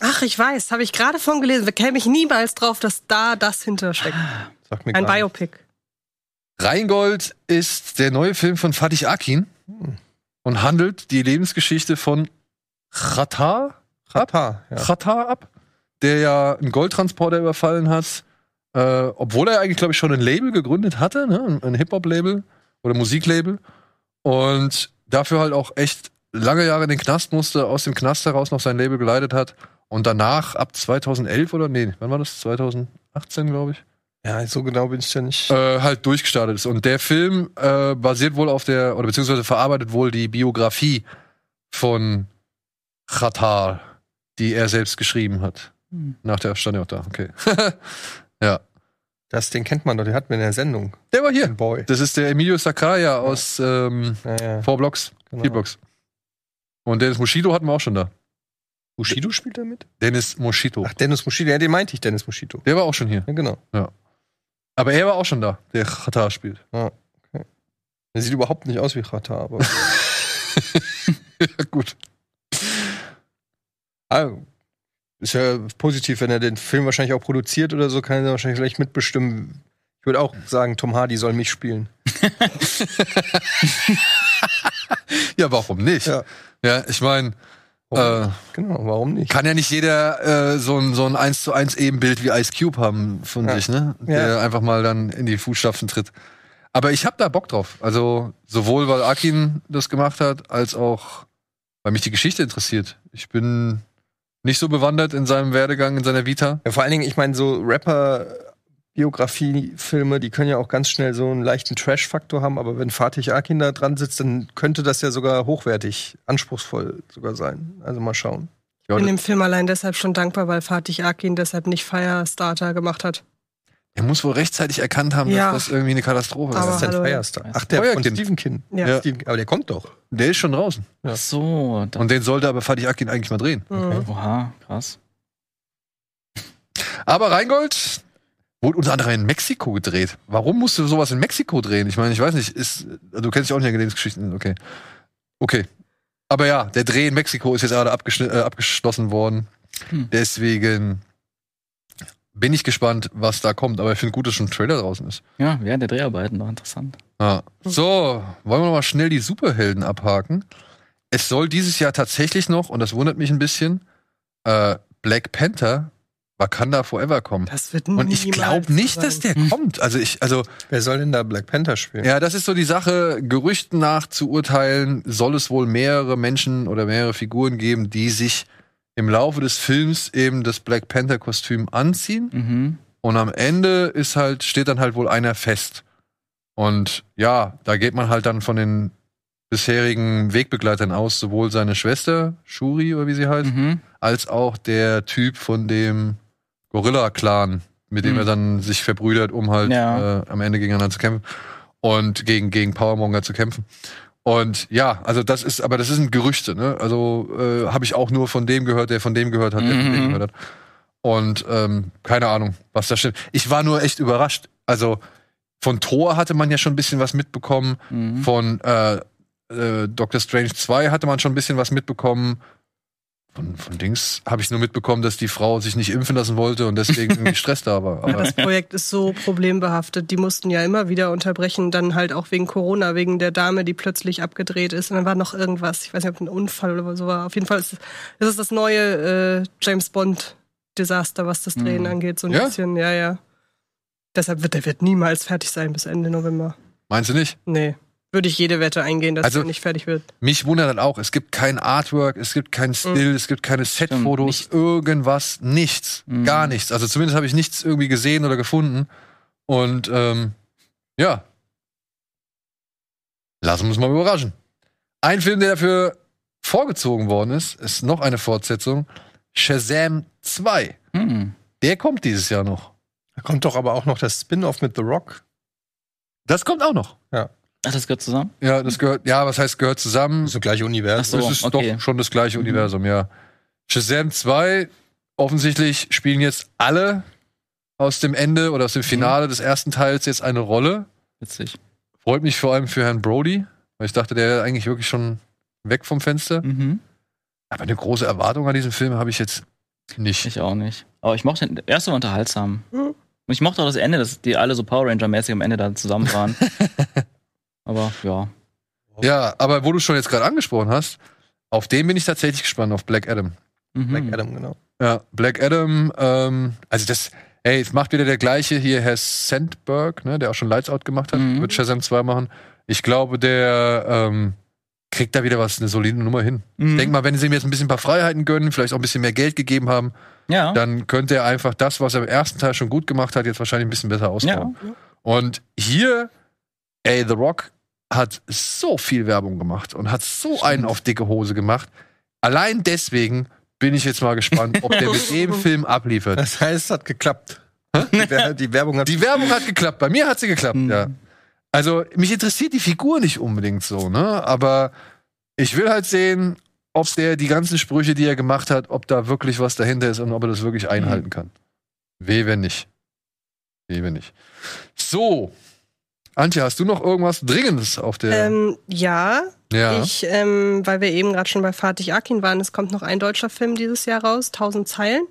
Ach, ich weiß, habe ich gerade von gelesen. Da käme ich niemals drauf, dass da das hintersteckt. Sag mir Ein nicht. Biopic. Rheingold ist der neue Film von Fatih Akin und handelt die Lebensgeschichte von Khatar, Rata, ja. Ab, der ja einen Goldtransporter überfallen hat, äh, obwohl er eigentlich, glaube ich, schon ein Label gegründet hatte, ne? ein, ein Hip-Hop-Label oder Musiklabel und dafür halt auch echt lange Jahre in den Knast musste, aus dem Knast heraus noch sein Label geleitet hat und danach ab 2011 oder nee, wann war das? 2018, glaube ich Ja, so genau bin ich ja nicht. äh, halt durchgestartet ist. Und der Film äh, basiert wohl auf der, oder beziehungsweise verarbeitet wohl die Biografie von Khatar, die er selbst geschrieben hat. Hm. Nach der stand ja auch da, okay. Das, den kennt man doch, den hatten wir in der Sendung. Der war hier. Boy. Das ist der Emilio Sacraia aus ähm, Ja, ja. Four Blocks, Genau. vier Blocks. Und Dennis Moschito hatten wir auch schon da. Bushido spielt da mit? Dennis Moschito. Ach, Dennis Moschito, ja, den meinte ich, Dennis Moschito. Der war auch schon hier. Ja, genau. Aber er war auch schon da, der Khatar spielt. Der sieht überhaupt nicht aus wie Rata, aber. ja, gut. ah, ist ja positiv, wenn er den Film wahrscheinlich auch produziert oder so, kann er wahrscheinlich vielleicht mitbestimmen. Ich würde auch sagen, Tom Hardy soll mich spielen. Ja, warum nicht? Ja. Ja, ich meine, äh, Genau, warum nicht? kann ja nicht jeder äh, so ein so ein 1 zu 1 Ebenbild wie Ice Cube haben von Ja. sich, ne? Der einfach mal dann in die Fußstapfen tritt. Aber ich habe da Bock drauf. Also sowohl weil Akin das gemacht hat, als auch weil mich die Geschichte interessiert. Ich bin nicht so bewandert in seinem Werdegang, in seiner Vita. Ja, vor allen Dingen, ich meine, so Rapper Biografie-Filme, die können ja auch ganz schnell so einen leichten Trash-Faktor haben, aber wenn Fatih Akin da dran sitzt, dann könnte das ja sogar hochwertig, anspruchsvoll sogar sein. Also mal schauen. Ich bin dem Film allein deshalb schon dankbar, weil Fatih Akin deshalb nicht Firestarter gemacht hat. Er muss wohl rechtzeitig erkannt haben, Ja. dass das irgendwie eine Katastrophe Aber Das ist. ist ein hallo, ja. Firestar. Ach, der von Feuerkind. Stephen King. Ja. Stephen, aber der kommt doch. Der ist schon draußen. Ach so, Und den sollte aber Fatih Akin eigentlich mal drehen. Mhm. oha, krass. Aber Rheingold wurde unter anderem in Mexiko gedreht. Warum musst du sowas in Mexiko drehen? Ich meine, ich weiß nicht, ist, du kennst dich auch nicht an Lebensgeschichten. Okay. Okay. Aber ja, der Dreh in Mexiko ist jetzt gerade äh, abgeschlossen worden. Hm. Deswegen bin ich gespannt, was da kommt. Aber ich finde gut, dass schon ein Trailer draußen ist. Ja, während der Dreharbeiten noch interessant. Ja. So, wollen wir noch mal schnell die Superhelden abhaken. Es soll dieses Jahr tatsächlich noch, und das wundert mich ein bisschen, äh, Black Panther Wakanda Forever kommen. Das wird Und ich glaube nicht, dass der Hm. kommt. Also ich, also Wer soll denn da Black Panther spielen? ja, das ist so die Sache. Gerüchten nach zu urteilen, soll es wohl mehrere Menschen oder mehrere Figuren geben, die sich im Laufe des Films eben das Black Panther Kostüm anziehen. Mhm. Und am Ende ist halt, steht dann halt wohl einer fest. Und ja, da geht man halt dann von den bisherigen Wegbegleitern aus, sowohl seine Schwester, Shuri oder wie sie heißt, Mhm. als auch der Typ von dem Gorilla-Clan, mit dem Mhm. er dann sich verbrüdert, um halt Ja. äh, am Ende gegeneinander zu kämpfen und gegen, gegen Powermonger zu kämpfen. Und ja, also das ist, aber das sind Gerüchte, ne? Also äh, habe ich auch nur von dem gehört, der von dem gehört hat, der von dem Mhm. gehört hat. Und ähm, keine Ahnung, was da stimmt. Ich war nur echt überrascht. Also von Thor hatte man ja schon ein bisschen was mitbekommen. Mhm. Von äh, äh, Doctor Strange 2 hatte man schon ein bisschen was mitbekommen. Von, von Dings habe ich nur mitbekommen, dass die Frau sich nicht impfen lassen wollte und deswegen irgendwie Stress da war. Aber Das Projekt ist so problembehaftet. Die mussten ja immer wieder unterbrechen, dann halt auch wegen Corona, wegen der Dame, die plötzlich abgedreht ist. Und dann war noch irgendwas, ich weiß nicht, ob ein Unfall oder so war. Auf jeden Fall ist das ist das neue äh, James Bond Desaster, was das Drehen Mhm. angeht, so ein Ja? bisschen. Ja, ja. Deshalb wird der wird niemals fertig sein bis Ende November. meinst du nicht? Nee. Würde ich jede Wette eingehen, dass Also- der nicht fertig wird. Mich wundert halt auch, es gibt kein Artwork, es gibt kein Still, es gibt keine Setfotos, irgendwas, nichts, Mhm. gar nichts. Also zumindest habe ich nichts irgendwie gesehen oder gefunden. Und ähm, ja, lassen wir uns mal überraschen. Ein Film, der dafür vorgezogen worden ist, ist noch eine Fortsetzung. Shazam 2. Mhm. Der kommt dieses Jahr noch. Da kommt doch aber auch noch das Spin-off mit The Rock. Das kommt auch noch. Ach, das gehört zusammen? Ja, das gehört, ja, was heißt gehört zusammen? Das ist das gleiche Universum. Ach so. es ist okay. doch schon das gleiche Mhm. Universum, ja. Shazam 2, offensichtlich spielen jetzt alle aus dem Ende oder aus dem Finale des ersten Teils jetzt eine Rolle. Witzig. Freut mich vor allem für Herrn Brody, weil ich dachte, der wäre eigentlich wirklich schon weg vom Fenster. Mhm. Aber eine große Erwartung an diesen Film habe ich jetzt nicht. Ich auch nicht. Aber ich mochte den der erste war unterhaltsam. Mhm. Und ich mochte auch das Ende, dass die alle so Power Ranger-mäßig am Ende da zusammen waren. Aber ja. Ja, aber wo du schon jetzt gerade angesprochen hast, auf den bin ich tatsächlich gespannt, auf Black Adam. Mhm. Black Adam, genau. Ja, Black Adam, ähm, also das, ey, es macht wieder der gleiche hier, Herr Sandberg, ne, der auch schon Lights Out gemacht hat, Mhm. wird Shazam 2 machen. Ich glaube, der ähm, kriegt da wieder was, eine solide Nummer hin. Mhm. Ich denke mal, wenn sie ihm jetzt ein bisschen ein paar Freiheiten gönnen, vielleicht auch ein bisschen mehr Geld gegeben haben, Ja. dann könnte er einfach das, was er im ersten Teil schon gut gemacht hat, jetzt wahrscheinlich ein bisschen besser ausbauen. ja. Und hier, ey, The Rock hat so viel Werbung gemacht und hat so einen auf dicke Hose gemacht. Allein deswegen bin ich jetzt mal gespannt, ob der mit dem Film abliefert. Das heißt, es hat geklappt. Die, Wer- die Werbung hat Die Werbung hat geklappt. Bei mir hat sie geklappt, Mhm. ja. Also, mich interessiert die Figur nicht unbedingt so, ne? Aber ich will halt sehen, ob der die ganzen Sprüche, die er gemacht hat, ob da wirklich was dahinter ist und ob er das wirklich einhalten kann. Weh, wenn nicht. Weh, wenn nicht. So. Antje, hast du noch irgendwas Dringendes auf der. Ähm, ja, ja. ich, ähm, weil wir eben gerade schon bei Fatih Akin waren, es kommt noch ein deutscher Film dieses Jahr raus, 1000 Zeilen.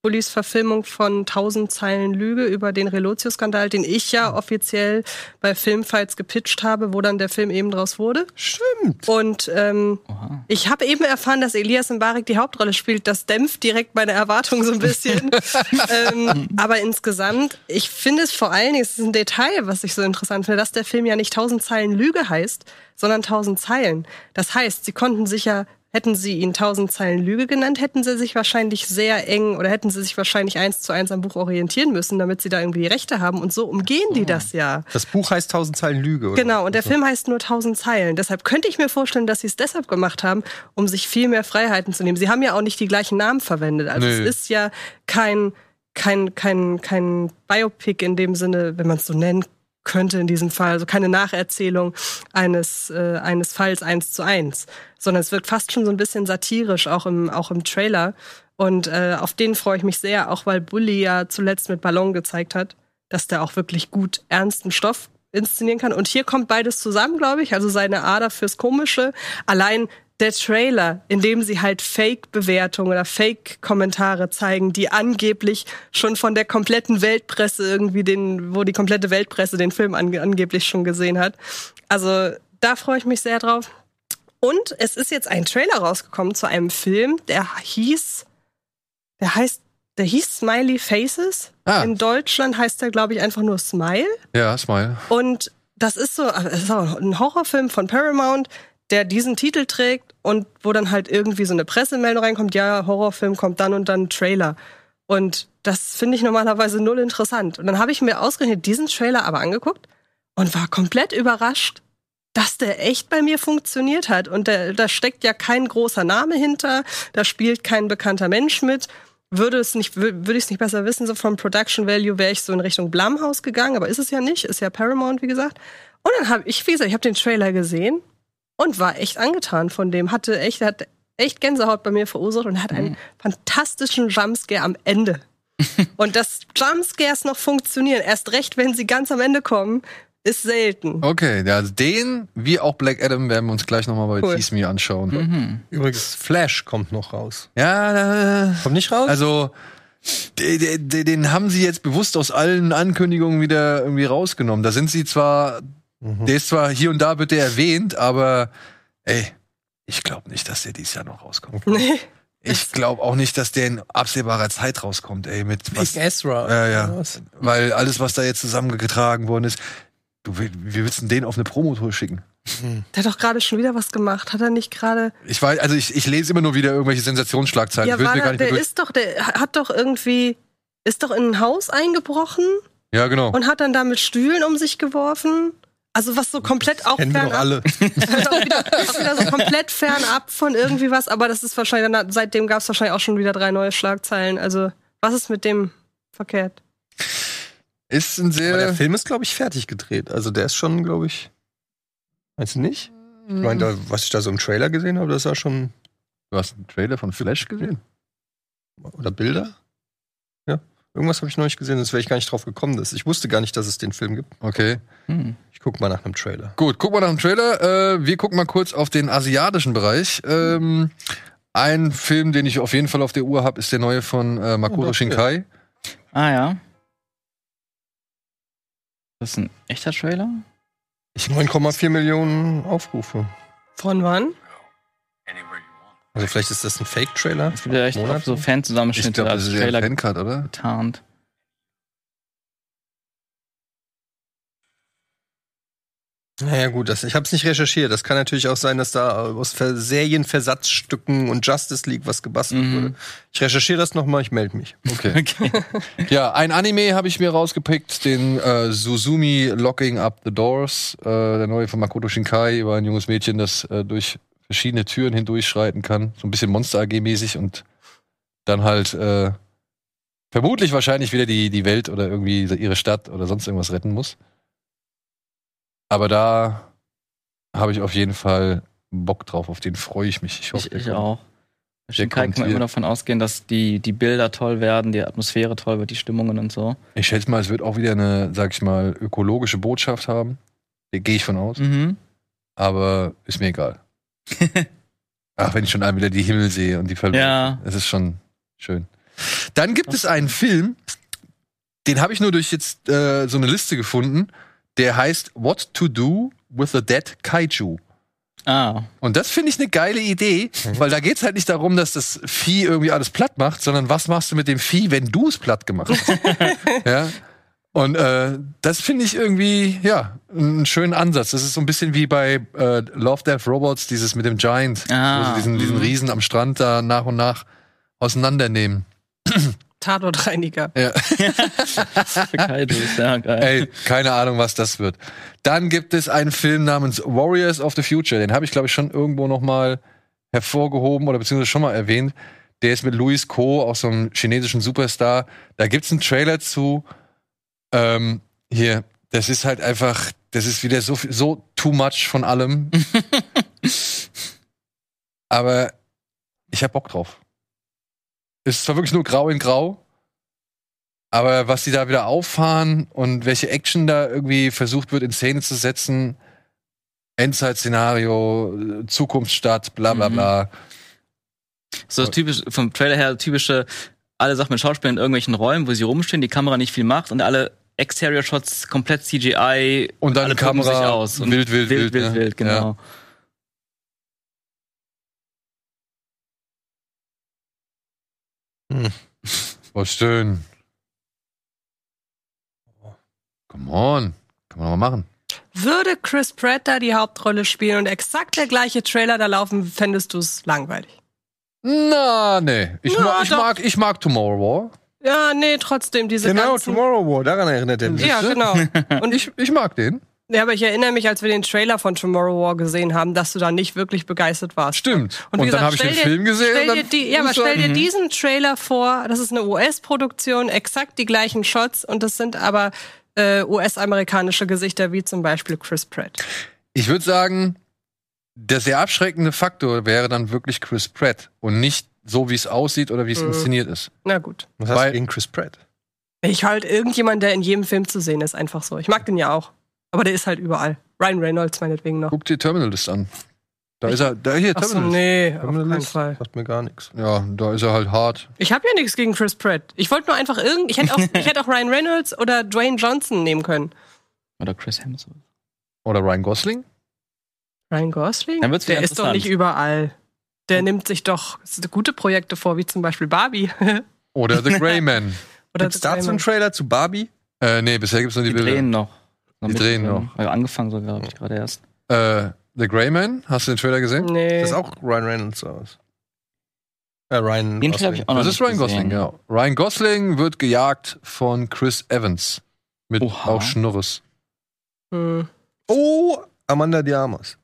Bullis Verfilmung von 1000 Zeilen Lüge über den Relotio-Skandal, den ich ja offiziell bei Filmfights gepitcht habe, wo dann der Film eben draus wurde. Stimmt. Und ähm, Oha. ich habe eben erfahren, dass Elias Mbarek die Hauptrolle spielt. Das dämpft direkt meine Erwartungen so ein bisschen. ähm, aber insgesamt, ich finde es vor allen Dingen, es ist ein Detail, was ich so interessant finde, dass der Film ja nicht 1000 Zeilen Lüge heißt, sondern 1000 Zeilen. Das heißt, sie konnten sich ja Hätten sie ihn tausend Zeilen Lüge genannt, hätten sie sich wahrscheinlich sehr eng oder hätten sie sich wahrscheinlich eins zu eins am Buch orientieren müssen, damit sie da irgendwie die Rechte haben. Und so umgehen die das ja. Das Buch heißt Tausend Zeilen Lüge, oder? Genau, und der So. Film heißt nur tausend Zeilen. Deshalb könnte ich mir vorstellen, dass sie es deshalb gemacht haben, um sich viel mehr Freiheiten zu nehmen. Sie haben ja auch nicht die gleichen Namen verwendet. Also Nö. es ist ja kein, kein, kein, kein Biopic in dem Sinne, wenn man es so nennen könnte in diesem Fall. Also keine Nacherzählung eines, äh, eines Falls eins zu eins, sondern es wirkt fast schon so ein bisschen satirisch, auch im, auch im Trailer. Und äh, auf den freue ich mich sehr, auch weil Bully ja zuletzt mit Ballon gezeigt hat, dass der auch wirklich gut ernsten Stoff inszenieren kann. Und hier kommt beides zusammen, glaube ich. Also seine Ader fürs Komische. Allein der Trailer, in dem sie halt Fake-Bewertungen oder Fake-Kommentare zeigen, die angeblich schon von der kompletten Weltpresse irgendwie den, wo die komplette Weltpresse den Film ange angeblich schon gesehen hat. Also da freue ich mich sehr drauf. Und es ist jetzt ein Trailer rausgekommen zu einem Film, der hieß, der heißt, der hieß Smiley Faces. Ah. In Deutschland heißt der, glaube ich, einfach nur Smile. Ja, Smile. Und das ist so, es ist auch ein Horrorfilm von Paramount, der diesen Titel trägt und wo dann halt irgendwie so eine Pressemeldung reinkommt, ja, Horrorfilm kommt dann und dann Trailer. Und das finde ich normalerweise null interessant. Und dann habe ich mir ausgerechnet diesen Trailer aber angeguckt und war komplett überrascht, dass der echt bei mir funktioniert hat. Und der, da steckt ja kein großer Name hinter, da spielt kein bekannter Mensch mit. Würde es nicht, wür- würde ich es nicht besser wissen, so vom Production Value wäre ich so in Richtung Blumhouse gegangen, aber ist es ja nicht, ist ja Paramount, wie gesagt. Und dann habe ich, wie gesagt, ich habe den Trailer gesehen und war echt angetan von dem. Hatte echt, hat echt Gänsehaut bei mir verursacht und hat einen fantastischen Jumpscare am Ende. und dass Jumpscares noch funktionieren, erst recht, wenn sie ganz am Ende kommen, ist selten. Okay, ja, also den, wie auch Black Adam, werden wir uns gleich nochmal bei Cool. Tease Me anschauen. Mhm. Übrigens, Flash kommt noch raus. Ja, äh, Kommt nicht raus? also de- de- de- den haben sie jetzt bewusst aus allen Ankündigungen wieder irgendwie rausgenommen. Da sind sie zwar, der ist zwar hier und da wird der erwähnt, aber ey, ich glaube nicht, dass der dieses Jahr noch rauskommt. Nee. Ich glaube auch nicht, dass der in absehbarer Zeit rauskommt, ey, mit was, Big Ezra. Ja, ja. weil alles, was da jetzt zusammengetragen worden ist, du, wie, wie willst du denn den auf eine Promotour schicken? Der hat doch gerade schon wieder was gemacht. Hat er nicht gerade. Ich weiß, also ich, ich lese immer nur wieder irgendwelche Sensationsschlagzeilen. Ja, war mir gar der, ist doch, der hat doch irgendwie, ist doch in ein Haus eingebrochen Ja, genau. und hat dann da mit Stühlen um sich geworfen. Also was so komplett auch Kennen wir doch fernab, alle. auch wieder, auch wieder so komplett fernab von irgendwie was. Aber das ist wahrscheinlich, dann- seitdem gab es wahrscheinlich auch schon wieder drei neue Schlagzeilen. Also was ist mit dem verkehrt? Ist ein Aber der sehr. Film ist, glaube ich, fertig gedreht. Also der ist schon, glaube ich. Meinst du nicht? Ich meine, da, was ich da so im Trailer gesehen habe, das war schon. Du hast einen Trailer von Flash gesehen? Oder Bilder? Irgendwas habe ich noch nicht gesehen, sonst wäre ich gar nicht drauf gekommen. Dass, ich wusste gar nicht, dass es den Film gibt. Okay. Mhm. Ich gucke mal nach einem Trailer. Gut, guck mal nach dem Trailer. Äh, wir gucken mal kurz auf den asiatischen Bereich. Ähm, ein Film, den ich auf jeden Fall auf der Uhr habe, ist der neue von äh, Makoto Oh, Shinkai. Ah ja. Das ist ein echter Trailer? 9,4 Millionen Aufrufe. Von wann? Also vielleicht ist das ein Fake-Trailer. Ja Monate? auch so Ich Fanzusammenschnitte glaube, das als ist ja ein Trailer Fancut, oder? getarnt. Naja, gut, das, ich habe es nicht recherchiert. Das kann natürlich auch sein, dass da aus Ver Serienversatzstücken und Justice League was gebastelt Mhm. wurde. Ich recherchiere das nochmal, ich melde mich. Okay. Okay. ja, ein Anime habe ich mir rausgepickt, den äh, Suzumi Locking Up the Doors. Äh, der neue von Makoto Shinkai über ein junges Mädchen, das äh, durch verschiedene Türen hindurchschreiten kann. So ein bisschen Monster AG-mäßig und dann halt äh, vermutlich wahrscheinlich wieder die, die Welt oder irgendwie ihre Stadt oder sonst irgendwas retten muss. Aber da habe ich auf jeden Fall Bock drauf, auf den freue ich mich. Ich hoffe, Ich, ich auch. Shinkai kommt kann man hier. immer davon ausgehen, dass die, die Bilder toll werden, die Atmosphäre toll wird, die Stimmungen und so. Ich schätze mal, es wird auch wieder eine, sag ich mal, ökologische Botschaft haben. Da gehe ich von aus. Mhm. aber ist mir egal. Ach, wenn ich schon einmal wieder die Himmel sehe und die Verlust. Ja. Es ist schon schön. Dann gibt es einen Film, den habe ich nur durch jetzt äh, so eine Liste gefunden, der heißt What to Do with a Dead Kaiju. Ah. Und das finde ich eine geile Idee, weil da geht's halt nicht darum, dass das Vieh irgendwie alles platt macht, sondern was machst du mit dem Vieh, wenn du es platt gemacht hast? ja. Und äh, das finde ich irgendwie, ja, einen schönen Ansatz. Das ist so ein bisschen wie bei äh, Love, Death, Robots, dieses mit dem Giant, Ah, wo sie diesen, diesen mhm. Riesen am Strand da nach und nach auseinandernehmen. Tatortreiniger. Ja. Kaido ist ja geil. Ey, keine Ahnung, was das wird. Dann gibt es einen Film namens Warriors of the Future. Den habe ich, glaube ich, schon irgendwo noch mal hervorgehoben oder beziehungsweise schon mal erwähnt. Der ist mit Louis Ko, auch so einem chinesischen Superstar. Da gibt's einen Trailer zu. Ähm, hier, das ist halt einfach, das ist wieder so, viel- so too much von allem. Aber ich hab Bock drauf. Ist zwar wirklich nur grau in grau, aber was die da wieder auffahren und welche Action da irgendwie versucht wird in Szene zu setzen, Endzeit-Szenario, Zukunftsstadt, bla bla Mhm. bla. So typisch, vom Trailer her typische, alle Sachen mit Schauspielern in irgendwelchen Räumen, wo sie rumstehen, die Kamera nicht viel macht und alle Exterior-Shots komplett CGI Und dann alle Kamera sich aus. Und wild, wild, wild, wild, wild, ne? wild, genau. Was schön. Come on. Kann man doch mal machen. Würde Chris Pratt da die Hauptrolle spielen und exakt der gleiche Trailer da laufen, fändest du es langweilig. Na, nee. Ich, Na, mag, ich, mag, ich mag Tomorrow War. Ja, nee, trotzdem diese Genau, ganzen... Tomorrow War, daran erinnert er mich. Ja, genau. Und ich, ich mag den. Ja, aber ich erinnere mich, als wir den Trailer von Tomorrow War gesehen haben, dass du da nicht wirklich begeistert warst. Stimmt. Und, Und, dann habe ich den stell dir- Film gesehen. Stell dir die, ja, aber stell dir sagen, diesen Trailer vor, das ist eine US-Produktion, exakt die gleichen Shots und das sind aber äh, US-amerikanische Gesichter, wie zum Beispiel Chris Pratt. Ich würde sagen, der sehr abschreckende Faktor wäre dann wirklich Chris Pratt und nicht so, wie es aussieht oder wie es Mhm. inszeniert ist. Na gut. Was hast du gegen Chris Pratt? Ich halt irgendjemand, der in jedem Film zu sehen ist, einfach so. Ich mag den ja auch. Aber der ist halt überall. Ryan Reynolds meinetwegen noch. Guck dir Terminalist an. Da ist er, da hier, Achso, Terminalist. nee, auf keinen Terminalist? Fall. Sagt mir gar nichts. Ja, da ist er halt hart. Ich habe ja nichts gegen Chris Pratt. Ich wollte nur einfach irgend. Ich hätte auch, ich hätte auch Ryan Reynolds oder Dwayne Johnson nehmen können. Oder Chris Hemsworth. Oder Ryan Gosling? Ryan Gosling? Dann wird's der ist doch nicht überall. Der nimmt sich doch gute Projekte vor, wie zum Beispiel Barbie. Oder The Grey Man. oder Gibt's The dazu einen Greyman. Trailer zu Barbie? äh, nee, bisher gibt's nur die, Die Bilder. drehen noch. Die drehen noch. Also angefangen so, glaube ich, gerade erst. Äh, The Grey Man, hast du den Trailer gesehen? Nee. Das ist auch Ryan Reynolds aus. Äh, Ryan Den Trailer habe Gosling. ich auch noch Das ist Ryan gesehen. Gosling, ja. Ryan Gosling wird gejagt von Chris Evans. Mit Oha. auch Schnurres. Hm. Oh, Amanda Diamas.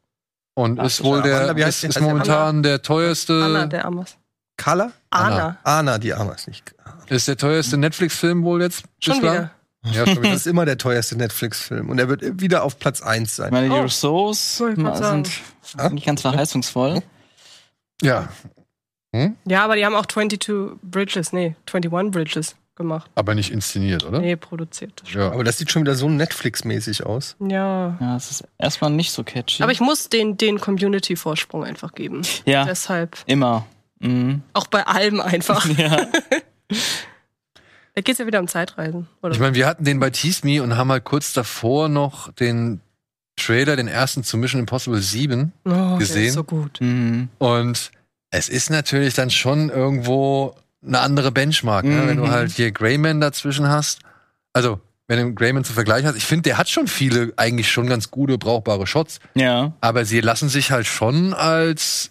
Und Ach, ist wohl der, Amanda, wie heißt ist, die? ist die momentan der teuerste, Anna der Amas. Kala? Anna. Anna Diamas, nicht. ist der teuerste Netflix-Film wohl jetzt Schon bislang? wieder. Ja, schon wieder. Das ist immer der teuerste Netflix-Film. Und er wird wieder auf Platz 1 Ich sein. meine, die Oh. Grad sind Ah? nicht ganz verheißungsvoll. ja. Hm? Ja, aber die haben auch 22 Bridges, nee, 21 Bridges gemacht. Aber nicht inszeniert, oder? Nee, produziert. Ja. Aber das sieht schon wieder so Netflix-mäßig aus. Ja. Ja, es ist erstmal nicht so catchy. Aber ich muss den, den Community-Vorsprung einfach geben. ja, Deshalb. immer. Mhm. Auch bei allem einfach. Ja. Da geht's ja wieder um Zeitreisen. Oder? Ich meine, wir hatten den bei Tease Me und haben halt kurz davor noch den Trailer, den ersten zu Mission Impossible 7. oh, Der gesehen? ist so gut. Mhm. Und es ist natürlich dann schon irgendwo eine andere Benchmark, ne? wenn du Mhm. halt hier Greyman dazwischen hast. Also, wenn du Greyman zu vergleichen hast, ich finde, der hat schon viele eigentlich schon ganz gute, brauchbare Shots. ja. Aber sie lassen sich halt schon als,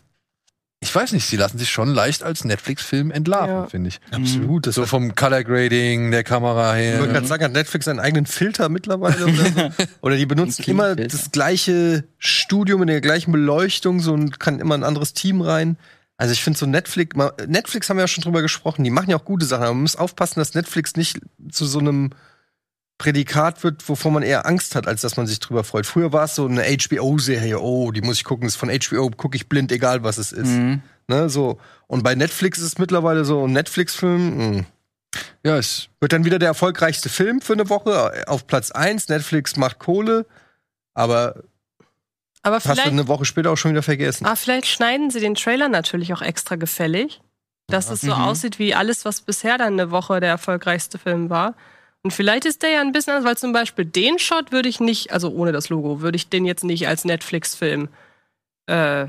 ich weiß nicht, sie lassen sich schon leicht als Netflix-Film entlarven, Ja. finde ich. Absolut. Das So vom Color Grading, der Kamera ich wollte her. gerade sagen, hat Netflix einen eigenen Filter mittlerweile? Oder, so? oder die benutzen immer das gleiche Studio mit der gleichen Beleuchtung so und kann immer ein anderes Team rein. Also ich finde so Netflix, Netflix haben wir ja schon drüber gesprochen, die machen ja auch gute Sachen, aber man muss aufpassen, dass Netflix nicht zu so einem Prädikat wird, wovor man eher Angst hat, als dass man sich drüber freut. Früher war es so eine HBO-Serie, oh, die muss ich gucken, ist von HBO, gucke ich blind, egal was es ist. Mhm. Ne, so. Und bei Netflix ist es mittlerweile so ein Netflix-Film, mh. Ja, es, wird dann wieder der erfolgreichste Film für eine Woche auf Platz 1. Netflix macht Kohle, aber Aber hast du vielleicht, eine Woche später auch schon wieder vergessen. ah, vielleicht schneiden sie den Trailer natürlich auch extra gefällig, dass es so Mhm. aussieht wie alles, was bisher dann eine Woche der erfolgreichste Film war. Und vielleicht ist der ja ein bisschen anders, weil zum Beispiel den Shot würde ich nicht, also ohne das Logo, würde ich den jetzt nicht als Netflix-Film äh,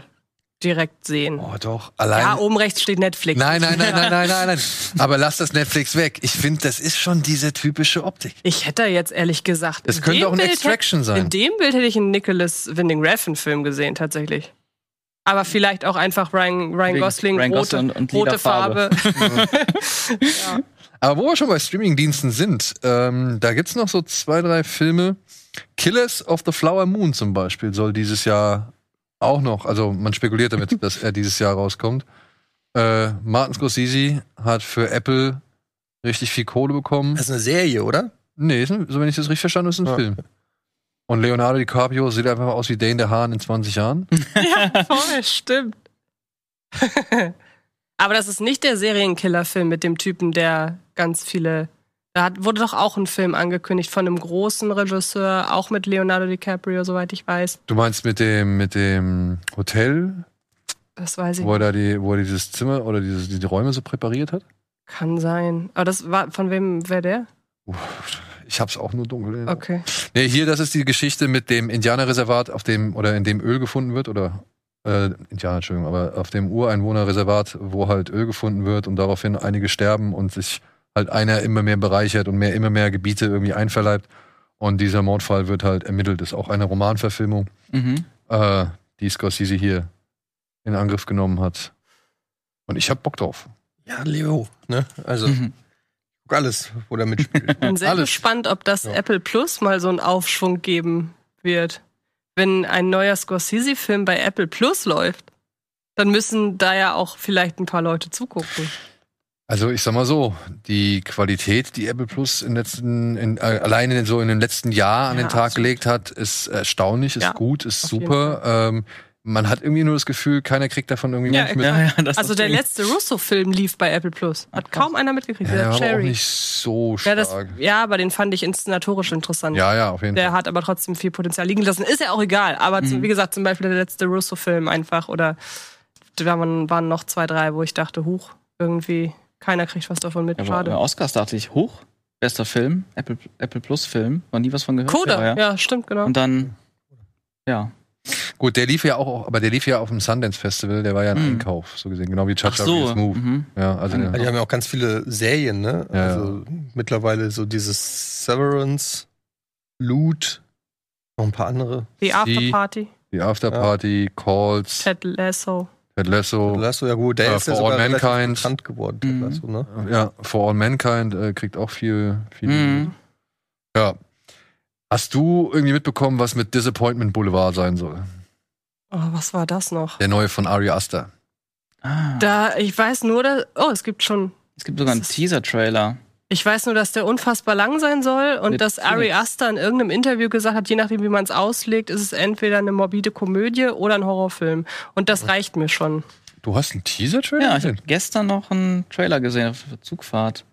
direkt sehen. Oh, doch. Allein. ja, oben rechts steht Netflix. Nein, nein, nein, nein, nein, nein, nein. Aber lass das Netflix weg. Ich finde, das ist schon diese typische Optik. Ich hätte jetzt ehrlich gesagt. Es könnte auch ein Bild Extraction sein. In dem Bild hätte ich einen Nicholas Winding Refn-Film gesehen, tatsächlich. Aber vielleicht auch einfach Ryan, Ryan Gosling, Ryan rote, und- und rote Farbe. Farbe. ja. Aber wo wir schon bei Streamingdiensten sind, ähm, da gibt's noch so zwei, drei Filme. Killers of the Flower Moon zum Beispiel soll dieses Jahr auch noch, also man spekuliert damit, dass er dieses Jahr rauskommt. Äh, Martin Scorsese hat für Apple richtig viel Kohle bekommen. Das ist eine Serie, oder? Nee, ein, so wenn ich das richtig verstanden habe, ist ein Ja. Film. Und Leonardo DiCaprio sieht einfach aus wie Dane der Hahn in 20 Jahren. ja, voll, stimmt. Aber das ist nicht der Serienkiller-Film mit dem Typen, der ganz viele. Da wurde doch auch ein Film angekündigt von einem großen Regisseur, auch mit Leonardo DiCaprio, soweit ich weiß. Du meinst mit dem, mit dem Hotel, Das weiß ich wo er da die, wo er dieses Zimmer oder dieses, die Räume so präpariert hat? Kann sein. Aber das war, von wem wäre der? Ich hab's auch nur dunkel. Okay. Nee, hier, das ist die Geschichte mit dem Indianerreservat, auf dem, oder in dem Öl gefunden wird, oder, äh, Indianer, Entschuldigung, aber auf dem Ureinwohnerreservat, wo halt Öl gefunden wird und daraufhin einige sterben und sich halt einer immer mehr bereichert und mehr, immer mehr Gebiete irgendwie einverleibt. Und dieser Mordfall wird halt ermittelt. Ist auch eine Romanverfilmung, Mhm. äh, die Scorsese hier in Angriff genommen hat. Und ich hab Bock drauf. Ja, Leo. Ne? Also, Mhm. guck alles, wo der mitspielt. Bin sehr Alles. gespannt, ob das Ja. Apple Plus mal so einen Aufschwung geben wird. Wenn ein neuer Scorsese-Film bei Apple Plus läuft, dann müssen da ja auch vielleicht ein paar Leute zugucken. Also ich sag mal so, die Qualität, die Apple Plus in letzten, in, äh, alleine so in den letzten Jahr an Ja, den Tag absolut. gelegt hat, ist erstaunlich, ist Ja, gut, ist super. Ähm, man hat irgendwie nur das Gefühl, keiner kriegt davon irgendwie Ja, mit. Ja, ja, das Also der letzte Russo-Film lief bei Apple Plus. Hat Ach, kaum einer mitgekriegt. Ja, der aber auch Cherry. nicht so Ja, das, stark. ja, aber den fand ich inszenatorisch interessant. Ja, ja, auf jeden Der Fall. hat aber trotzdem viel Potenzial liegen lassen. Ist ja auch egal. Aber zum, Mhm. wie gesagt, zum Beispiel der letzte Russo-Film einfach oder da waren, waren noch zwei, drei, wo ich dachte, huch, irgendwie keiner kriegt was davon mit. Ja, Schade. Oscars dachte ich, hoch, bester Film, Apple, Apple Plus Film, noch nie was von gehört. Coda, aber ja. stimmt, genau. Und dann, ja. Gut, der lief ja auch, aber der lief ja auf dem Sundance Festival, der war ja ein Mhm. Einkauf, so gesehen, genau wie Ach Chacha so. Move. Mhm. Ja, also Ja, die der, haben ja auch ganz viele Serien, ne? Ja, also mittlerweile so dieses Severance, Loot, noch ein paar andere. Die Sie- Afterparty, die Afterparty, Calls, Ted Lasso. Ted Lasso, Lasso, ja gut, der Ja, ist ja sogar Mankind. bekannt geworden, Ted Mhm. Lasso, ne? ja, For All Mankind äh, kriegt auch viel, viel. Mhm. Ja. Hast du irgendwie mitbekommen, was mit Disappointment Boulevard sein soll? Oh, was war das noch? Der neue von Ari Aster. Ah, Da, ich weiß nur, dass, oh, es gibt schon, es gibt sogar einen Teaser-Trailer. Ich weiß nur, dass der unfassbar lang sein soll und Mit dass Ari. Aster in irgendeinem Interview gesagt hat, je nachdem, wie man es auslegt, ist es entweder eine morbide Komödie oder ein Horrorfilm. Und das reicht mir schon. Du hast einen Teaser-Trailer Ja, ich habe gestern noch einen Trailer gesehen auf der Zugfahrt.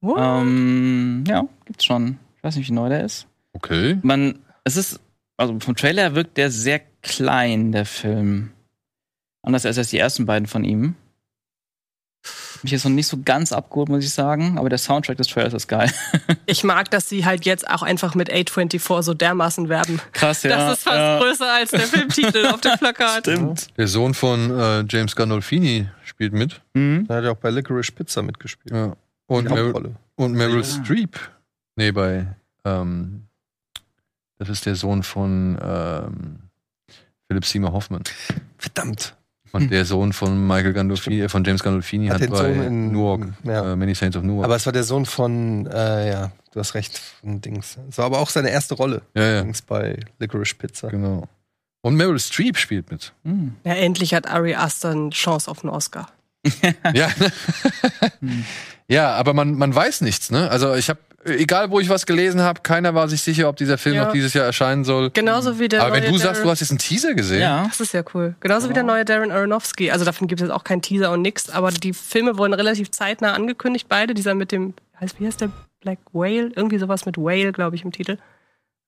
What? Ähm, ja, gibt's schon. Ich weiß nicht, wie neu der ist. Okay. Man, es ist, also vom Trailer her wirkt der sehr klein, der Film. Anders als erst die ersten beiden von ihm. Mich jetzt noch nicht so ganz abgeholt, muss ich sagen, aber der Soundtrack des Trailers ist geil. Ich mag, dass sie halt jetzt auch einfach mit A24 so dermaßen werben. Krass, ja. Das ist fast ja. größer als der Filmtitel auf dem Plakat. Stimmt. Der Sohn von äh, James Gandolfini spielt mit. Mhm. Der hat ja auch bei Licorice Pizza mitgespielt. Ja. Und, Hauptrolle. und Meryl Ja. Streep. Nee, bei. Ähm, das ist der Sohn von ähm, Philip Seymour Hoffman. Verdammt. Und der Sohn von Michael Gandolfini, äh, von James Gandolfini Hat hat, den bei Sohn in- Newark, ja. äh, Many Saints of Newark. Aber es war der Sohn von, äh, ja, du hast recht, von Dings. Es war aber auch seine erste Rolle. ja, ja, Dings bei Licorice Pizza. genau. Und Meryl Streep spielt mit. Mhm. Ja, endlich hat Ari Aster eine Chance auf einen Oscar. Ja. ja, aber man, man weiß nichts, ne? Also ich habe, egal wo ich was gelesen habe, keiner war sich sicher, ob dieser Film Ja. noch dieses Jahr erscheinen soll. Genauso wie der aber wenn neue du sagst, Darren- du hast jetzt einen Teaser gesehen, Ja. Das ist ja cool. Genauso wie der neue Darren Aronofsky. Also davon gibt es jetzt auch keinen Teaser und nix, aber die Filme wurden relativ zeitnah angekündigt, beide. Dieser mit dem, heißt, wie heißt der? Black Whale? Irgendwie sowas mit Whale, glaube ich, im Titel.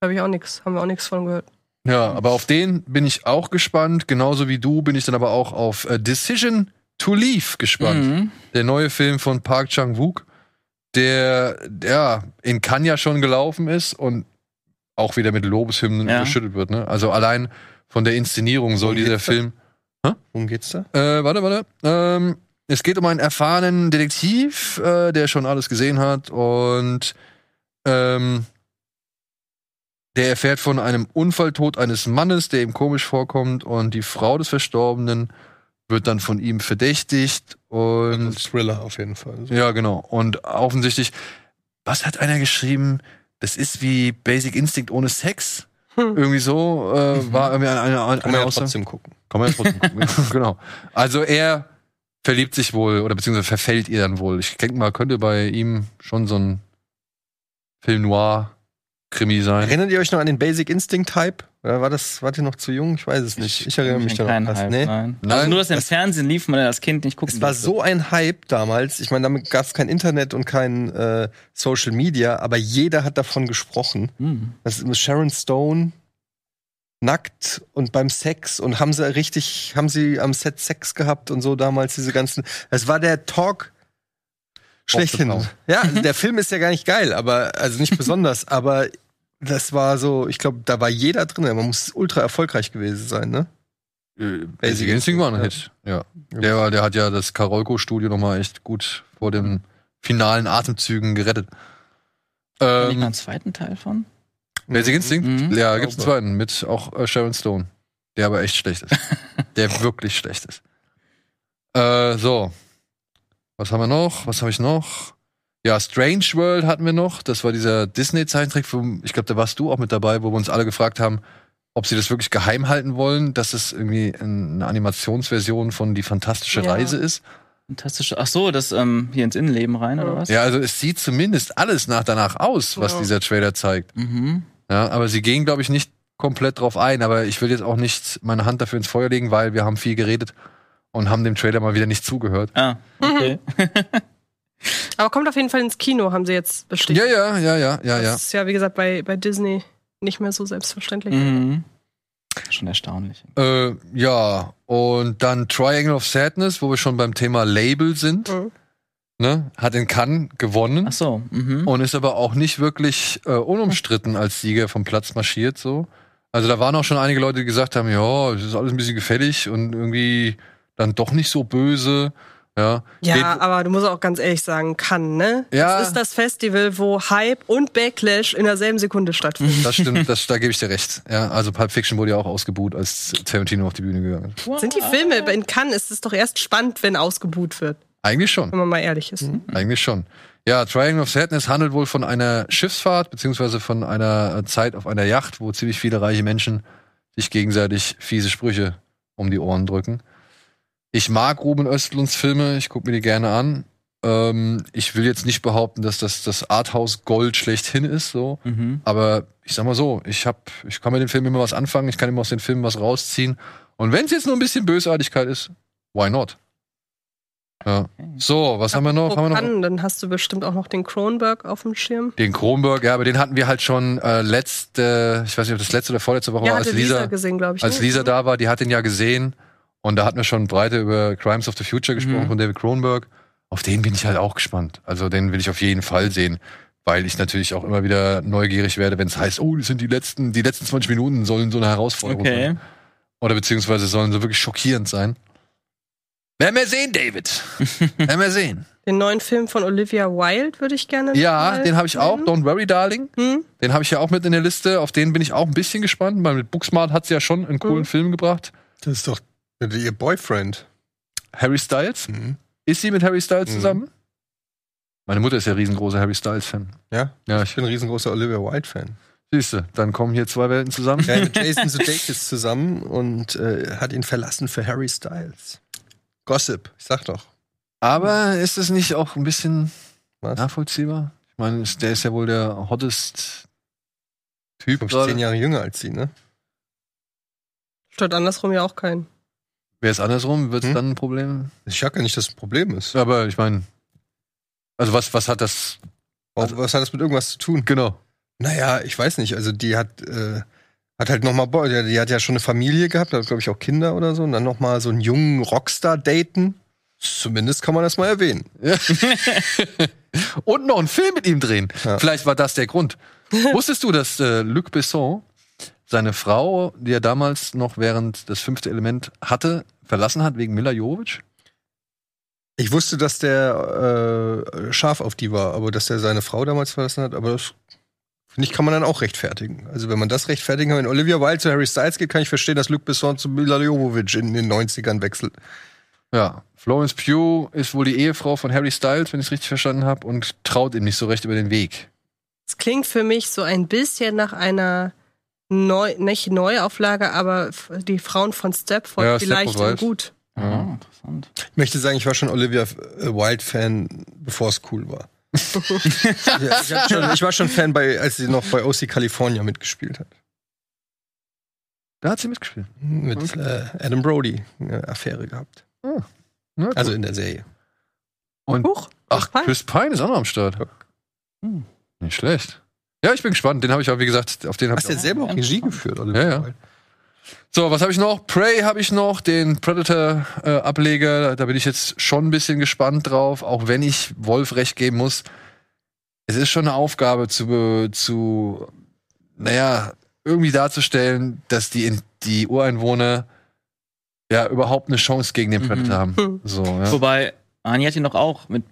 Habe ich auch nichts, haben wir auch nichts von gehört. Ja, aber auf den bin ich auch gespannt. Genauso wie du bin ich dann aber auch auf äh, Decision to Leave gespannt. Mhm. Der neue Film von Park Chang-wook, der ja in Cannes ja schon gelaufen ist und auch wieder mit Lobeshymnen Ja. überschüttet wird. Ne? Also allein von der Inszenierung soll Und dieser. Film Worum geht's da? Äh, warte, warte. Ähm, es geht um einen erfahrenen Detektiv, äh, der schon alles gesehen hat und ähm, der erfährt von einem Unfalltod eines Mannes, der ihm komisch vorkommt und die Frau des Verstorbenen wird dann von ihm verdächtigt Ein und Thriller auf jeden Fall. ja, genau. Und offensichtlich, was hat einer geschrieben? Das ist wie Basic Instinct ohne Sex. Hm. Irgendwie so äh, war irgendwie eine, eine, eine, Kann man ja Aussage. trotzdem gucken. Kann man ja trotzdem gucken. genau. Also er verliebt sich wohl oder beziehungsweise verfällt ihr dann wohl. Ich denke mal, könnte bei ihm schon so ein Film noir Krimi sein. Erinnert ihr euch noch an den Basic Instinct Hype? Oder war das, wart ihr noch zu jung? Ich weiß es nicht. Ich, erinnere mich da keinen noch fast. Hype, Nee. nein. Nein, Also nur, dass im das- Fernsehen lief, man als Kind nicht gucken Es war durfte. so ein Hype damals. Ich meine, damit gab es kein Internet und kein äh, Social Media, aber jeder hat davon gesprochen. Hm. Das ist Sharon Stone nackt und beim Sex und haben sie richtig, haben sie am Set Sex gehabt und so damals diese ganzen. Es war der Talk schlechthin. Ja, also der Film ist ja gar nicht geil, aber also nicht besonders, aber das war so, ich glaube, da war jeder drin. Man muss ultra erfolgreich gewesen sein, ne? Äh, Basic Instinct war ein ja. Hit. Ja. Der, war, der hat ja das Karolko-Studio nochmal echt gut vor den finalen Atemzügen gerettet. War nicht Ähm, einen zweiten Teil von? Basic Instinct? Mhm. Ja, gibt's einen zweiten mit auch äh, Sharon Stone. Der aber echt schlecht ist. der wirklich schlecht ist. Äh, so. Was haben wir noch? Was habe ich noch? Ja, Strange World hatten wir noch. Das war dieser Disney-Zeichentrick. wo- Ich glaube, da warst du auch mit dabei, wo wir uns alle gefragt haben, ob sie das wirklich geheim halten wollen, dass es irgendwie eine Animationsversion von Die fantastische Ja. Reise ist. Fantastisch. Ach so, das ähm, hier ins Innenleben rein, oder was? Ja, also es sieht zumindest alles nach danach aus, was Ja. dieser Trailer zeigt. Mhm. Ja, aber sie gehen, glaube ich, nicht komplett drauf ein. Aber ich will jetzt auch nicht meine Hand dafür ins Feuer legen, weil wir haben viel geredet und haben dem Trailer mal wieder nicht zugehört. Ah, okay. Aber kommt auf jeden Fall ins Kino, haben sie jetzt bestätigt. Ja, ja, ja, ja, ja, ja. Das ist ja, wie gesagt, bei, bei Disney nicht mehr so selbstverständlich. mhm. Schon erstaunlich. Äh, ja, und dann Triangle of Sadness, wo wir schon beim Thema Label sind. Mhm. Ne? Hat in Cannes gewonnen Ach so. Mhm. und ist aber auch nicht wirklich äh, unumstritten als Sieger vom Platz marschiert. So. Also da waren auch schon einige Leute, die gesagt haben, ja, das ist alles ein bisschen gefällig und irgendwie dann doch nicht so böse. Ja, Ja, aber du musst auch ganz ehrlich sagen, kann, ne? Ja. Das ist das Festival, wo Hype und Backlash in derselben Sekunde stattfinden. Das stimmt, das, da gebe ich dir recht. Ja, also Pulp Fiction wurde ja auch ausgebuht, als Tarantino auf die Bühne gegangen ist. Sind die Filme in Cannes ist es doch erst spannend, wenn ausgebuht wird, Eigentlich schon, wenn man mal ehrlich ist. eigentlich schon. Ja, Triangle of Sadness handelt wohl von einer Schiffsfahrt, beziehungsweise von einer Zeit auf einer Yacht, wo ziemlich viele reiche Menschen sich gegenseitig fiese Sprüche um die Ohren drücken. Ich mag Ruben Östlunds Filme, ich gucke mir die gerne an. Ähm, ich will jetzt nicht behaupten, dass das das Arthouse Gold schlechthin ist, so. Mhm. Aber ich sag mal so, ich hab, ich kann mit dem Film immer was anfangen, ich kann immer aus den Filmen was rausziehen. Und wenn es jetzt nur ein bisschen Bösartigkeit ist, why not? Ja. So, was haben wir noch? Haben wir noch dann hast du bestimmt auch noch den Kronberg auf dem Schirm. den Kronberg, ja, aber den hatten wir halt schon äh, letzte, ich weiß nicht, ob das letzte oder vorletzte Woche Ja, war, als Lisa, Lisa, gesehen, glaube ich. als ne? Lisa da war, die hat den ja gesehen. Und da hatten wir schon breite über Crimes of the Future gesprochen Mhm. von David Kronberg. Auf den bin ich halt auch gespannt. Also den will ich auf jeden Fall sehen. Weil ich natürlich auch immer wieder neugierig werde, wenn es heißt, oh, das sind die letzten, die letzten 20 Minuten sollen so eine Herausforderung Okay. sein. Oder beziehungsweise sollen so wirklich schockierend sein. Werden wir sehen, David. Werden wir sehen. Den neuen Film von Olivia Wilde würde ich gerne. Ja, den habe ich auch. Don't worry, darling. Hm? Den habe ich ja auch mit in der Liste. Auf den bin ich auch ein bisschen gespannt, weil mit Booksmart hat sie ja schon einen coolen Mhm. Film gebracht. Das ist doch ihr Boyfriend. Harry Styles. Mhm. Ist sie mit Harry Styles Mhm. zusammen? Meine Mutter ist ja riesengroßer Harry Styles-Fan. Ja, Ja, ich bin ein riesengroßer Olivia Wilde-Fan. siehste, dann kommen hier zwei Welten zusammen. Ja, mit Jason Sudeikis zusammen und äh, hat ihn verlassen für Harry Styles. Gossip, ich sag doch. Aber ist es nicht auch ein bisschen Was? nachvollziehbar? Ich meine, der ist ja wohl der hottest Typ Glaub ich, zehn gerade. Jahre jünger als sie, ne? Stört andersrum ja auch keinen. Wäre es andersrum, wird es Hm? dann ein Problem? Ich sag ja nicht, dass es ein Problem ist. Aber ich meine, also was, was hat das? Warum- was hat das mit irgendwas zu tun? Genau. Naja, ich weiß nicht. Also die hat, äh, hat halt nochmal, die, die hat ja schon eine Familie gehabt, hat glaube ich auch Kinder oder so. Und dann nochmal so einen jungen Rockstar daten. Zumindest kann man das mal erwähnen. Und noch einen Film mit ihm drehen. Ja. Vielleicht war das der Grund. Wusstest du, dass äh, Luc Besson seine Frau, die er damals noch während das fünfte Element hatte, verlassen hat wegen Mila Jovovich? Ich wusste, dass der äh, scharf auf die war, aber dass er seine Frau damals verlassen hat, aber das finde ich, kann man dann auch rechtfertigen. Also wenn man das rechtfertigen kann, wenn Olivia Wilde zu Harry Styles geht, kann ich verstehen, dass Luc Besson zu Mila Jovovich in den 90ern wechselt. Ja, Florence Pugh ist wohl die Ehefrau von Harry Styles, wenn ich es richtig verstanden habe, und traut ihm nicht so recht über den Weg. Es klingt für mich so ein bisschen nach einer Neu nicht Neuauflage, aber die Frauen von Stepford Ja, vielleicht Stepford gut. Ah, interessant. Ich möchte sagen, ich war schon Olivia äh, Wilde-Fan, bevor es cool war. ja, ich, schon, ich war schon Fan, bei, als sie noch bei OC California mitgespielt hat. Da hat sie mitgespielt. Mit äh, Adam Brody eine Affäre gehabt. Na gut. Also in der Serie. und Huch, ach, Pine. Chris Pine ist auch noch am Start. Hm. Nicht schlecht. Ja, ich bin gespannt. Den habe ich auch, wie gesagt, auf den habe Hast ich du auch. selber auch Regie geführt, Olivia Ja, ja. So, was habe ich noch? Prey habe ich noch, den Predator-Ableger. da bin ich jetzt schon ein bisschen gespannt drauf, auch wenn ich Wolf recht geben muss. Es ist schon eine Aufgabe zu, zu naja, irgendwie darzustellen, dass die, in, die Ureinwohner ja überhaupt eine Chance gegen den Mhm. Predator haben. Hm. So, ja. Wobei, Ani hat ihn doch auch mit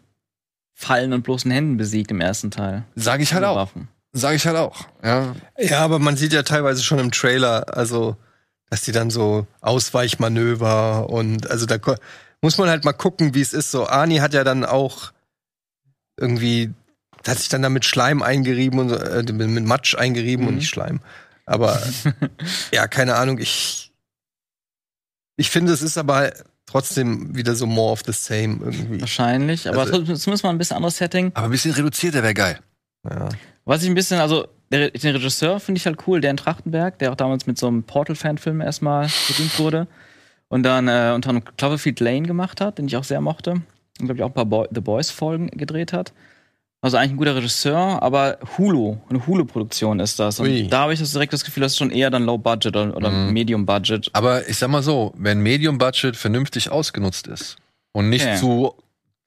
Fallen und bloßen Händen besiegt im ersten Teil. Sage ich halt auch. Waffen. Sage ich halt auch. Ja. Ja, aber man sieht ja teilweise schon im Trailer, also, dass die dann so Ausweichmanöver und also da muss man halt mal gucken, wie es ist. So, Ani hat ja dann auch irgendwie, hat sich dann da mit Schleim eingerieben und äh, mit Matsch eingerieben und Mhm. nicht Schleim. Aber ja, keine Ahnung, ich, ich finde, es ist aber trotzdem wieder so more of the same irgendwie. Wahrscheinlich, aber Also- zumindest mal ein bisschen anderes Setting. Aber ein bisschen reduzierter wäre geil. Ja. Was ich ein bisschen, also der, den Regisseur finde ich halt cool, der in Trachtenberg, der auch damals mit so einem Portal-Fan-Film erstmal berühmt wurde. Und dann äh, unter anderem Cloverfield Lane gemacht hat, den ich auch sehr mochte. Und glaube ich auch ein paar Boy The Boys-Folgen gedreht hat. Also eigentlich ein guter Regisseur, aber Hulu, eine Hulu-Produktion ist das. Und Ui. da habe ich das direkt das Gefühl, das ist schon eher dann Low Budget oder, oder Mhm. Medium Budget. Aber ich sag mal so, wenn Medium Budget vernünftig ausgenutzt ist und nicht Ja. zu,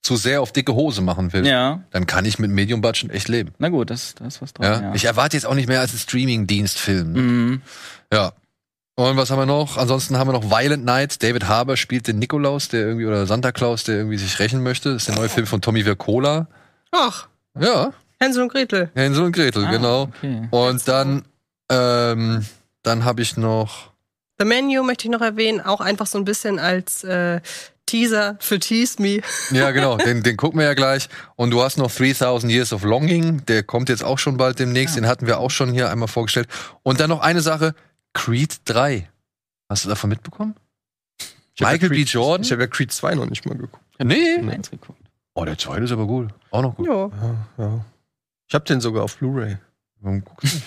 zu sehr auf dicke Hose machen will, Ja, dann kann ich mit Medium Budget echt leben. na gut, das, das ist was dran. Ja? Ja. Ich erwarte jetzt auch nicht mehr als ein Streaming-Dienstfilm. ne? Mhm. Ja. Und was haben wir noch? Ansonsten haben wir noch Violent Night. David Harbour spielt den Nikolaus, der irgendwie, oder Santa Claus, der irgendwie sich rächen möchte. Das ist der neue Film von Tommy Vercola. Ach, Ja, Hänsel und Gretel. Hänsel und Gretel, Ah, genau. Okay. Und dann, ähm, dann habe ich noch, The Menu möchte ich noch erwähnen, auch einfach so ein bisschen als äh, Teaser für Tease Me. ja genau, den, den gucken wir ja gleich. Und du hast noch 3000 Years of Longing, der kommt jetzt auch schon bald demnächst, den hatten wir auch schon hier einmal vorgestellt. Und dann noch eine Sache, Creed 3. Hast du davon mitbekommen? Ich hab ja Michael B. Creed- Jordan? Ich habe ja Creed 2 noch nicht mal geguckt. Nee. Geguckt. Oh, der zweite ist aber gut. Auch noch gut. Ja. Ja, ja. Ich habe den sogar auf Blu-ray. Warum guckst du?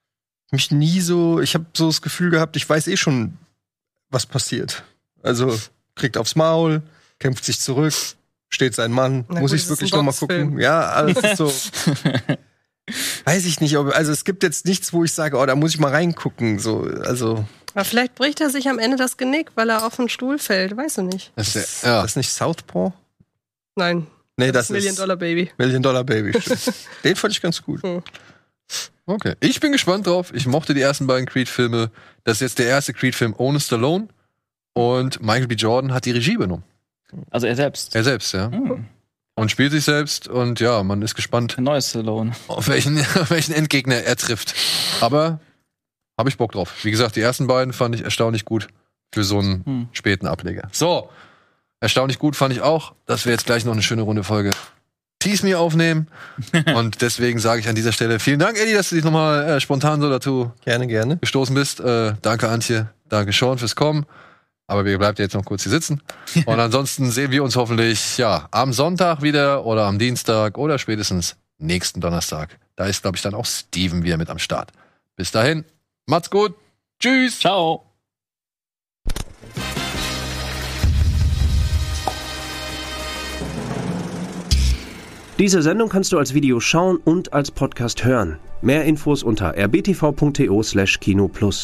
mich nie so, ich habe so das Gefühl gehabt, ich weiß eh schon, was passiert. Also kriegt aufs Maul, kämpft sich zurück, steht sein Mann. Na Muss gut, ich wirklich ein noch mal Boxfilm. gucken? Ja, alles ist so. weiß ich nicht, ob, also es gibt jetzt nichts, wo ich sage, oh, da muss ich mal reingucken. So, also Aber vielleicht bricht er sich am Ende das Genick, weil er auf den Stuhl fällt. Weißt du nicht. Das das, ist, ja. das ist nicht Southpaw? Nein, Nee, das, Million ist Dollar Baby. Million Dollar Baby. Den fand ich ganz gut. Okay. Ich bin gespannt drauf. Ich mochte die ersten beiden Creed-Filme. Das ist jetzt der erste Creed-Film ohne Stallone. Und Michael B. Jordan hat die Regie übernommen. Also er selbst. Er selbst, ja. Hm. Und spielt sich selbst. Und ja, man ist gespannt, Ein neues Stallone. auf welchen, auf welchen Endgegner er trifft. Aber habe ich Bock drauf. Wie gesagt, die ersten beiden fand ich erstaunlich gut für so einen Hm. späten Ableger. So, erstaunlich gut fand ich auch, dass wir jetzt gleich noch eine schöne Runde Folge Tease Me aufnehmen. Und deswegen sage ich an dieser Stelle vielen Dank, Eddie, dass du dich nochmal äh, spontan so dazu Gerne, gerne. gestoßen bist. Äh, danke, Antje. Danke, Sean, fürs Kommen. Aber wir bleibt jetzt noch kurz hier sitzen. Und ansonsten sehen wir uns hoffentlich ja am Sonntag wieder oder am Dienstag oder spätestens nächsten Donnerstag. Da ist, glaube ich, dann auch Steven wieder mit am Start. Bis dahin, macht's gut. Tschüss. Ciao. Diese Sendung kannst du als Video schauen und als Podcast hören. Mehr Infos unter rbtv.to/kinoplus.